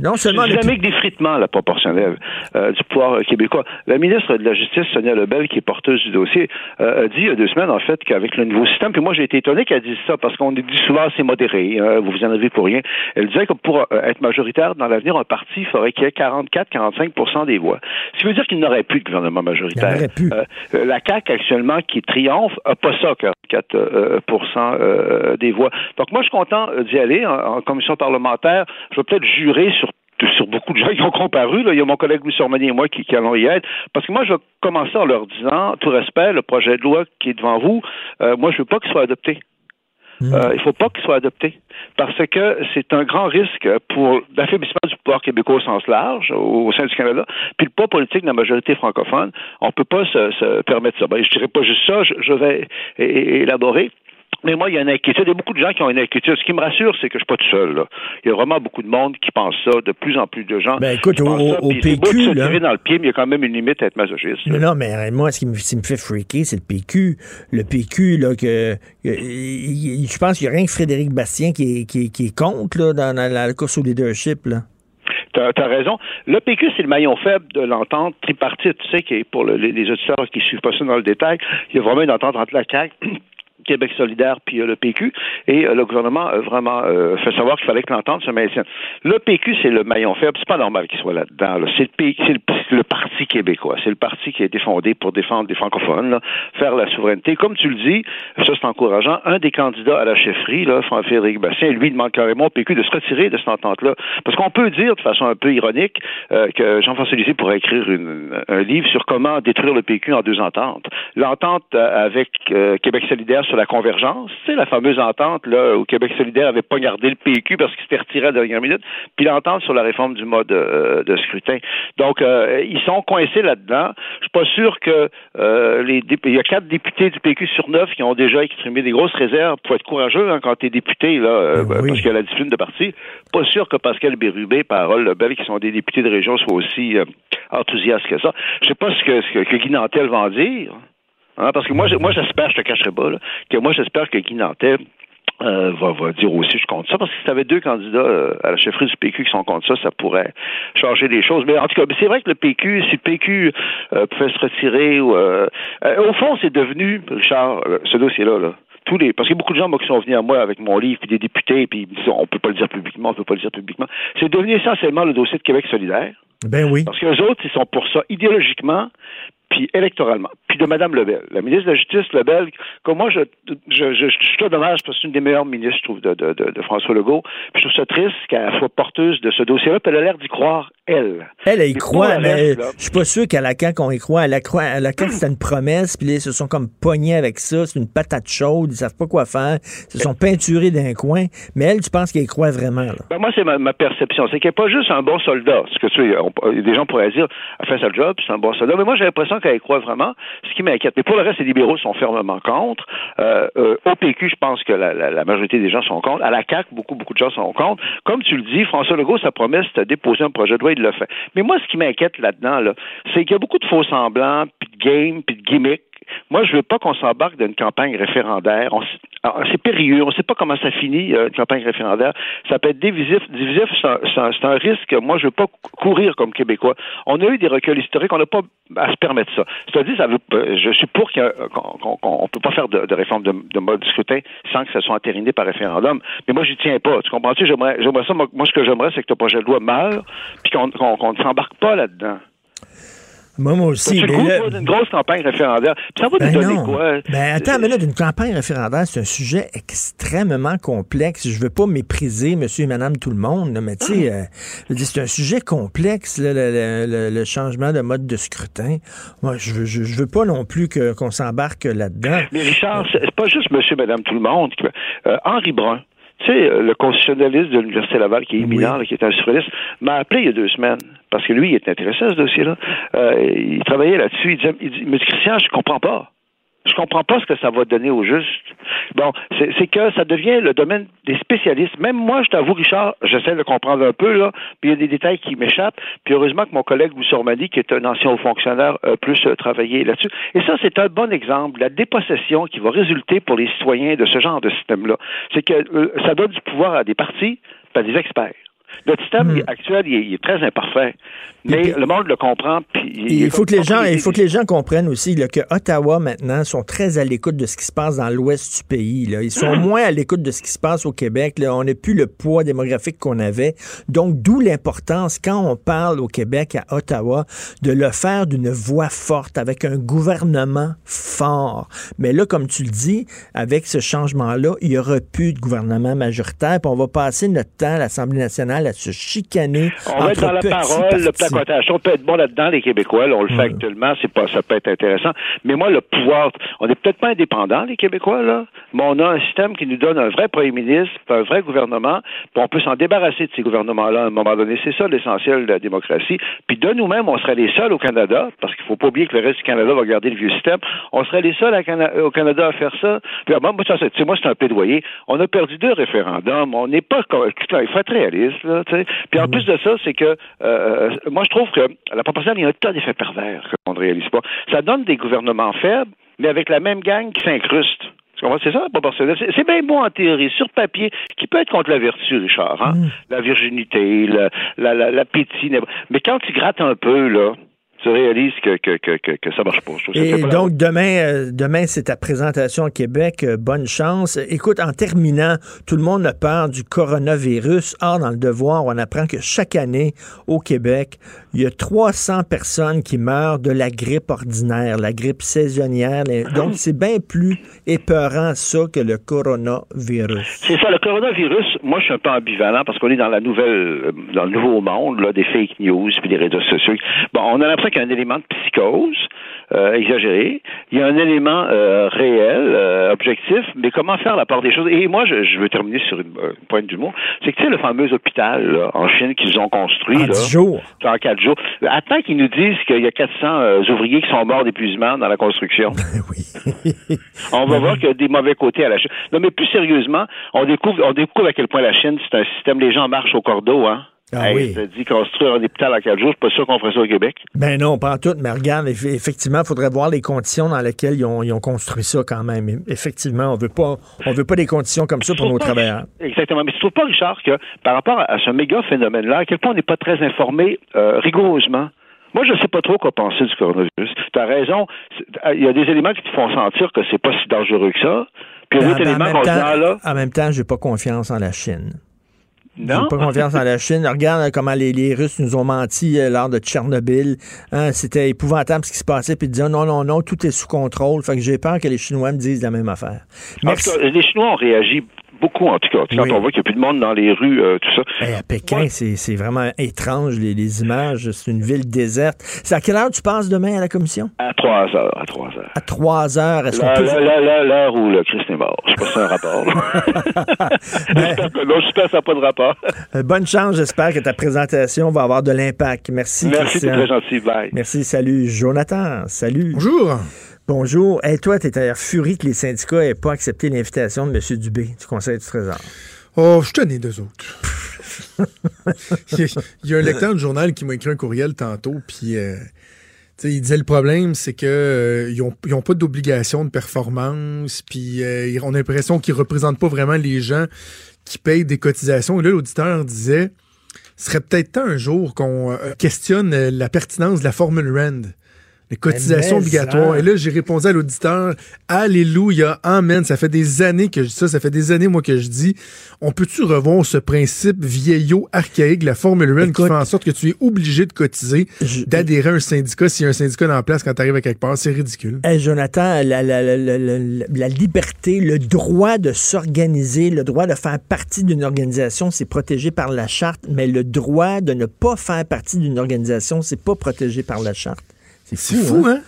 non seulement. C'est dynamique d'effritement, la proportionnelle euh, du pouvoir québécois. La ministre de la Justice, Sonia Lebel, qui est porteuse du dossier, euh, a dit il y a deux semaines, en fait, qu'avec le nouveau système, puis moi j'ai été étonné qu'elle dise ça, parce qu'on dit souvent c'est modéré, hein, vous vous en avez pour rien. Elle disait que pour euh, être majoritaire dans l'avenir, un parti, il faudrait qu'il y ait 44-45% des voix. Ce qui veut dire qu'il n'aurait plus de gouvernement majoritaire. la CAQ, actuellement, qui triomphe, n'a pas ça, 44 des voix. Donc moi, je suis content d'y aller en, en commission parlementaire. Je vais peut-être jurer sur sur beaucoup de gens [LAUGHS] qui ont comparu. Là. Il y a mon collègue Louis Sormani et moi qui, allons y être. Parce que moi, je vais commencer en leur disant, tout respect, le projet de loi qui est devant vous, euh, moi, je veux pas qu'il soit adopté. Hmm. Euh, il ne faut pas qu'il soit adopté parce que c'est un grand risque pour l'affaiblissement du pouvoir québécois au sens large au, sein du Canada, puis le poids politique de la majorité francophone. On ne peut pas se, permettre ça. Ben, je ne dirais pas juste ça, je, vais élaborer. Mais moi, il y a une inquiétude. Il y a beaucoup de gens qui ont une inquiétude. Ce qui me rassure, c'est que je suis pas tout seul. Là. Il y a vraiment beaucoup de monde qui pense ça, de plus en plus de gens. Ben écoute, au, au, PQ, là... dans le pied, mais il y a quand même une limite à être masochiste. Non, non, mais moi, ce qui me, fait freaker, c'est le PQ. Le PQ, là, que, je pense qu'il n'y a rien que Frédéric Bastien qui est, qui, qui contre là, dans la, course au leadership. Là. Tu as, raison. Le PQ, c'est le maillon faible de l'entente tripartite, tu sais, qui est pour les auditeurs qui ne suivent pas ça dans le détail. Il y a vraiment une entente entre la CAQ Québec solidaire puis euh, le PQ, et euh, le gouvernement a vraiment euh, fait savoir qu'il fallait que l'entente se maintienne. Le PQ, c'est le maillon faible, c'est pas normal qu'il soit là-dedans. C'est le, Parti québécois, c'est le parti qui a été fondé pour défendre les francophones, faire la souveraineté. Comme tu le dis, ça c'est encourageant, un des candidats à la chefferie, là, Frédéric Bastien, lui demande carrément au PQ de se retirer de cette entente-là. Parce qu'on peut dire de façon un peu ironique que Jean-François Lisée pourrait écrire un livre sur comment détruire le PQ en deux ententes. L'entente avec Québec solidaire sur la convergence, c'est la fameuse entente là, où Québec solidaire avait pas gardé le PQ parce qu'il s'était retiré à la dernière minute, puis l'entente sur la réforme du mode euh, de scrutin. Donc, euh, ils sont coincés là-dedans. Je suis pas sûr que euh, les il y a quatre députés du PQ sur neuf qui ont déjà exprimé des grosses réserves. Faut être courageux hein, quand tu es député, là, ben parce qu'il y a la discipline de parti. Pas sûr que Pascal Bérubé, Parole Lebel, qui sont des députés de région, soient aussi enthousiastes que ça. Je sais pas ce que, ce que Guy Nantel va en dire. Hein, parce que moi, moi j'espère, je te cacherai pas, que moi, j'espère que Guy Nantel euh, va, dire aussi je compte ça, parce que si tu avais deux candidats euh, à la chefferie du PQ qui sont contre ça, ça pourrait changer les choses. Mais en tout cas, c'est vrai que le PQ, si le PQ euh, pouvait se retirer, ou, au fond, c'est devenu, Richard, ce dossier-là, là, tous les parce qu'il y a beaucoup de gens moi, qui sont venus à moi avec mon livre puis des députés puis ils me disent on peut pas le dire publiquement on peut pas le dire publiquement. C'est devenu essentiellement le dossier de Québec solidaire. Ben oui. Parce que les autres ils sont pour ça idéologiquement puis électoralement, puis de Mme Lebel. La ministre de la Justice, Lebel, comme moi, je, je, je, je, trouve dommage parce que c'est une des meilleures ministres, je trouve, de, de, de, François Legault. Puis je trouve ça triste qu'elle soit porteuse de ce dossier-là, puis elle a l'air d'y croire, elle. Elle, elle y croit, mais je suis pas sûr qu'à la CAQ, on y croit. À la, à la CAQ, c'était une promesse, puis ils se sont comme pognés avec ça. C'est une patate chaude, ils savent pas quoi faire. Ils se sont peinturés d'un coin. Mais elle, tu penses qu'elle y croit vraiment, là? Ben moi, c'est ma, ma, perception. C'est qu'elle n'est pas juste un bon soldat. Ce que tu sais, des gens pourraient dire, elle fait sa job, c'est un bon soldat. Mais moi, j'ai l'impression qu'elle croit vraiment, ce qui m'inquiète. Mais pour le reste, les libéraux sont fermement contre. Euh, euh, au PQ, je pense que la, la, la, majorité des gens sont contre. À la CAQ, beaucoup, beaucoup de gens sont contre. Comme tu le dis, François Legault, sa promesse, c'était déposer un projet de loi, il le fait. Mais moi, ce qui m'inquiète là-dedans, là, c'est qu'il y a beaucoup de faux semblants, puis de games, puis de gimmicks moi, je veux pas qu'on s'embarque dans une campagne référendaire. C'est périlleux. On ne sait pas comment ça finit, euh, une campagne référendaire. Ça peut être divisif. Divisif, c'est un, risque. Moi, je veux pas courir comme Québécois. On a eu des reculs historiques. On n'a pas à se permettre ça. C'est-à-dire, ça veut, euh, je suis pour qu'on ne peut pas faire de, réforme de, mode de scrutin sans que ça soit entériné par référendum. Mais moi, j'y tiens pas. Tu comprends-tu? J'aimerais, ça. Moi, ce que j'aimerais, c'est que ton projet de loi meure puis qu'on ne s'embarque pas là-dedans. Moi, moi aussi. C'est le d'une grosse campagne référendaire. ça va nous ben quoi? Ben attends, mais là, d'une campagne référendaire, c'est un sujet extrêmement complexe. Je veux pas mépriser monsieur et madame tout le monde, mais tu sais, euh, c'est un sujet complexe, le, changement de mode de scrutin. Moi, je veux, je, veux pas non plus qu'on s'embarque là-dedans. Mais Richard, c'est pas juste monsieur et madame tout le monde. Euh, Henri Brun, tu sais, euh, le constitutionnaliste de l'Université Laval, qui est éminent, qui est un surréaliste, m'a appelé il y a deux semaines, parce que lui, il est intéressé à ce dossier-là. Euh, il travaillait là-dessus. Il disait, il dit, mais Christian, je comprends pas. Je comprends pas ce que ça va donner au juste. Bon, c'est que ça devient le domaine des spécialistes. Même moi, je t'avoue, Richard, j'essaie de comprendre un peu, là, puis il y a des détails qui m'échappent. Puis heureusement que mon collègue Boussourmani, qui est un ancien haut fonctionnaire, a plus euh, travaillé là-dessus. Et ça, c'est un bon exemple la dépossession qui va résulter pour les citoyens de ce genre de système-là. C'est que euh, ça donne du pouvoir à des partis, à des experts. Notre système hmm. actuel, il est, très imparfait, mais le monde le comprend. il, faut que les gens, il faut que les gens comprennent aussi que Ottawa maintenant sont très à l'écoute de ce qui se passe dans l'ouest du pays. Là. Ils sont moins à l'écoute de ce qui se passe au Québec. Là. On n'a plus le poids démographique qu'on avait. Donc, d'où l'importance quand on parle au Québec à Ottawa de le faire d'une voix forte avec un gouvernement fort. Mais là, comme tu le dis, avec ce changement-là, il n'y aura plus de gouvernement majoritaire. Puis on va passer notre temps à l'Assemblée nationale à se chicaner. On va être dans la parole, le placotage. On peut être bon là-dedans, les Québécois. on le fait actuellement, c'est pas, ça peut être intéressant. Mais moi, le pouvoir, on n'est peut-être pas indépendants, les Québécois, là, mais on a un système qui nous donne un vrai premier ministre, un vrai gouvernement, puis on peut s'en débarrasser de ces gouvernements-là à un moment donné. C'est ça l'essentiel de la démocratie. Puis de nous-mêmes, on serait les seuls au Canada, parce qu'il faut pas oublier que le reste du Canada va garder le vieux système. On serait les seuls au Canada à faire ça. Puis moi, moi c'est un plaidoyer. On a perdu deux référendums. On n'est pas, il faut être réaliste. Puis en plus de ça, c'est que euh, moi, je trouve que la proposition, il y a un tas d'effets pervers qu'on ne réalise pas. Ça donne des gouvernements faibles, mais avec la même gang qui s'incruste. C'est ça, proportionnel. C'est bien bon en théorie, sur papier, qui peut être contre la vertu, Richard. Hein? Mm. La virginité, l'appétit. La, mais quand tu grattes un peu, là, tu réalises que, que, que, que, ça marche pas. Et donc, demain, euh, demain c'est ta présentation au Québec. Euh, bonne chance. Écoute, en terminant, tout le monde a peur du coronavirus. Or, dans le devoir, on apprend que chaque année, au Québec, il y a 300 personnes qui meurent de la grippe ordinaire, la grippe saisonnière. Donc, c'est bien plus épeurant, ça, que le coronavirus. C'est ça, le coronavirus, moi, je suis un peu ambivalent parce qu'on est dans la nouvelle, euh, dans le nouveau monde, là, des fake news puis des réseaux sociaux. Bon, on a l'impression qu'il y a un élément de psychose euh, exagéré. Il y a un élément euh, réel, euh, objectif, mais comment faire la part des choses? Et moi, je, veux terminer sur une, pointe du mot. C'est que, tu sais, le fameux hôpital en Chine qu'ils ont construit. En là, jours. En quatre jours. Attends qu'ils nous disent qu'il y a 400 ouvriers qui sont morts d'épuisement dans la construction. [LAUGHS] oui. [LAUGHS] on va voir qu'il y a des mauvais côtés à la Chine. Non, mais plus sérieusement, on découvre, on découvre à quel point la Chine, c'est un système, les gens marchent au cordeau, hein. Ah oui. dit construire un hôpital en quatre jours, je suis pas sûr qu'on ferait ça au Québec. Ben non, pas en tout, mais regarde, effectivement, il faudrait voir les conditions dans lesquelles ils ont, construit ça quand même. Effectivement, on veut pas on veut pas des conditions comme ça pour nos travailleurs. Exactement. Mais tu trouves pas, Richard, que par rapport à ce méga phénomène-là, à quel point on n'est pas très informé euh, rigoureusement moi, je ne sais pas trop quoi penser du coronavirus. Tu as raison. Il y a des éléments qui te font sentir que c'est pas si dangereux que ça. Puis il y a d'autres éléments qu'on là. En même temps, j'ai pas confiance en la Chine. J'ai pas confiance en la Chine. Regarde comment les, les Russes nous ont menti euh, lors de Tchernobyl. Hein, C'était épouvantable ce qui se passait. Puis ils disaient non, non, non, tout est sous contrôle. Fait que j'ai peur que les Chinois me disent la même affaire. Cas, les Chinois ont réagi beaucoup, en tout cas. Quand on voit qu'il n'y a plus de monde dans les rues, euh, tout ça. Ben, à Pékin, c'est vraiment étrange, les, les images. C'est une ville déserte. C'est à quelle heure tu passes demain à la commission? À 3 heures. À 3 heures. À 3 heures. Est-ce qu'on Là, peut... là, là, là, l'heure où le Christ est mort. Je sais pas si un rapport. là. [LAUGHS] J'espère que non, j'espère que ça n'a pas de rapport. Euh, Bonne chance, j'espère que ta présentation va avoir de l'impact. Merci, Merci, c'est très gentil. Bye. Merci, salut. Jonathan, salut. Bonjour. Bonjour. Et toi, tu étais furie que les syndicats n'aient pas accepté l'invitation de M. Dubé du Conseil du Trésor. Oh, je tanné d'eux autres. [LAUGHS] il, y a, un lecteur de journal qui m'a écrit un courriel tantôt, puis euh, il disait le problème, c'est que euh, ils, ont, pas d'obligation de performance, puis euh, on a l'impression qu'ils représentent pas vraiment les gens qui payent des cotisations. Et là, l'auditeur disait, ce serait peut-être temps un jour qu'on questionne la pertinence de la formule RAND. Les cotisations Mais obligatoires. ça. Et là, j'ai répondu à l'auditeur, Alléluia, Amen. Ça fait des années que je dis ça. Ça fait des années, moi, que je dis, on peut-tu revoir ce principe vieillot, archaïque, de la Formule 1 qui fait en sorte que tu es obligé de cotiser, d'adhérer à un syndicat s'il y a un syndicat en place quand tu arrives à quelque part? C'est ridicule. Hey, Jonathan, la, la- la- la- la- la liberté, le droit de s'organiser, le droit de faire partie d'une organisation, c'est protégé par la charte, mais le droit de ne pas faire partie d'une organisation, c'est pas protégé par la charte. C'est fou, hein?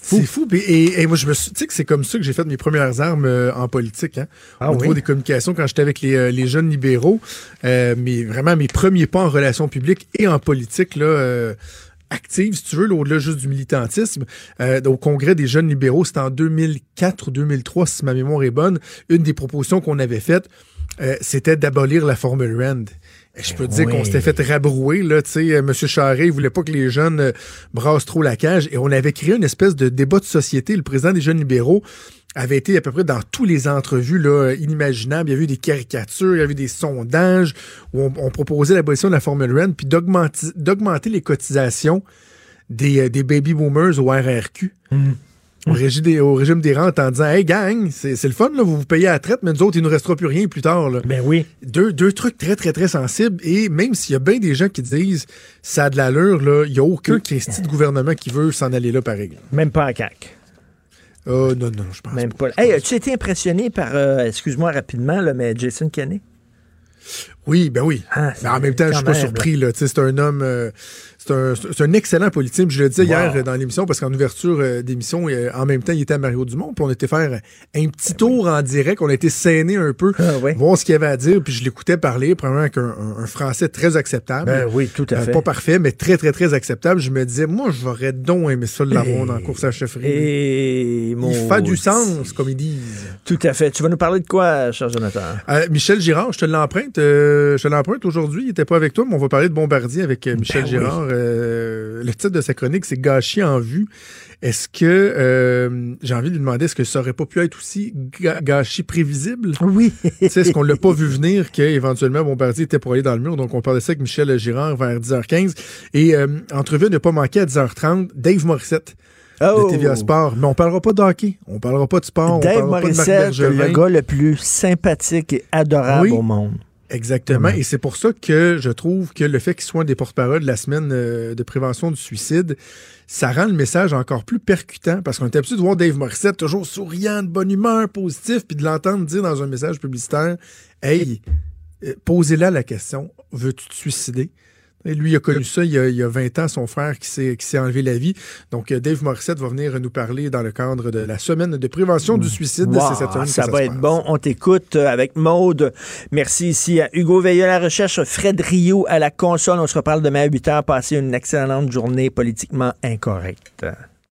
C'est fou. Et, et moi, je me suis. Tu sais que c'est comme ça que j'ai fait mes premières armes euh, en politique, hein? Ah Au niveau oui? des communications, quand j'étais avec les, euh, les jeunes libéraux, euh, mais vraiment mes premiers pas en relations publiques et en politique, là. active, si tu veux, là, au-delà juste du militantisme. Euh, au Congrès des jeunes libéraux, c'était en 2004 ou 2003, si ma mémoire est bonne. Une des propositions qu'on avait faites, euh, c'était d'abolir la formule RAND. Je peux te dire oui. qu'on s'était fait rabrouer, là, tu sais, euh, M. Charest, il voulait pas que les jeunes euh, brassent trop la cage, et on avait créé une espèce de débat de société. Le président des jeunes libéraux avait été à peu près dans tous les entrevues là, inimaginables. Il y avait eu des caricatures, il y avait eu des sondages où on, on proposait l'abolition de la formule RAND, puis d'augmenter les cotisations des, euh, des baby boomers au RRQ. Au, régime des, au régime des rentes en disant Hey gang, c'est le fun, là, vous vous payez à la traite, mais nous autres, il nous restera plus rien plus tard. Là. Ben oui. Deux, deux trucs très, très, très sensibles. Et même s'il y a bien des gens qui disent ça a de l'allure, il n'y a aucun Christy de gouvernement qui veut s'en aller là, pareil. Même pas à CAC. Oh non, non, je pense Même pas. Hey, as-tu été impressionné par, euh, excuse-moi rapidement, là, mais Jason Kenney? Oui, ben oui. Ah, mais en même temps, je suis pas surpris. Là. Tu sais, C'est un homme, euh, c'est un, excellent politicien. Puis Je le disais Wow. hier euh, dans l'émission, parce qu'en ouverture euh, d'émission, euh, en même temps, il était à Mario Dumont. Puis on était faire un petit tour en direct. On a été scéné un peu, Ah, voir ce qu'il avait à dire. Puis je l'écoutais parler, probablement avec un, français très acceptable. Ben oui, tout à Euh, fait. pas parfait, mais très, très, très acceptable. Je me disais, moi, j'aurais donc aimé ça de l'avoir dans la course à la chefferie. Et Il fait du sens, comme ils disent. Tout à fait. Tu vas nous parler de quoi, cher Jonathan? Euh, Michel Girard, je te l'emprunte. euh, je te l'emprunte aujourd'hui. Il n'était pas avec toi, mais on va parler de Bombardier avec euh, Michel Ben Girard. Euh, le titre de sa chronique, c'est Gâchis en vue. Est-ce que, euh, j'ai envie de lui demander, est-ce que ça aurait pas pu être aussi gâchis prévisible? Oui. est-ce qu'on l'a pas vu venir qu'éventuellement Bombardier était pour aller dans le mur? Donc, on parlait ça avec Michel Girard vers 10h15. Et euh, entrevue ne pas manquer à 10h30, Dave Morissette. Oh! De TVA Sport. Mais on parlera pas de hockey. On parlera pas de sport. on Dave pas de Marc Morissette, Bergevin. le gars le plus sympathique et adorable Oui. au monde. Exactement. Et c'est pour ça que je trouve que le fait qu'il soit un des porte-parole de la semaine euh, de prévention du suicide, ça rend le message encore plus percutant parce qu'on est habitué de voir Dave Morissette toujours souriant, de bonne humeur, positif, puis de l'entendre dire dans un message publicitaire Hey, euh, posez-là la question, veux-tu te suicider? Et lui, il a connu ça il y a, il y a 20 ans, son frère qui s'est qui s'est enlevé la vie. Donc, euh, Dave Morissette va venir nous parler dans le cadre de la semaine de prévention du suicide. Wow, C'est cette semaine que ça, va être passe. bon. On t'écoute euh, avec Maude. Merci ici à Hugo Veilleux à la recherche, Fred Rio à la console. On se reparle demain à 8 h. Passez une excellente journée politiquement incorrecte.